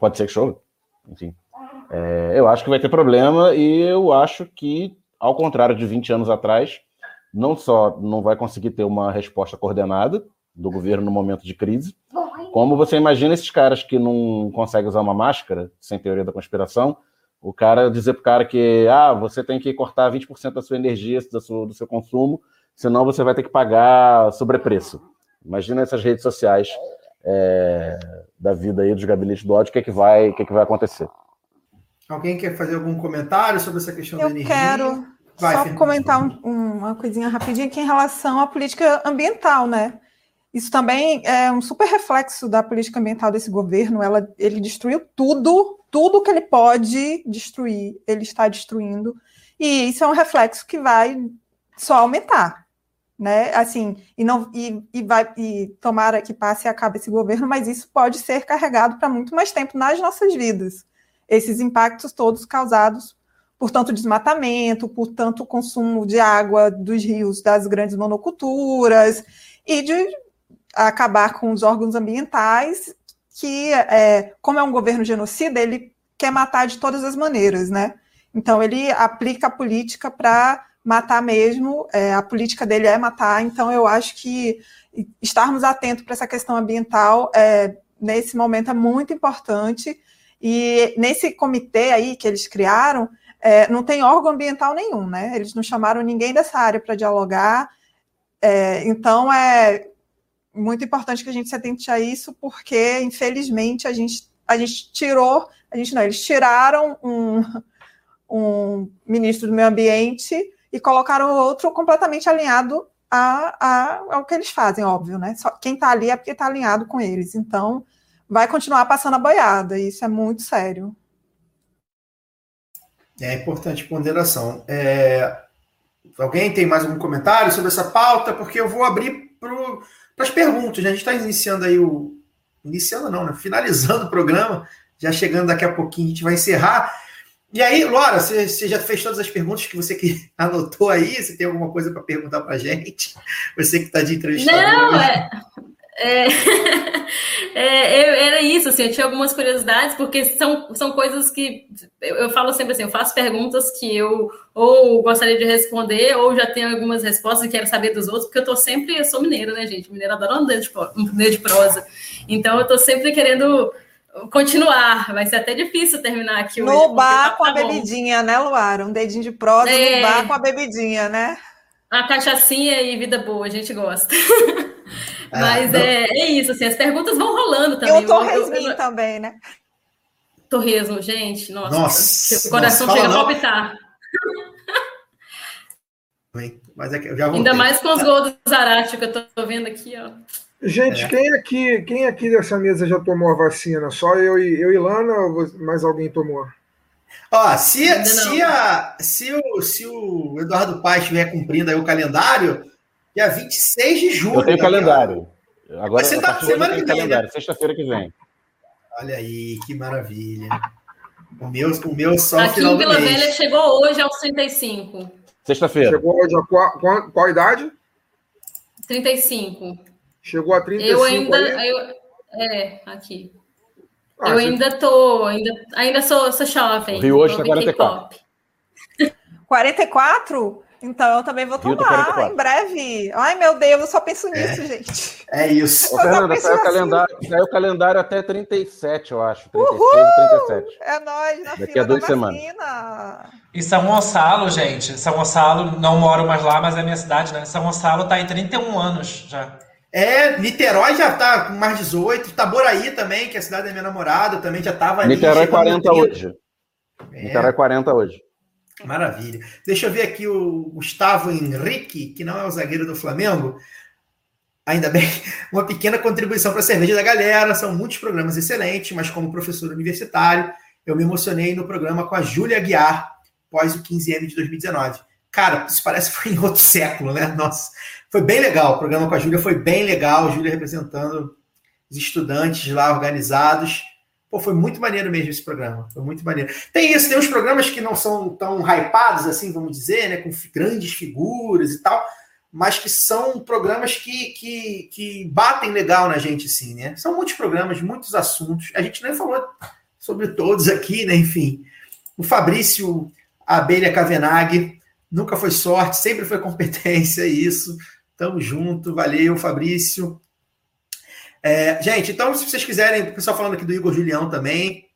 pode ser que chova, enfim. É, eu acho que vai ter problema e eu acho que, ao contrário de 20 anos atrás, não só não vai conseguir ter uma resposta coordenada do governo no momento de crise, como você imagina esses caras que não conseguem usar uma máscara, sem teoria da conspiração, o cara dizer pro cara que ah, você tem que cortar 20% da sua energia, do seu, do seu consumo, senão você vai ter que pagar sobrepreço. Imagina essas redes sociais é, da vida aí dos gabinetes do ódio, o que, é que, vai, o que, é que vai acontecer. Alguém quer fazer algum comentário sobre essa questão Eu da energia? Eu quero vai, só Fernanda. comentar um, uma coisinha rapidinho aqui em relação à política ambiental, né? Isso também é um super reflexo da política ambiental desse governo. Ela, ele destruiu tudo, tudo que ele pode destruir, ele está destruindo. E isso é um reflexo que vai só aumentar, né? Assim, e não e, e vai e tomara que passe e acabe esse governo, mas isso pode ser carregado para muito mais tempo nas nossas vidas. Esses impactos todos causados por tanto desmatamento, por tanto consumo de água dos rios das grandes monoculturas e de acabar com os órgãos ambientais, que, é, como é um governo genocida, ele quer matar de todas as maneiras, né? Então, ele aplica a política para matar mesmo, é, a política dele é matar, então eu acho que estarmos atentos para essa questão ambiental é, nesse momento é muito importante, e nesse comitê aí que eles criaram, é, não tem órgão ambiental nenhum, né? Eles não chamaram ninguém dessa área para dialogar, é, então é muito importante que a gente se atente a isso, porque, infelizmente, a gente, a gente tirou, a gente não, eles tiraram um, um ministro do meio ambiente e colocaram outro completamente alinhado a, a, ao que eles fazem, óbvio, né? Só, quem está ali é porque está alinhado com eles. Então, vai continuar passando a boiada, e isso é muito sério. É importante ponderação. É... Alguém tem mais algum comentário sobre essa pauta? Porque eu vou abrir para as perguntas. Né? A gente está iniciando aí o. Iniciando não, né? Finalizando o programa, já chegando daqui a pouquinho, a gente vai encerrar. E aí, Laura, você, você já fez todas as perguntas que você que anotou aí? Você tem alguma coisa para perguntar para a gente? Você que está de entrevistador. Não, é, é, é, eu- era isso, assim, eu tinha algumas curiosidades, porque são, são coisas que eu, eu falo sempre assim, eu faço perguntas que eu ou gostaria de responder, ou já tenho algumas respostas e quero saber dos outros, porque eu tô sempre, eu sou mineira, né, gente? Mineira adora um dedo de, po- um dedo de prosa. Então eu tô sempre querendo continuar. Vai ser até difícil terminar aqui hoje. No bar tá- com a tá bom. bebidinha, né, Luara? Um dedinho de prosa É. no bar com a bebidinha, né? A cachaçinha e vida boa, a gente gosta. Ah, Mas é, é isso, assim, as perguntas vão rolando E também. o Eu- eu- torresminho eu- também, né? Torresmo, gente, nossa, Nossa, o coração nossa, chega a não. palpitar. Hein? Mas é que eu já voltei. Ainda mais com os gols do Zarate que eu tô vendo aqui, ó. Gente, É. quem aqui, quem aqui dessa mesa já tomou a vacina? Só eu e eu e Lana ou mais alguém tomou? Ó, se, se, a, se, o, se o Eduardo Paes estiver cumprindo aí o calendário, dia 26 de julho. Eu tenho tá ligado? calendário. Agora, Você tá- semana que vem, calendário. Sexta-feira que vem. Olha aí, que maravilha. O meu, o meu só no Aqui final em do Vila mês. Velha chegou hoje aos 35. Sexta-feira. Chegou hoje a qual, qual, qual idade? 35. Chegou a 35 Eu ainda. Eu, é, aqui. Ah, eu você- ainda tô. Ainda, ainda sou, sou jovem. Rio hoje tô tá 44. K-pop. 44? Então eu também vou Rio tomar 44. em breve. Ai, meu Deus, eu só penso nisso, gente. É isso. Ô, Fernanda, saiu o assim. calendário, saiu o calendário até 37, eu acho. 36 e 37. É nós na Daqui fila a duas semanas. vacina. E São Gonçalo, gente. São Gonçalo, não moro mais lá, mas é minha cidade, né? São Gonçalo tá em 31 anos já. É, Niterói já tá com mais 18. Itaboraí também, que é a cidade da minha namorada, também já tava ali. Niterói chegando no 40 30. hoje. É, Niterói 40 hoje. Maravilha. Deixa eu ver aqui o Gustavo Henrique, que não é o zagueiro do Flamengo. Ainda bem, uma pequena contribuição para a cerveja da galera. São muitos programas excelentes, mas como professor universitário, eu me emocionei no programa com a Júlia Aguiar, pós o 15M de 2019. Cara, isso parece que foi em outro século, né? Nossa, foi bem legal. O programa com a Júlia foi bem legal. Júlia representando os estudantes lá organizados. Pô, foi muito maneiro mesmo esse programa. Foi muito maneiro. Tem isso, tem uns programas que não são tão hypados, assim, vamos dizer, né? Com grandes figuras e tal, mas que são programas que, que, que batem legal na gente, assim, né? São muitos programas, muitos assuntos. A gente nem falou sobre todos aqui, né? Enfim. O Fabrício Abelha Cavenaghi nunca foi sorte, sempre foi competência, isso. Tamo junto, valeu, Fabrício. É, gente, então, se vocês quiserem, o pessoal falando aqui do Igor Julião também,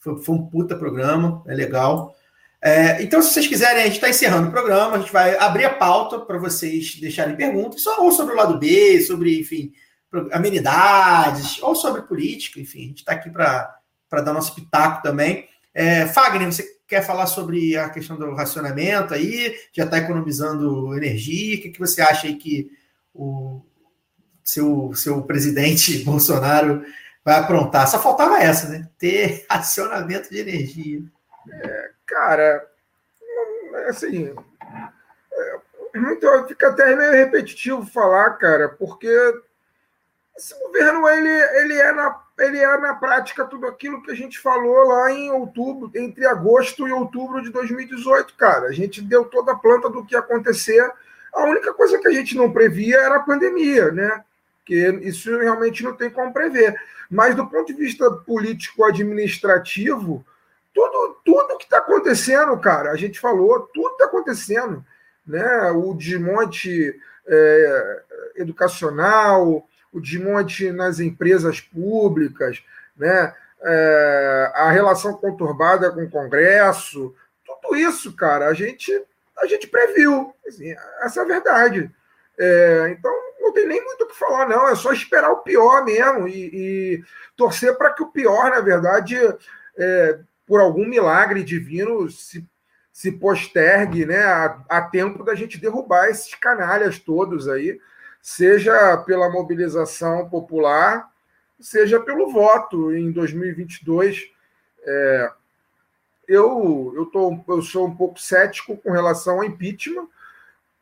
foi, foi um puta programa, é legal. É, então, se vocês quiserem, a gente está encerrando o programa, a gente vai abrir a pauta para vocês deixarem perguntas, ou sobre o lado B, sobre, enfim, amenidades, ou sobre política, enfim, a gente está aqui para dar nosso pitaco também. É, Fagner, você quer falar sobre a questão do racionamento aí? Já está economizando energia? O que, que você acha aí que o seu, seu presidente Bolsonaro vai aprontar? Só faltava essa, né? Ter racionamento de energia. Cara, assim, é, muito, fica até meio repetitivo falar, cara, porque esse governo ele, ele, é na, ele é na prática tudo aquilo que a gente falou lá em outubro, entre agosto e outubro de 2018, cara. A gente deu toda a planta do que ia acontecer. A única coisa que a gente não previa era a pandemia, né? Que isso realmente não tem como prever. Mas do ponto de vista político-administrativo, tudo, tudo que está acontecendo, cara, a gente falou, tudo está acontecendo. Né? O desmonte é, educacional, o desmonte nas empresas públicas, né? É, a relação conturbada com o Congresso, tudo isso, cara, a gente, a gente previu. Assim, essa é a verdade. É, então, não tem nem muito o que falar, não. É só esperar o pior mesmo e, e torcer para que o pior, na verdade, é, por algum milagre divino, se, se postergue né, a, a tempo da gente derrubar esses canalhas todos aí, seja pela mobilização popular, seja pelo voto em 2022. É, eu, eu, tô, eu sou um pouco cético com relação ao impeachment,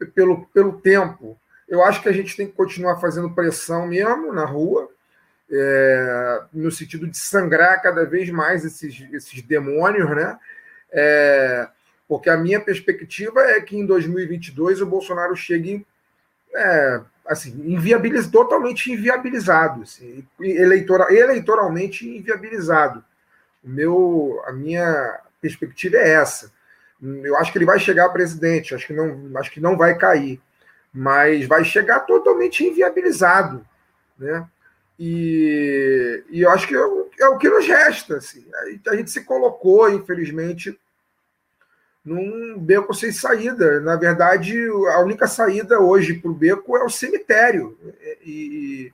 pelo, pelo tempo. Eu acho que a gente tem que continuar fazendo pressão mesmo na rua, é, no sentido de sangrar cada vez mais esses, esses demônios, né? É, porque a minha perspectiva é que em 2022 o Bolsonaro chegue é, assim, inviabiliz, totalmente inviabilizado, assim, eleitora, eleitoralmente inviabilizado. O meu, a minha perspectiva é essa. Eu acho que ele vai chegar a presidente, acho que não, acho que não vai cair, mas vai chegar totalmente inviabilizado, né? E, e eu acho que é o, é o que nos resta. Assim. A gente se colocou, infelizmente, num beco sem saída. Na verdade, a única saída hoje para o beco é o cemitério. E,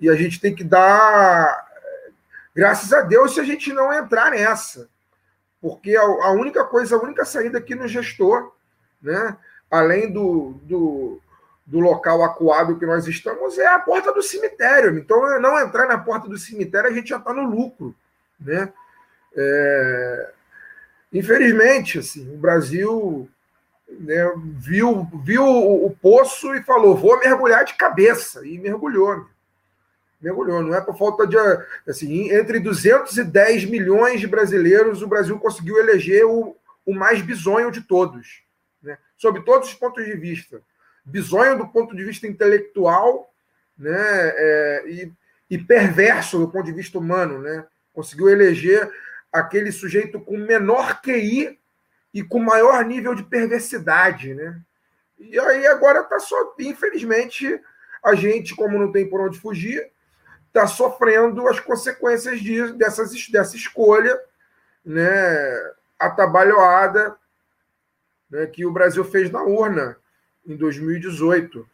e a gente tem que dar graças a Deus se a gente não entrar nessa. Porque a, única coisa, a única saída aqui no gestor, né? além do, do, do local acuado que nós estamos, é a porta do cemitério. Então, não entrar na porta do cemitério, a gente já está no lucro. Né? É, Infelizmente, assim, o Brasil né, viu, viu o, o, poço e falou: vou mergulhar de cabeça. E mergulhou. Mergulhou. Não é por falta de. Assim, entre 210 milhões de brasileiros, o Brasil conseguiu eleger o, o mais bizonho de todos. Né, sob todos os pontos de vista. Bizonho do ponto de vista intelectual né, é, e, e perverso do ponto de vista humano. Né, conseguiu eleger aquele sujeito com menor QI e com maior nível de perversidade, né? E aí agora está só, infelizmente, a gente, como não tem por onde fugir, está sofrendo as consequências de, dessas, dessa escolha, né, atabalhoada né, que o Brasil fez na urna em 2018.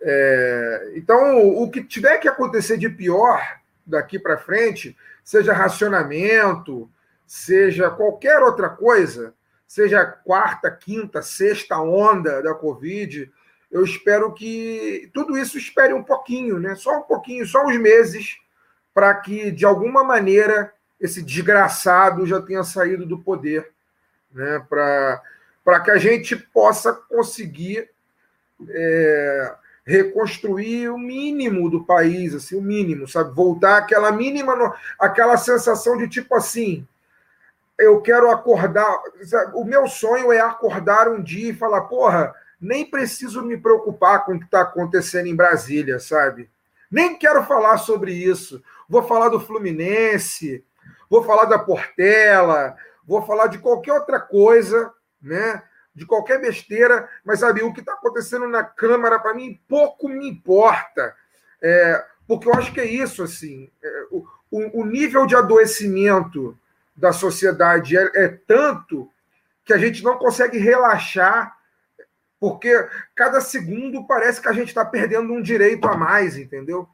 É, então, o que tiver que acontecer de pior daqui para frente, seja racionamento, seja qualquer outra coisa, seja quarta, quinta, sexta onda da Covid, eu espero que tudo isso espere um pouquinho, né? Só um pouquinho, só uns meses, para que, de alguma maneira, esse desgraçado já tenha saído do poder, né? Para que a gente possa conseguir é, reconstruir o mínimo do país, assim, o mínimo, sabe? Voltar aquela mínima, aquela sensação de tipo assim, eu quero acordar. O meu sonho é acordar um dia e falar, porra, nem preciso me preocupar com o que está acontecendo em Brasília, sabe? Nem quero falar sobre isso. Vou falar do Fluminense, vou falar da Portela, vou falar de qualquer outra coisa, né? De qualquer besteira, mas sabe, o que está acontecendo na Câmara, para mim, pouco me importa. É, porque eu acho que é isso, assim. É, o, o nível de adoecimento da sociedade é, é tanto que a gente não consegue relaxar, porque cada segundo parece que a gente está perdendo um direito a mais, entendeu?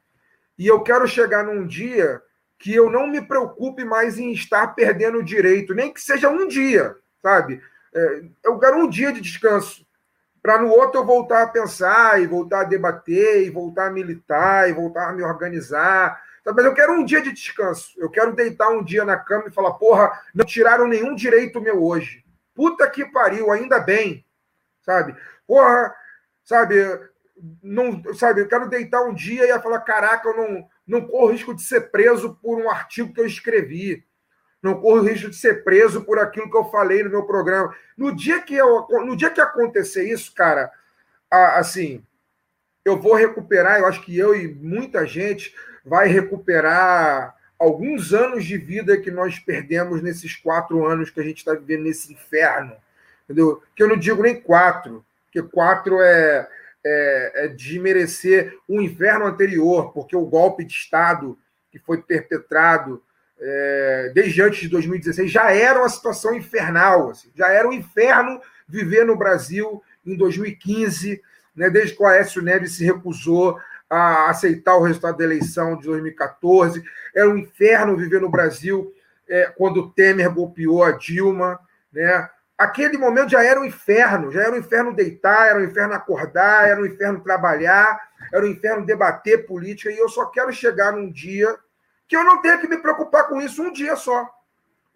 E eu quero chegar num dia que eu não me preocupe mais em estar perdendo o direito, nem que seja um dia, sabe? É, eu quero um dia de descanso, para no outro eu voltar a pensar, e voltar a debater, e voltar a militar, e voltar a me organizar, mas eu quero um dia de descanso. Eu quero deitar um dia na cama e falar, porra, não tiraram nenhum direito meu hoje. Puta que pariu, ainda bem. Sabe? Porra, sabe, não, sabe, eu quero deitar um dia e falar, caraca, eu não, não corro risco de ser preso por um artigo que eu escrevi. Não corro risco de ser preso por aquilo que eu falei no meu programa. No dia que, eu, no dia que acontecer isso, cara, assim, eu vou recuperar, eu acho que eu e muita gente vai recuperar alguns anos de vida que nós perdemos nesses quatro anos que a gente está vivendo nesse inferno. Entendeu? Que eu não digo nem quatro, porque é, é, é de merecer um inferno anterior, porque o golpe de Estado que foi perpetrado é, desde antes de 2016 já era uma situação infernal, assim, já era um inferno viver no Brasil em 2015, né, desde que o Aécio Neves se recusou a aceitar o resultado da eleição de 2014. Era um inferno viver no Brasil é, quando o Temer golpeou a Dilma. Né? Aquele momento já era um inferno, já era um inferno deitar, era um inferno acordar, era um inferno trabalhar, era um inferno debater política. E eu só quero chegar num dia que eu não tenha que me preocupar com isso um dia só.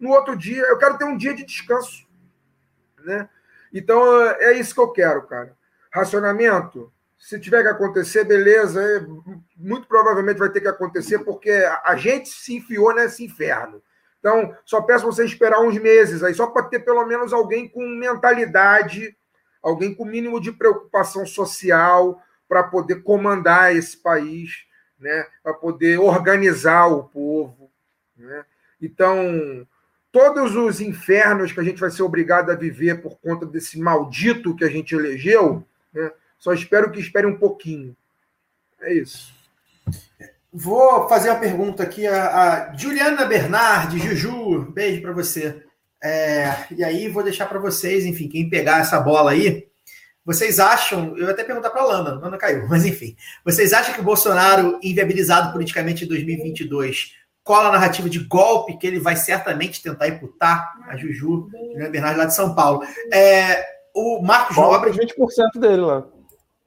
No outro dia, eu quero ter um dia de descanso. Né? Então, é isso que eu quero, cara. Racionamento, se tiver que acontecer, beleza, é, muito provavelmente vai ter que acontecer, porque a gente se enfiou nesse inferno. Então, só peço você esperar uns meses aí, só para ter pelo menos alguém com mentalidade, alguém com mínimo de preocupação social, para poder comandar esse país, né? para poder organizar o povo. Né? Então, todos os infernos que a gente vai ser obrigado a viver por conta desse maldito que a gente elegeu, né? só espero que espere um pouquinho. É isso. Vou fazer uma pergunta aqui. A, a Juliana Bernardi, Juju, beijo para você. É, e aí vou deixar para vocês, enfim, quem pegar essa bola aí, vocês acham, eu até perguntar para a Lana, Lana caiu, mas enfim, vocês acham que o Bolsonaro, inviabilizado politicamente em 2022, cola a narrativa de golpe que ele vai certamente tentar imputar a Juju, Juliana Bernardi lá de São Paulo? É, o Marcos Nobre... 20% dele lá.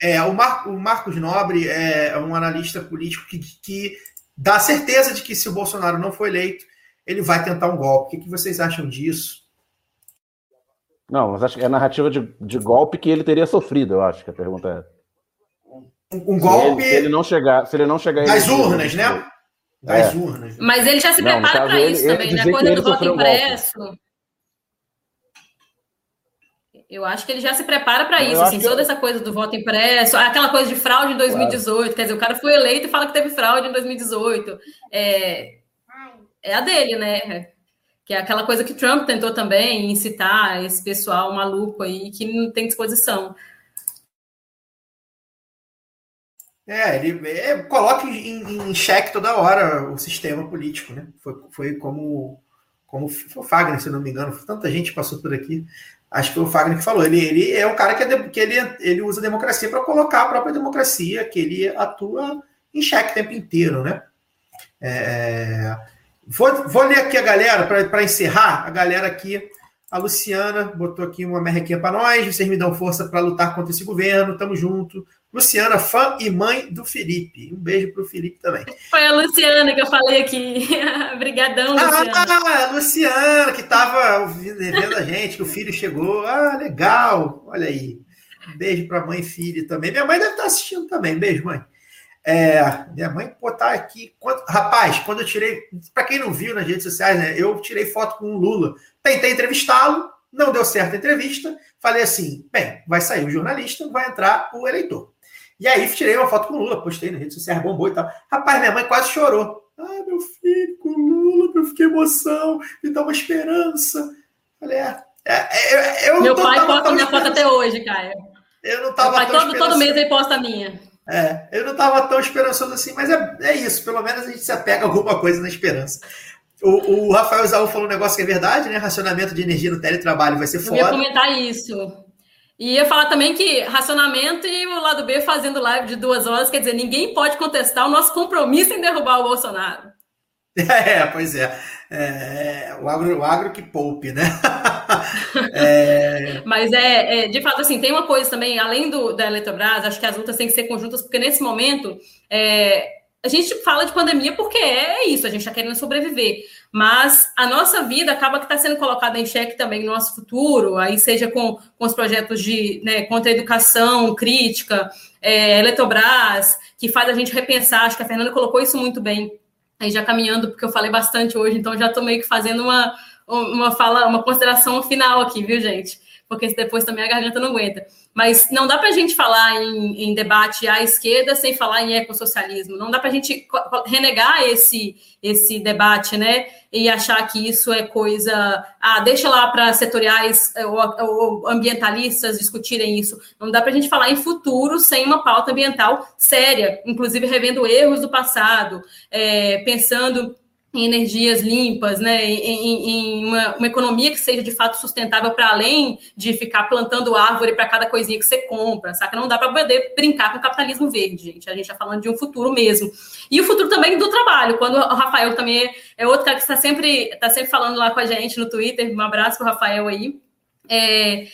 É, o, Mar, o Marcos Nobre é um analista político que, que dá certeza de que se o Bolsonaro não for eleito, ele vai tentar um golpe. O que, que vocês acham disso? Não, mas acho que é a narrativa de, de golpe que ele teria sofrido, eu acho que a pergunta é. Um, um golpe. Se ele, se ele, não chegar, se ele não chegar das urnas, né? Das é. urnas. Mas ele já se prepara para isso ele, também, né? Quando do voto impresso. Um eu acho que ele já se prepara para isso, assim, toda essa coisa do voto impresso, aquela coisa de fraude em 2018, claro. quer dizer, o cara foi eleito e fala que teve fraude em 2018. É, é a dele, né? Que é aquela coisa que Trump tentou também incitar esse pessoal maluco aí que não tem disposição. É, ele é, coloca em, em xeque toda hora o sistema político, né? Foi, foi como, como foi o Fagner, se não me engano, tanta gente passou por aqui. Acho que foi o Fagner que falou. Ele, ele é um cara que, é, que ele, ele usa a democracia para colocar a própria democracia, que ele atua em xeque o tempo inteiro, né? É, Vou, vou ler aqui a galera, para encerrar, a galera aqui. A Luciana botou aqui uma merrequinha para nós. Vocês me dão força para lutar contra esse governo. Tamo junto. Luciana, fã e mãe do Felipe. Um beijo para o Felipe também. Foi a Luciana que eu falei aqui. Obrigadão, ah, Luciana. Ah, a Luciana, que estava vendo a gente, que o filho chegou. Ah, legal. Olha aí. Um beijo para mãe e filho também. Minha mãe deve estar assistindo também. Beijo, mãe. É, minha mãe, pô, tá aqui. Quando, rapaz, quando eu tirei. Para quem não viu nas redes sociais, né? Eu tirei foto com o Lula. Tentei entrevistá-lo, não deu certo a entrevista. Falei assim: bem, vai sair o jornalista, vai entrar o eleitor. E aí tirei uma foto com o Lula, postei nas redes sociais, bombou e tal. Rapaz, minha mãe quase chorou. Ah, meu filho, com o Lula, eu fiquei emoção, me dá uma esperança. Falei, é. é, é eu meu pai posta minha foto até hoje, Caio. Eu não tava. Meu pai todo, todo mês ele posta a minha. É, eu não estava tão esperançoso assim, mas é, é isso. Pelo menos a gente se apega a alguma coisa na esperança. O, o Rafael Zaú falou um negócio que é verdade, né? Racionamento de energia no teletrabalho vai ser foda. Eu ia comentar isso. E ia falar também que racionamento e o lado B fazendo live de duas horas, quer dizer, ninguém pode contestar o nosso compromisso em derrubar o Bolsonaro. É, pois é. é o, agro, o agro que poupe, né? é... Mas é, é, de fato, assim, tem uma coisa também, além do, da Eletrobras, acho que as lutas têm que ser conjuntas, porque nesse momento é, a gente fala de pandemia porque é isso, a gente está querendo sobreviver. Mas a nossa vida acaba que está sendo colocada em xeque também no nosso futuro, aí seja com, com os projetos de né, contra a educação crítica, é, Eletrobras, que faz a gente repensar, acho que a Fernanda colocou isso muito bem aí já caminhando, porque eu falei bastante hoje, então já estou meio que fazendo uma, uma fala, uma consideração final aqui, viu, gente? Porque depois também a garganta não aguenta. Mas não dá para a gente falar em, em, debate à esquerda sem falar em ecossocialismo. Não dá para a gente renegar esse, esse debate, né? E achar que isso é coisa. Ah, deixa lá para setoriais eh, ou, ou, ambientalistas discutirem isso. Não dá para a gente falar em futuro sem uma pauta ambiental séria, inclusive revendo erros do passado, é, pensando em energias limpas, né, em, em uma, uma, economia que seja de fato sustentável para além de ficar plantando árvore para cada coisinha que você compra, saca? Não dá para poder brincar com o capitalismo verde, gente. A gente está falando de um futuro mesmo. E o futuro também do trabalho. Quando o Rafael também é, é outro cara que está sempre, tá sempre falando lá com a gente no Twitter, um abraço para o Rafael aí. É,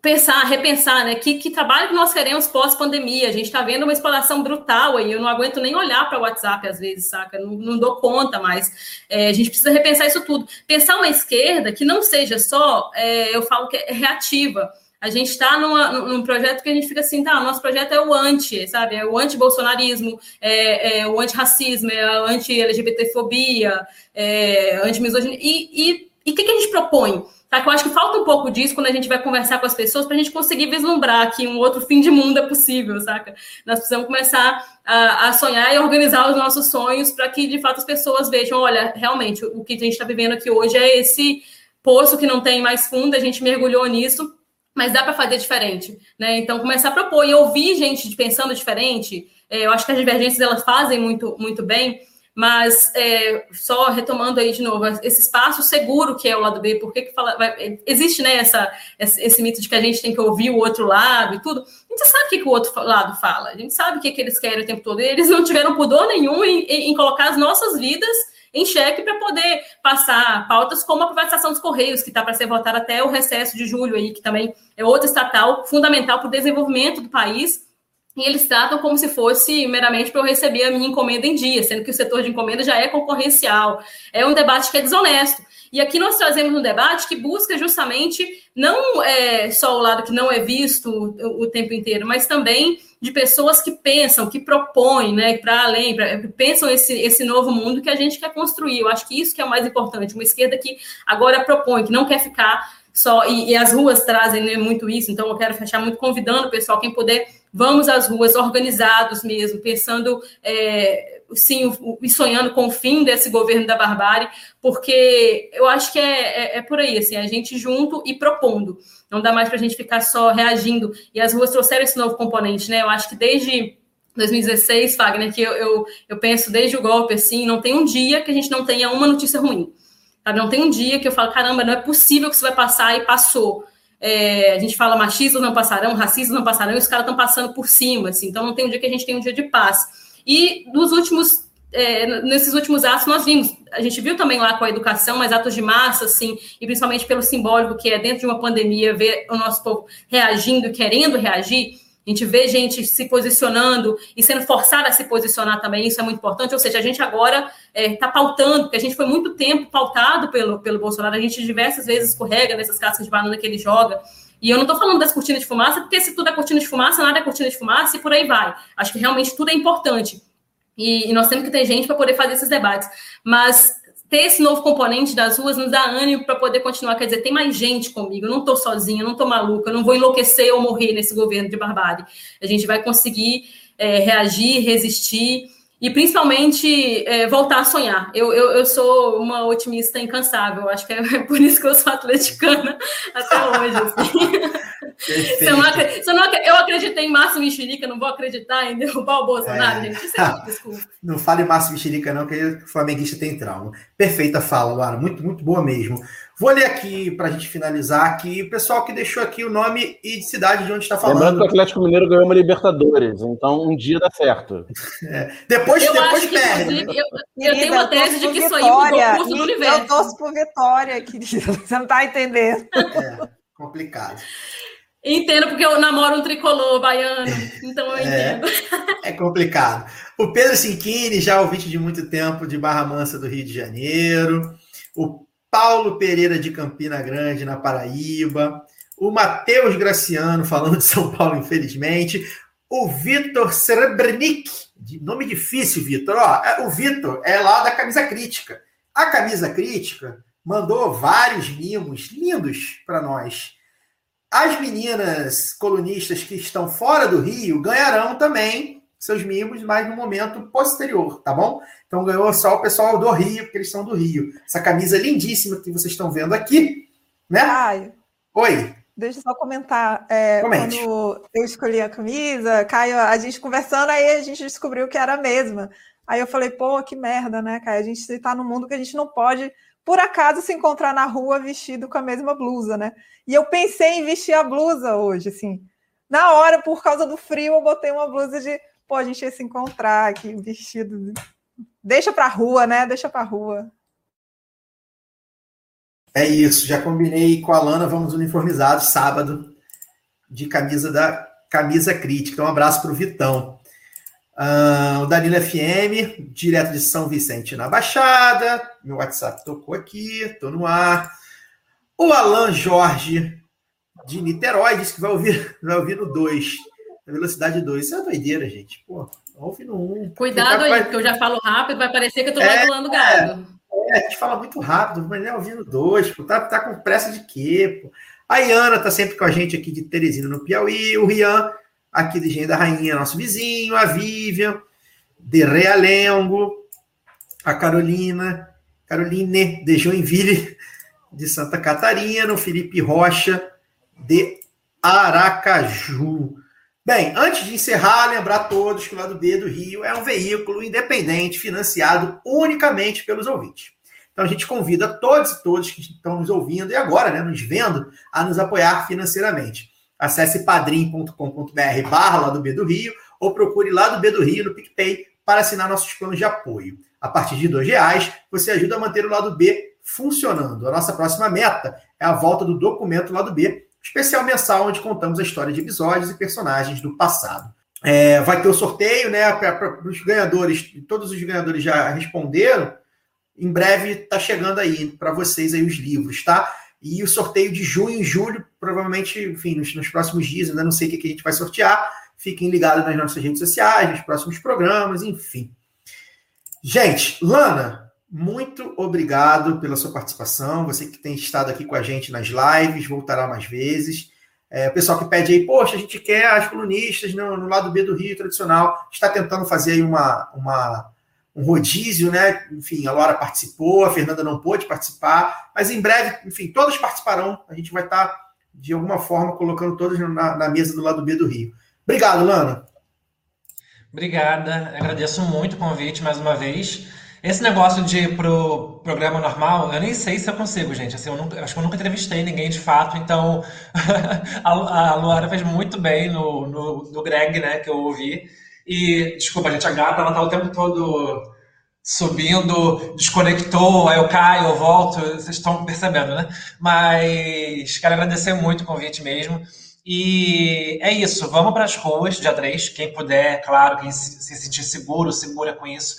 pensar, repensar, né? Que, que trabalho que nós queremos pós-pandemia? A gente está vendo uma exploração brutal aí. Eu não aguento nem olhar para o WhatsApp às vezes, saca? Não, não dou conta mais. É, a gente precisa repensar isso tudo. Pensar uma esquerda que não seja só, é, eu falo que é reativa. A gente está num projeto que a gente fica assim, tá, nosso projeto é o anti, sabe? É o anti-bolsonarismo, é, é o anti-racismo, é a anti-LGBTfobia, é anti-misoginia. E o que, que a gente propõe? Tá? Eu acho que falta um pouco disso quando a gente vai conversar com as pessoas para a gente conseguir vislumbrar que um outro fim de mundo é possível, saca? Nós precisamos começar a, a sonhar e organizar os nossos sonhos para que, de fato, as pessoas vejam, olha, realmente, o que a gente está vivendo aqui hoje é esse poço que não tem mais fundo, a gente mergulhou nisso, mas dá para fazer diferente, né? Então, começar a propor e ouvir gente pensando diferente, é, eu acho que as divergências elas fazem muito, muito bem, mas é, só retomando aí de novo, esse espaço seguro que é o lado B, por que, que fala, vai, existe né, essa, esse mito de que a gente tem que ouvir o outro lado e tudo. A gente sabe o que, que o outro lado fala, a gente sabe o que, que eles querem o tempo todo. Eles não tiveram pudor nenhum em, em, em colocar as nossas vidas em xeque para poder passar pautas como a privatização dos Correios, que está para ser votada até o recesso de julho aí, que também é outra estatal fundamental para o desenvolvimento do país e eles tratam como se fosse meramente para eu receber a minha encomenda em dia, sendo que o setor de encomenda já é concorrencial. É um debate que é desonesto. E aqui nós trazemos um debate que busca justamente não é, só o lado que não é visto o, o tempo inteiro, mas também de pessoas que pensam, que propõem, né, para além, pra, pensam esse, esse novo mundo que a gente quer construir. Eu acho que isso que é o mais importante. Uma esquerda que agora propõe, que não quer ficar só. E, e as ruas trazem né, muito isso, então eu quero fechar muito convidando o pessoal, quem puder vamos às ruas organizados mesmo, pensando é, sim e sonhando com o fim desse governo da barbárie, porque eu acho que é, é, é por aí, assim, a gente junto e propondo. Não dá mais para a gente ficar só reagindo. E as ruas trouxeram esse novo componente, né? Eu acho que desde 2016, Fagner, que eu, eu, eu penso desde o golpe, assim, não tem um dia que a gente não tenha uma notícia ruim. Sabe? Não tem um dia que eu falo, caramba, não é possível que isso vai passar e passou. É, a gente fala machismo não passarão, racismo não passarão, e os caras estão passando por cima, assim, então não tem um dia que a gente tem um dia de paz. E nos últimos, é, nesses últimos atos nós vimos, a gente viu também lá com a educação, mas atos de massa, assim, e principalmente pelo simbólico que é dentro de uma pandemia, ver o nosso povo reagindo, querendo reagir, a gente vê gente se posicionando e sendo forçada a se posicionar também, isso é muito importante. Ou seja, a gente agora está é, tá pautando, porque a gente foi muito tempo pautado pelo, pelo Bolsonaro, a gente diversas vezes escorrega nessas cascas de banana que ele joga. E eu não estou falando das cortinas de fumaça, porque se tudo é cortina de fumaça, nada é cortina de fumaça e por aí vai. Acho que realmente tudo é importante. E, e nós temos que ter gente para poder fazer esses debates. Mas ter esse novo componente das ruas nos dá ânimo para poder continuar. Quer dizer, tem mais gente comigo, eu não estou sozinha, não estou maluca, não vou enlouquecer ou morrer nesse governo de barbárie. A gente vai conseguir é, reagir, resistir e principalmente é, voltar a sonhar. Eu, eu, eu, sou uma otimista incansável, acho que é por isso que eu sou atleticana até hoje. Assim. se eu, não, se eu, não, eu acreditei em Márcio Mexerica, não vou acreditar em derrubar o Bolsonaro, é. gente. É, desculpa. Não fale Márcio Mexerica, não, que o flamenguista tem trauma. Perfeita fala, Luara, muito, muito boa mesmo. Vou ler aqui para a gente finalizar aqui o pessoal que deixou aqui o nome e de cidade de onde está falando. Lembrando que o Atlético Mineiro ganhou uma Libertadores, então um dia dá certo. É. Depois, eu depois perde. Que, eu, eu tenho uma tese de que isso aí mudou o curso do universo. Eu torço por vitória, querido. Você não está entendendo. É, complicado. Entendo, porque eu namoro um tricolor baiano, então eu é, entendo. É, é complicado. O Pedro Cinquini, já ouvinte de muito tempo de Barra Mansa do Rio de Janeiro. O Paulo Pereira de Campina Grande, na Paraíba, o Matheus Graciano, falando de São Paulo, infelizmente, o Vitor Srebrnik, nome difícil, Vitor. É, o Vitor é lá da Camisa Crítica. A Camisa Crítica mandou vários mimos lindos para nós. As meninas colunistas que estão fora do Rio ganharão também seus mimos, mas no momento posterior, tá bom? Então ganhou só o pessoal do Rio, porque eles são do Rio. Essa camisa lindíssima que vocês estão vendo aqui, né? Ai, Oi. Deixa eu só comentar. É. Quando eu escolhi a camisa, Caio, a gente conversando, aí a gente descobriu que era a mesma. Aí eu falei, pô, que merda, né, Caio? A gente está num mundo que a gente não pode, por acaso, se encontrar na rua vestido com a mesma blusa, né? E eu pensei em vestir a blusa hoje, assim. Na hora, por causa do frio, eu botei uma blusa de pô, a gente ia se encontrar aqui vestido. Deixa pra rua, né? Deixa pra rua. É isso, já combinei com a Lana, vamos uniformizados sábado de camisa da camisa crítica. Então, um abraço para o Vitão. Uh, o Danilo FM, direto de São Vicente na Baixada. Meu WhatsApp tocou aqui, estou no ar. O Alan Jorge, de Niterói, disse que vai ouvir, vai ouvir no 2 velocidade 2. Isso é doideira, gente. Pô, ouve no 1. Um. Cuidado aí, vai... porque eu já falo rápido, vai parecer que eu tô é, manipulando gado. É, a gente fala muito rápido, mas não é ouvindo dois, pô. Tá, tá com pressa de quê, pô? A Iana tá sempre com a gente aqui de Teresina, no Piauí. O Rian, aqui de Engenho da Rainha, nosso vizinho. A Vivian, de Realengo. A Carolina, Caroline, de Joinville, de Santa Catarina. O Felipe Rocha, de Aracaju. Bem, antes de encerrar, lembrar a todos que o lado B do Rio é um veículo independente financiado unicamente pelos ouvintes. Então a gente convida todos e todas que estão nos ouvindo e agora, né, nos vendo, a nos apoiar financeiramente. Acesse padrim.com.br barra lado B do Rio ou procure lado B do Rio no PicPay para assinar nossos planos de apoio. A partir de R$ reais, você ajuda a manter o lado B funcionando. A nossa próxima meta é a volta do documento lado B, especial mensal onde contamos a história de episódios e personagens do passado. É, vai ter o sorteio, né? Para os ganhadores, todos os ganhadores já responderam. Em breve está chegando aí para vocês aí os livros, tá? E o sorteio de junho e julho, provavelmente, enfim, nos, nos próximos dias, ainda não sei o que, a gente vai sortear. Fiquem ligados nas nossas redes sociais, nos próximos programas, enfim. Gente, Lana, muito obrigado pela sua participação. Você que tem estado aqui com a gente nas lives, voltará mais vezes. É, o pessoal que pede aí, poxa, a gente quer as colunistas no, no, lado B do Rio tradicional, está tentando fazer aí uma, uma, um rodízio, né? Enfim, a Laura participou, a Fernanda não pôde participar, mas em breve, enfim, todas participarão. A gente vai estar, de alguma forma, colocando todas na, na mesa do lado B do Rio. Obrigado, Lana. Obrigada, agradeço muito o convite mais uma vez. Esse negócio de ir pro programa normal, eu nem sei se eu consigo, gente. Assim, eu nunca, acho que eu nunca entrevistei ninguém de fato, então a, a Luara fez muito bem no, no, no Greg, né, que eu ouvi. E, desculpa, gente, a gata, ela tá o tempo todo subindo, desconectou, aí eu caio, eu volto, vocês estão percebendo, né? Mas quero agradecer muito o convite mesmo. E é isso, vamos para as ruas, dia 3, quem puder, claro, quem se, se sentir seguro, segura com isso.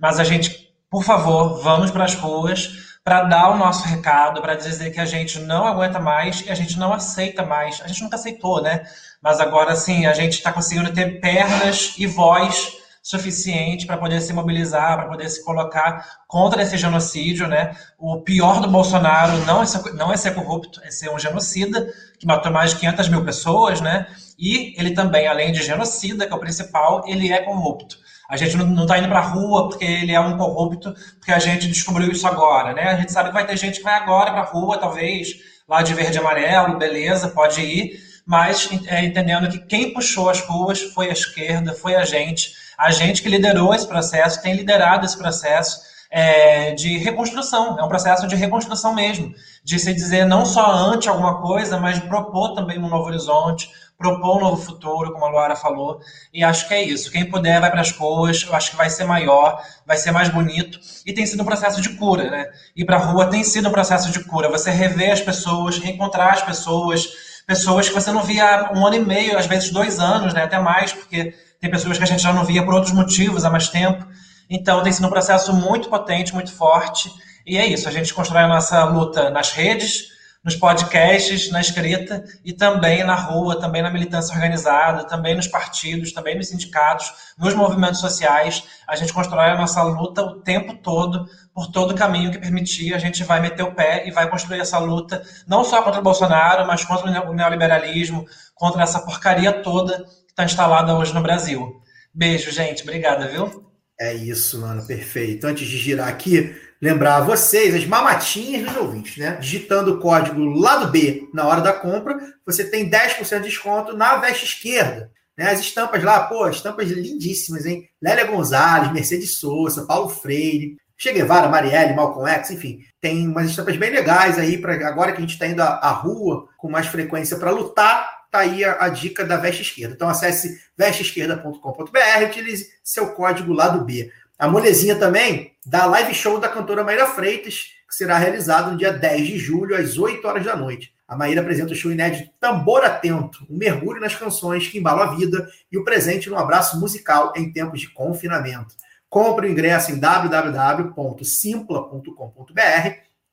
Mas a gente por favor, vamos para as ruas para dar o nosso recado, para dizer que a gente não aguenta mais e a gente não aceita mais. A gente nunca aceitou, né? Mas agora sim, a gente está conseguindo ter pernas e voz suficiente para poder se mobilizar, para poder se colocar contra esse genocídio, né? O pior do Bolsonaro não é ser, não é ser corrupto, é ser um genocida que matou mais de 500 mil pessoas, né? E ele também, além de genocida, que é o principal, ele é corrupto. A gente não está indo para a rua porque ele é um corrupto, porque a gente descobriu isso agora, né? A gente sabe que vai ter gente que vai agora para a rua, talvez, lá de verde e amarelo, beleza, pode ir, mas é, entendendo que quem puxou as ruas foi a esquerda, foi a gente, a gente que liderou esse processo, tem liderado esse processo é, de reconstrução, é um processo de reconstrução mesmo, de se dizer não só ante alguma coisa, mas propor também um novo horizonte, propor um novo futuro, como a Luara falou, e acho que é isso. Quem puder vai para as ruas, eu acho que vai ser maior, vai ser mais bonito, e tem sido um processo de cura, né? Ir para a rua tem sido um processo de cura, você rever as pessoas, reencontrar as pessoas, pessoas que você não via há um ano e meio, às vezes dois anos, né? Até mais, porque tem pessoas que a gente já não via por outros motivos há mais tempo. Então tem sido um processo muito potente, muito forte, e é isso, a gente constrói a nossa luta nas redes, nos podcasts, na escrita e também na rua, também na militância organizada, também nos partidos, também nos sindicatos, nos movimentos sociais. A gente constrói a nossa luta o tempo todo, por todo o caminho que permitir. A gente vai meter o pé e vai construir essa luta, não só contra o Bolsonaro, mas contra o neoliberalismo, contra essa porcaria toda que está instalada hoje no Brasil. Beijo, gente. Obrigada, viu? É isso, mano. Perfeito. Antes de girar aqui, lembrar a vocês, as mamatinhas dos ouvintes, né? Digitando o código lado B na hora da compra, você tem 10% de desconto na veste esquerda. Né? As estampas lá, pô, estampas lindíssimas, hein? Lélia Gonzalez, Mercedes Souza, Paulo Freire, Che Guevara, Marielle, Malcolm X, enfim, tem umas estampas bem legais aí para agora que a gente está indo à, à, rua com mais frequência para lutar. Tá aí a, a, dica da veste esquerda. Então acesse vesteesquerda.com.br utilize seu código lado B. A molezinha também da live show da cantora Maíra Freitas, que será realizado no dia 10 de julho, às 8 horas da noite. A Maíra apresenta o show inédito Tambor Atento, um mergulho nas canções que embalam a vida e o presente no abraço musical em tempos de confinamento. Compre o ingresso em www.simpla.com.br,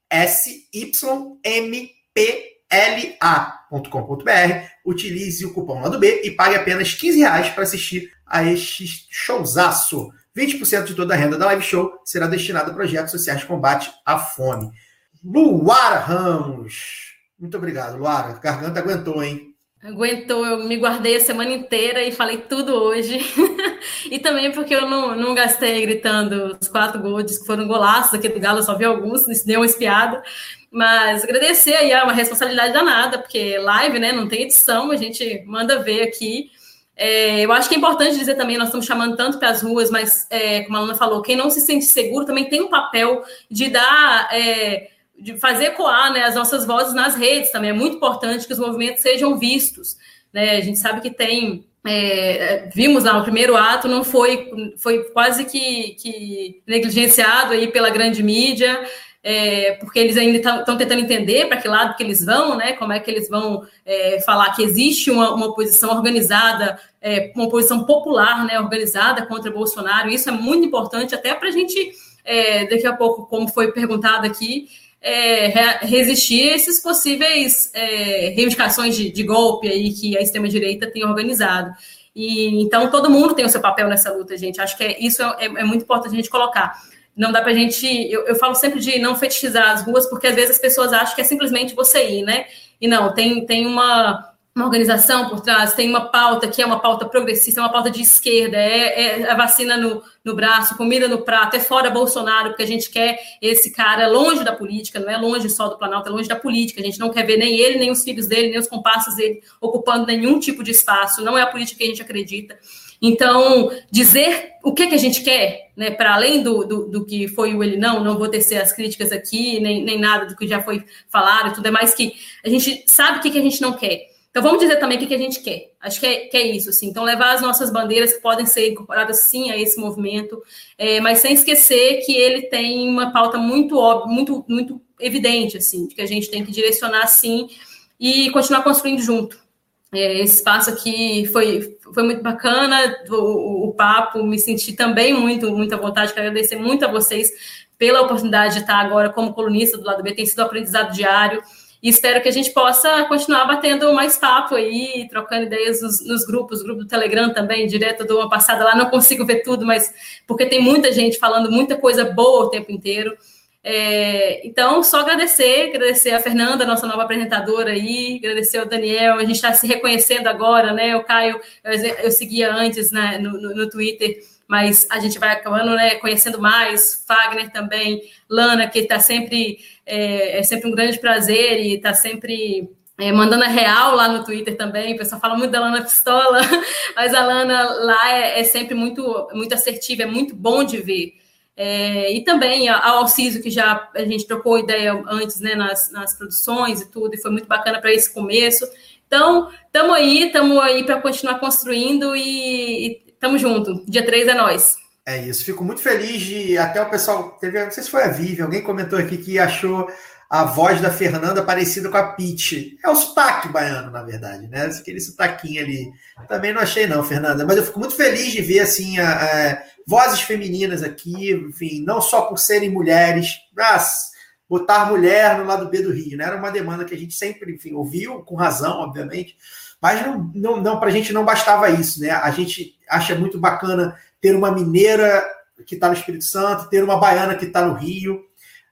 S-Y-M-P-L-A.com.br. Utilize o cupom lado B e pague apenas 15 reais para assistir a este showzaço. 20% de toda a renda da live show será destinada a projetos sociais de combate à fome. Luara Ramos. Muito obrigado, Luara. Garganta aguentou, hein? Aguentou, eu me guardei a semana inteira e falei tudo hoje. e também porque eu não, não gastei gritando os quatro gols que foram golaços aqui do Galo, só vi alguns, isso deu uma espiada. Mas agradecer aí, é uma responsabilidade danada, porque live, né, não tem edição, a gente manda ver aqui. É, eu acho que é importante dizer também, nós estamos chamando tanto para as ruas, mas, é, como a Luna falou, quem não se sente seguro também tem um papel de dar... É, de fazer ecoar né, as nossas vozes nas redes também. É muito importante que os movimentos sejam vistos. Né? A gente sabe que tem. É, vimos lá o primeiro ato, não foi, foi quase que, que negligenciado aí pela grande mídia, é, porque eles ainda estão tentando entender para que lado que eles vão, né? Como é que eles vão é, falar que existe uma, uma oposição organizada, é, uma oposição popular, né? Organizada contra Bolsonaro. Isso é muito importante até para a gente é, daqui a pouco, como foi perguntado aqui, é, resistir a esses possíveis é, reivindicações de, de, golpe aí que a extrema-direita tem organizado. E então todo mundo tem o seu papel nessa luta, gente. Acho que é, isso é, é muito importante a gente colocar. Não dá para a gente. Eu, eu, falo sempre de não fetichizar as ruas, porque às vezes as pessoas acham que é simplesmente você ir, né? E não, tem, tem uma uma organização por trás, tem uma pauta que é uma pauta progressista, é uma pauta de esquerda, é, é, a vacina no, no braço, comida no prato, é fora Bolsonaro, porque a gente quer esse cara longe da política, não é longe só do Planalto, é longe da política. A gente não quer ver nem ele, nem os filhos dele, nem os compassos dele ocupando nenhum tipo de espaço, não é a política que a gente acredita. Então, dizer o que, que a gente quer, né, para além do, do, do, que foi o ele não, não vou tecer as críticas aqui, nem, nem nada do que já foi falado, tudo é mais que a gente sabe o que, que a gente não quer. Então, vamos dizer também o que, que a gente quer. Acho que é, que é, isso, assim. Então, levar as nossas bandeiras que podem ser incorporadas, sim, a esse movimento, é, mas sem esquecer que ele tem uma pauta muito óbvia, muito, muito evidente, assim, de que a gente tem que direcionar, sim, e continuar construindo junto. É, esse espaço aqui foi, foi muito bacana, o, o, papo, me senti também muito, muita vontade, quero agradecer muito a vocês pela oportunidade de estar agora como colunista do lado B, tem sido um aprendizado diário, e espero que a gente possa continuar batendo mais papo aí, trocando ideias nos, nos grupos, grupo do Telegram também, direto do uma passada lá, não consigo ver tudo, mas porque tem muita gente falando muita coisa boa o tempo inteiro. É, então, só agradecer, agradecer a Fernanda, nossa nova apresentadora aí, agradecer ao Daniel, a gente está se reconhecendo agora, né? O Caio, eu, eu seguia antes né, no, no, no Twitter mas a gente vai acabando né, conhecendo mais, Fagner também, Lana, que está sempre, é, é, sempre um grande prazer e está sempre é, mandando a real lá no Twitter também, o pessoal fala muito da Lana Pistola, mas a Lana lá é, é sempre muito, muito assertiva, é muito bom de ver. É, e também a Alciso, que já a gente trocou ideia antes né, nas, nas produções e tudo, e foi muito bacana para esse começo. Então, estamos aí, estamos aí para continuar construindo e, Tamo junto. Dia 3 é nós. É isso. Fico muito feliz de. Até o pessoal. Teve, não sei se foi a Vivi, alguém comentou aqui que achou a voz da Fernanda parecida com a Pete. É o sotaque baiano, na verdade, né? Aquele sotaquinho ali. Também não achei, não, Fernanda. Mas eu fico muito feliz de ver, assim, a, a, vozes femininas aqui, enfim, não só por serem mulheres, mas botar mulher no lado B do Rio, né? Era uma demanda que a gente sempre, enfim, ouviu, com razão, obviamente, mas não, não, não para a gente não bastava isso, né? A gente acha muito bacana ter uma mineira que está no Espírito Santo, ter uma baiana que está no Rio,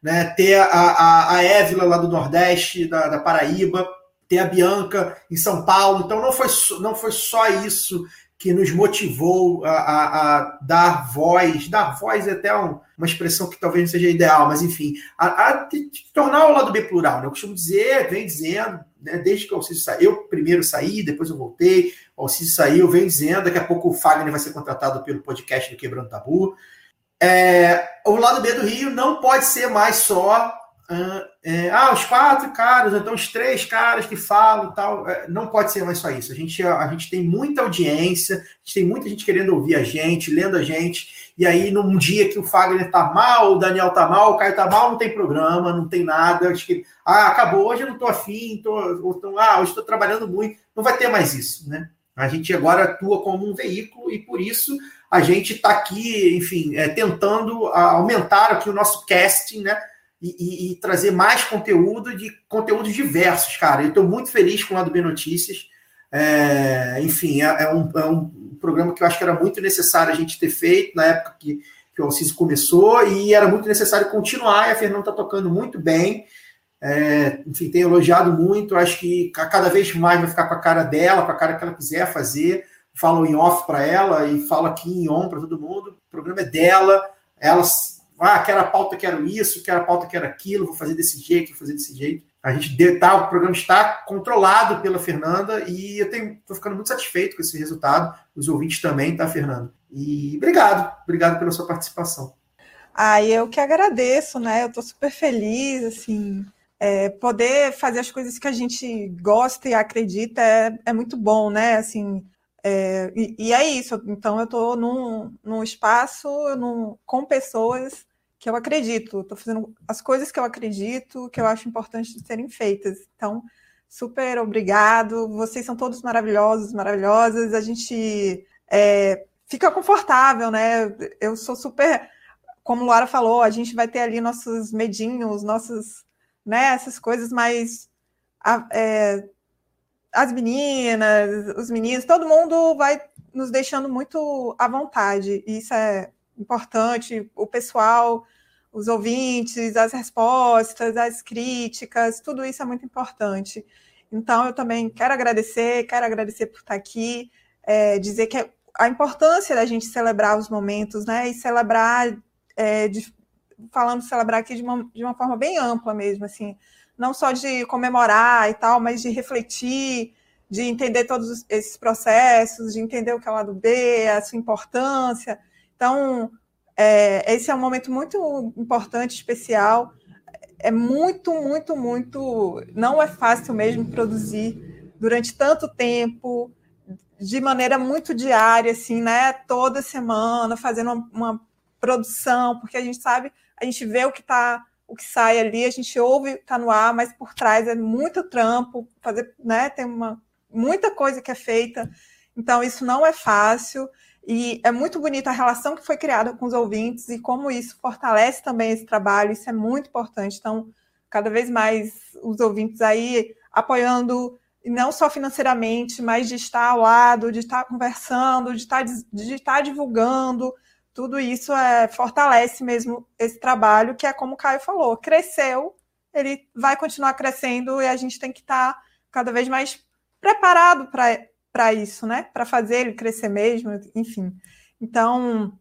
né? ter a, a, a Évila lá do Nordeste, da, da Paraíba, ter a Bianca em São Paulo. Então não foi, não foi só isso que nos motivou a, a, a, dar voz, dar voz é até um, uma expressão que talvez não seja ideal, mas enfim, a, a tornar o lado B plural. Né? Eu costumo dizer, vem dizendo, né, desde que o Alcísio saiu, eu primeiro saí, depois eu voltei, o Alcísio saiu, vem dizendo, daqui a pouco o Fagner vai ser contratado pelo podcast do Quebrando Tabu. É, o lado B do Rio não pode ser mais só é, ah, os quatro caras, então os três caras que falam e tal. É, não pode ser mais só isso. A gente, a, a, gente tem muita audiência, a gente tem muita gente querendo ouvir a gente, lendo a gente. E aí, num dia que o Fagner tá mal, o Daniel tá mal, o Caio tá mal, não tem programa, não tem nada. Acho que, ah, acabou, hoje eu não tô afim, tô, tô ah, hoje estou trabalhando muito. Não vai ter mais isso, né? A gente agora atua como um veículo e por isso a gente está aqui, enfim, é, tentando aumentar aqui o nosso casting, né? E, e, trazer mais conteúdo de conteúdos diversos, cara. Eu estou muito feliz com o lado B Notícias. É, enfim, é, é, um, é, um, programa que eu acho que era muito necessário a gente ter feito na época que, que o Alciso começou e era muito necessário continuar. E a Fernanda está tocando muito bem. É, enfim, tem elogiado muito. Acho que cada vez mais vai ficar com a cara dela, com a cara que ela quiser fazer. Falo em off para ela e falo aqui em on para todo mundo. O programa é dela. Ela, ah, quero a pauta, quero isso, quero a pauta, quero aquilo, vou fazer desse jeito, vou fazer desse jeito. A gente tá, o programa está controlado pela Fernanda e eu estou ficando muito satisfeito com esse resultado. Os ouvintes também, tá, Fernanda? E obrigado, obrigado pela sua participação. Ah, eu que agradeço, né? Eu estou super feliz, assim, é, poder fazer as coisas que a gente gosta e acredita é, é muito bom, né? Assim, é, e, e, é isso. Então, eu estou num, num espaço num, com pessoas que eu acredito, estou fazendo as coisas que eu acredito, que eu acho importante de serem feitas. Então, super obrigado. Vocês são todos maravilhosos, maravilhosas. A gente é, fica confortável, né? Eu sou super, como Luara falou, a gente vai ter ali nossos medinhos, nossos, né? Essas coisas mais é, as meninas, os meninos, todo mundo vai nos deixando muito à vontade. Isso é importante, o pessoal, os ouvintes, as respostas, as críticas, tudo isso é muito importante. Então, eu também quero agradecer, quero agradecer por estar aqui, é, dizer que a importância da gente celebrar os momentos, né, e celebrar, é, de, falando celebrar aqui de uma, de uma forma bem ampla mesmo, assim, não só de comemorar e tal, mas de refletir, de entender todos esses processos, de entender o que é o lado B, a sua importância, então, é, esse é um momento muito importante, especial. É muito, muito, muito. Não é fácil mesmo produzir durante tanto tempo, de maneira muito diária, assim, né? Toda semana, fazendo uma, uma produção, porque a gente sabe, a gente vê o que está o que sai ali, a gente ouve, está no ar, mas por trás é muito trampo, fazer, né? Tem uma muita coisa que é feita, então isso não é fácil. E é muito bonita a relação que foi criada com os ouvintes e como isso fortalece também esse trabalho, isso é muito importante. Então, cada vez mais os ouvintes aí apoiando, não só financeiramente, mas de estar ao lado, de estar conversando, de estar, de estar divulgando, tudo isso é, fortalece mesmo esse trabalho, que é como o Caio falou, cresceu, ele vai continuar crescendo e a gente tem que estar cada vez mais preparado para para isso, né? Para fazer ele crescer mesmo, enfim. Então,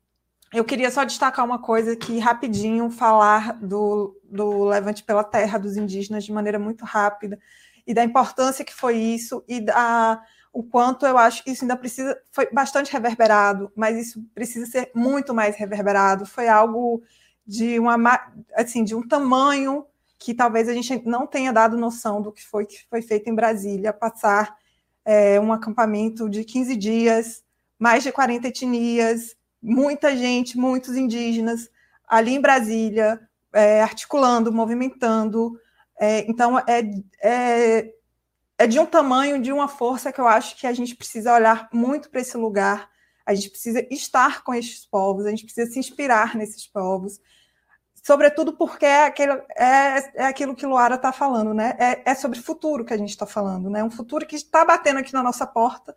eu queria só destacar uma coisa aqui rapidinho, falar do, do Levante pela Terra dos indígenas de maneira muito rápida e da importância que foi isso e da o quanto eu acho que isso ainda precisa foi bastante reverberado, mas isso precisa ser muito mais reverberado. Foi algo de uma assim de um tamanho que talvez a gente não tenha dado noção do que foi que foi feito em Brasília, passar é, um acampamento de 15 dias, mais de 40 etnias, muita gente, muitos indígenas ali em Brasília, é, articulando, movimentando. É, então, é, é, é de um tamanho, de uma força que eu acho que a gente precisa olhar muito para esse lugar, a gente precisa estar com esses povos, a gente precisa se inspirar nesses povos, sobretudo porque é aquilo, é, é aquilo que Luara está falando, né? É, é, sobre futuro que a gente está falando, né? Um futuro que está batendo aqui na nossa porta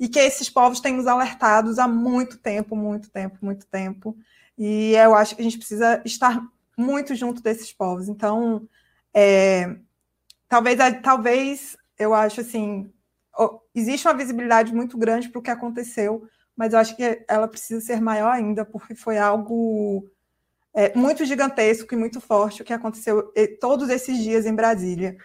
e que esses povos têm nos alertados há muito tempo, muito tempo, muito tempo. E eu acho que a gente precisa estar muito junto desses povos. Então, é, talvez, talvez eu acho assim, existe uma visibilidade muito grande para o que aconteceu, mas eu acho que ela precisa ser maior ainda, porque foi algo é, muito gigantesco e muito forte o que aconteceu todos esses dias em Brasília.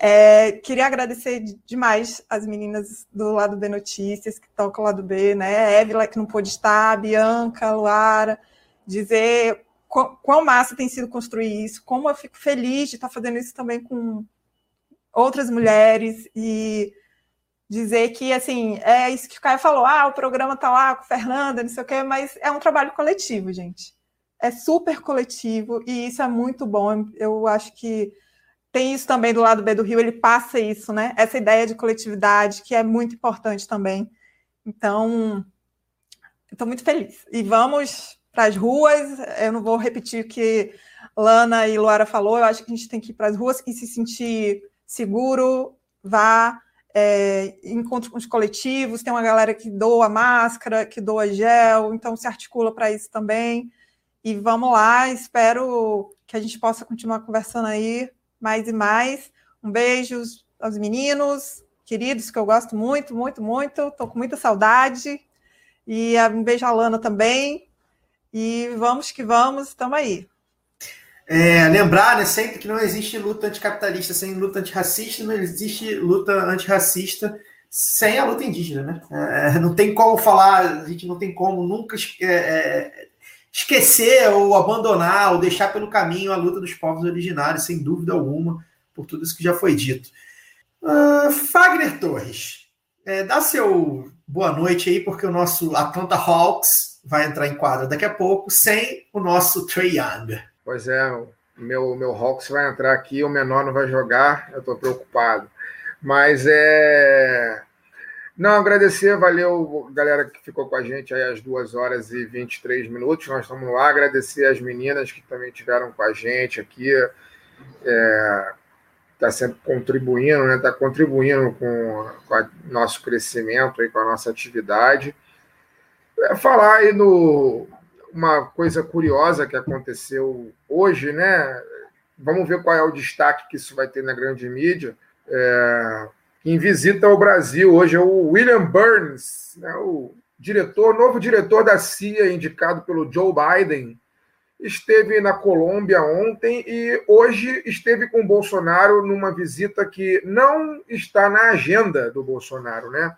É, queria agradecer demais as meninas do lado B Notícias, que tocam o lado B, né? Évila, que não pôde estar, Bianca, Luara, dizer quão, quão massa tem sido construir isso, como eu fico feliz de estar fazendo isso também com outras mulheres e dizer que, assim, é isso que o Caio falou, ah, o programa está lá com Fernanda, não sei o quê, mas é um trabalho coletivo, gente é super coletivo e isso é muito bom. Eu acho que tem isso também do lado B do Rio, ele passa isso, né? Essa ideia de coletividade que é muito importante também. Então, estou muito feliz. E vamos para as ruas. Eu não vou repetir o que Lana e Luara falou. Eu acho que a gente tem que ir para as ruas e se sentir seguro, vá. é, encontros coletivos, tem uma galera que doa máscara, que doa gel, então se articula para isso também. E vamos lá, espero que a gente possa continuar conversando aí mais e mais. Um beijo aos meninos, queridos, que eu gosto muito, muito, muito. Estou com muita saudade. E um beijo à Lana também. E vamos que vamos, estamos aí. É, lembrar né, sempre que não existe luta anticapitalista sem luta antirracista, não existe luta antirracista sem a luta indígena. Né? É, não tem como falar, a gente não tem como nunca é, é, esquecer ou abandonar ou deixar pelo caminho a luta dos povos originários, sem dúvida alguma, por tudo isso que já foi dito. Uh, Fagner Torres, é, dá seu boa noite aí, porque o nosso Atlanta Hawks vai entrar em quadra daqui a pouco, sem o nosso Trey Young. Pois é, meu, meu Hawks vai entrar aqui, o menor não vai jogar, eu estou preocupado. Mas é. Não, agradecer, valeu galera que ficou com a gente aí às 2 horas e 23 minutos. Nós estamos lá. Agradecer as meninas que também estiveram com a gente aqui. É, tá sempre contribuindo, né? Está contribuindo com o nosso crescimento aí, com a nossa atividade. É, falar aí no, uma coisa curiosa que aconteceu hoje, né? Vamos ver qual é o destaque que isso vai ter na grande mídia. É, quem visita o Brasil hoje é o William Burns, né, o diretor, novo diretor da CIA, indicado pelo Joe Biden. Esteve na Colômbia ontem e hoje esteve com o Bolsonaro numa visita que não está na agenda do Bolsonaro, né?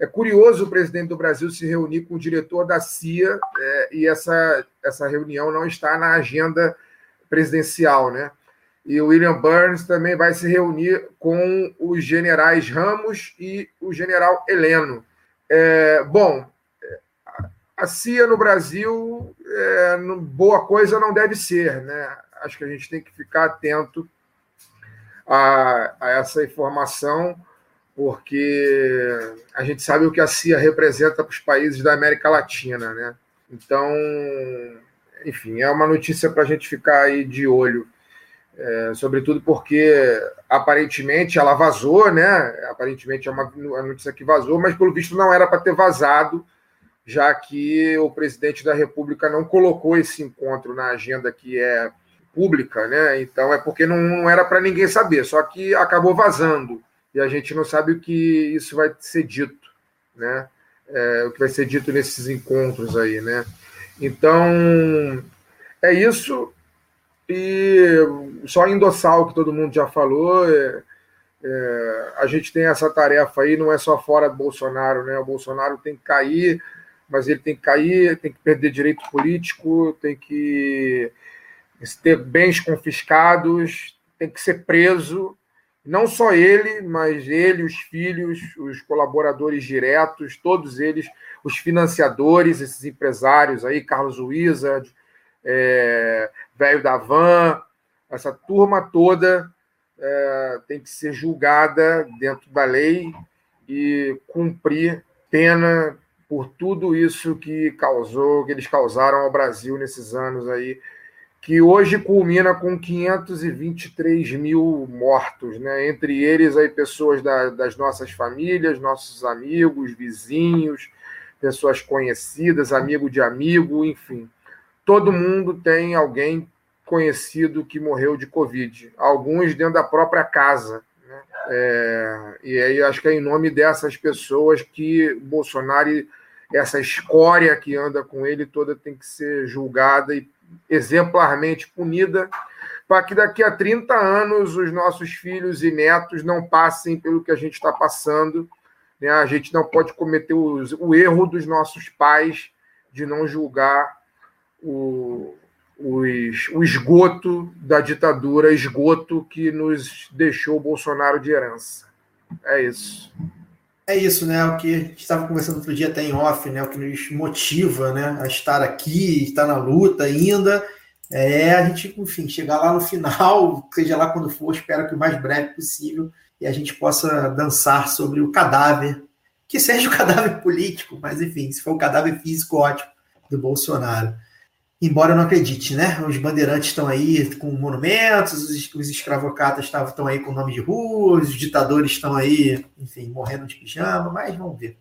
É curioso o presidente do Brasil se reunir com o diretor da CIA é, e essa, essa reunião não está na agenda presidencial, né? E o William Burns também vai se reunir com os generais Ramos e o general Heleno. É, bom, a CIA no Brasil, é, boa coisa não deve ser, né? Acho que a gente tem que ficar atento a, a essa informação porque a gente sabe o que a CIA representa para os países da América Latina, né? Então, enfim, é uma notícia para a gente ficar aí de olho, é, sobretudo porque aparentemente ela vazou, né? Aparentemente é uma, uma notícia que vazou, mas pelo visto não era para ter vazado, já que o presidente da República não colocou esse encontro na agenda que é pública, né? Então é porque não, não era para ninguém saber, só que acabou vazando e a gente não sabe o que isso vai ser dito, né? É, o que vai ser dito nesses encontros aí, né? Então, é isso. E só endossar o que todo mundo já falou, é, é, a gente tem essa tarefa aí, não é só fora do Bolsonaro, né? O Bolsonaro tem que cair, mas ele tem que cair, tem que perder direito político, tem que ter bens confiscados, tem que ser preso, não só ele, mas ele, os filhos, os colaboradores diretos, todos eles, os financiadores, esses empresários aí, Carlos Wizard, é, Velho da Van, essa turma toda é, tem que ser julgada dentro da lei e cumprir pena por tudo isso que causou, que eles causaram ao Brasil nesses anos aí que hoje culmina com 523 mil mortos, né? entre eles aí pessoas da, das nossas famílias, nossos amigos, vizinhos, pessoas conhecidas, amigo de amigo, enfim. Todo mundo tem alguém conhecido que morreu de Covid, alguns dentro da própria casa. Né? É, e aí acho que é em nome dessas pessoas que Bolsonaro, essa escória que anda com ele toda, tem que ser julgada e exemplarmente punida, para que daqui a 30 anos os nossos filhos e netos não passem pelo que a gente está passando. Né? A gente não pode cometer o, o, erro dos nossos pais de não julgar o, os, o esgoto da ditadura, esgoto que nos deixou o Bolsonaro de herança. É isso. É isso, né? O que a gente estava conversando outro dia até em off, né? O que nos motiva, né? A estar aqui, estar na luta ainda, é a gente, enfim, chegar lá no final, seja lá quando for, espero que o mais breve possível, e a gente possa dançar sobre o cadáver, que seja o cadáver político, mas enfim, se for o cadáver físico, ótimo, do Bolsonaro. Embora eu não acredite, né? Os bandeirantes estão aí com monumentos, os, os escravocatas estão aí com nome de ruas, os ditadores estão aí, enfim, morrendo de pijama, mas vamos ver.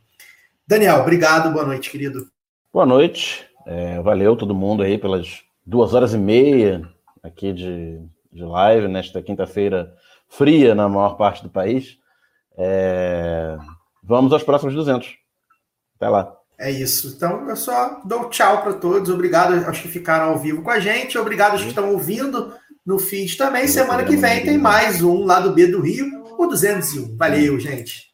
Daniel, obrigado, boa noite, querido. Boa noite, é, valeu todo mundo aí pelas duas horas e meia aqui de, de live nesta quinta-feira fria na maior parte do país. É, vamos aos próximos 200. Até lá. É isso. Então, eu só dou tchau para todos. Obrigado aos que ficaram ao vivo com a gente. Obrigado aos que estão ouvindo no feed também. Semana que vem tem mais um lá do B do Rio, o 201. Valeu, gente.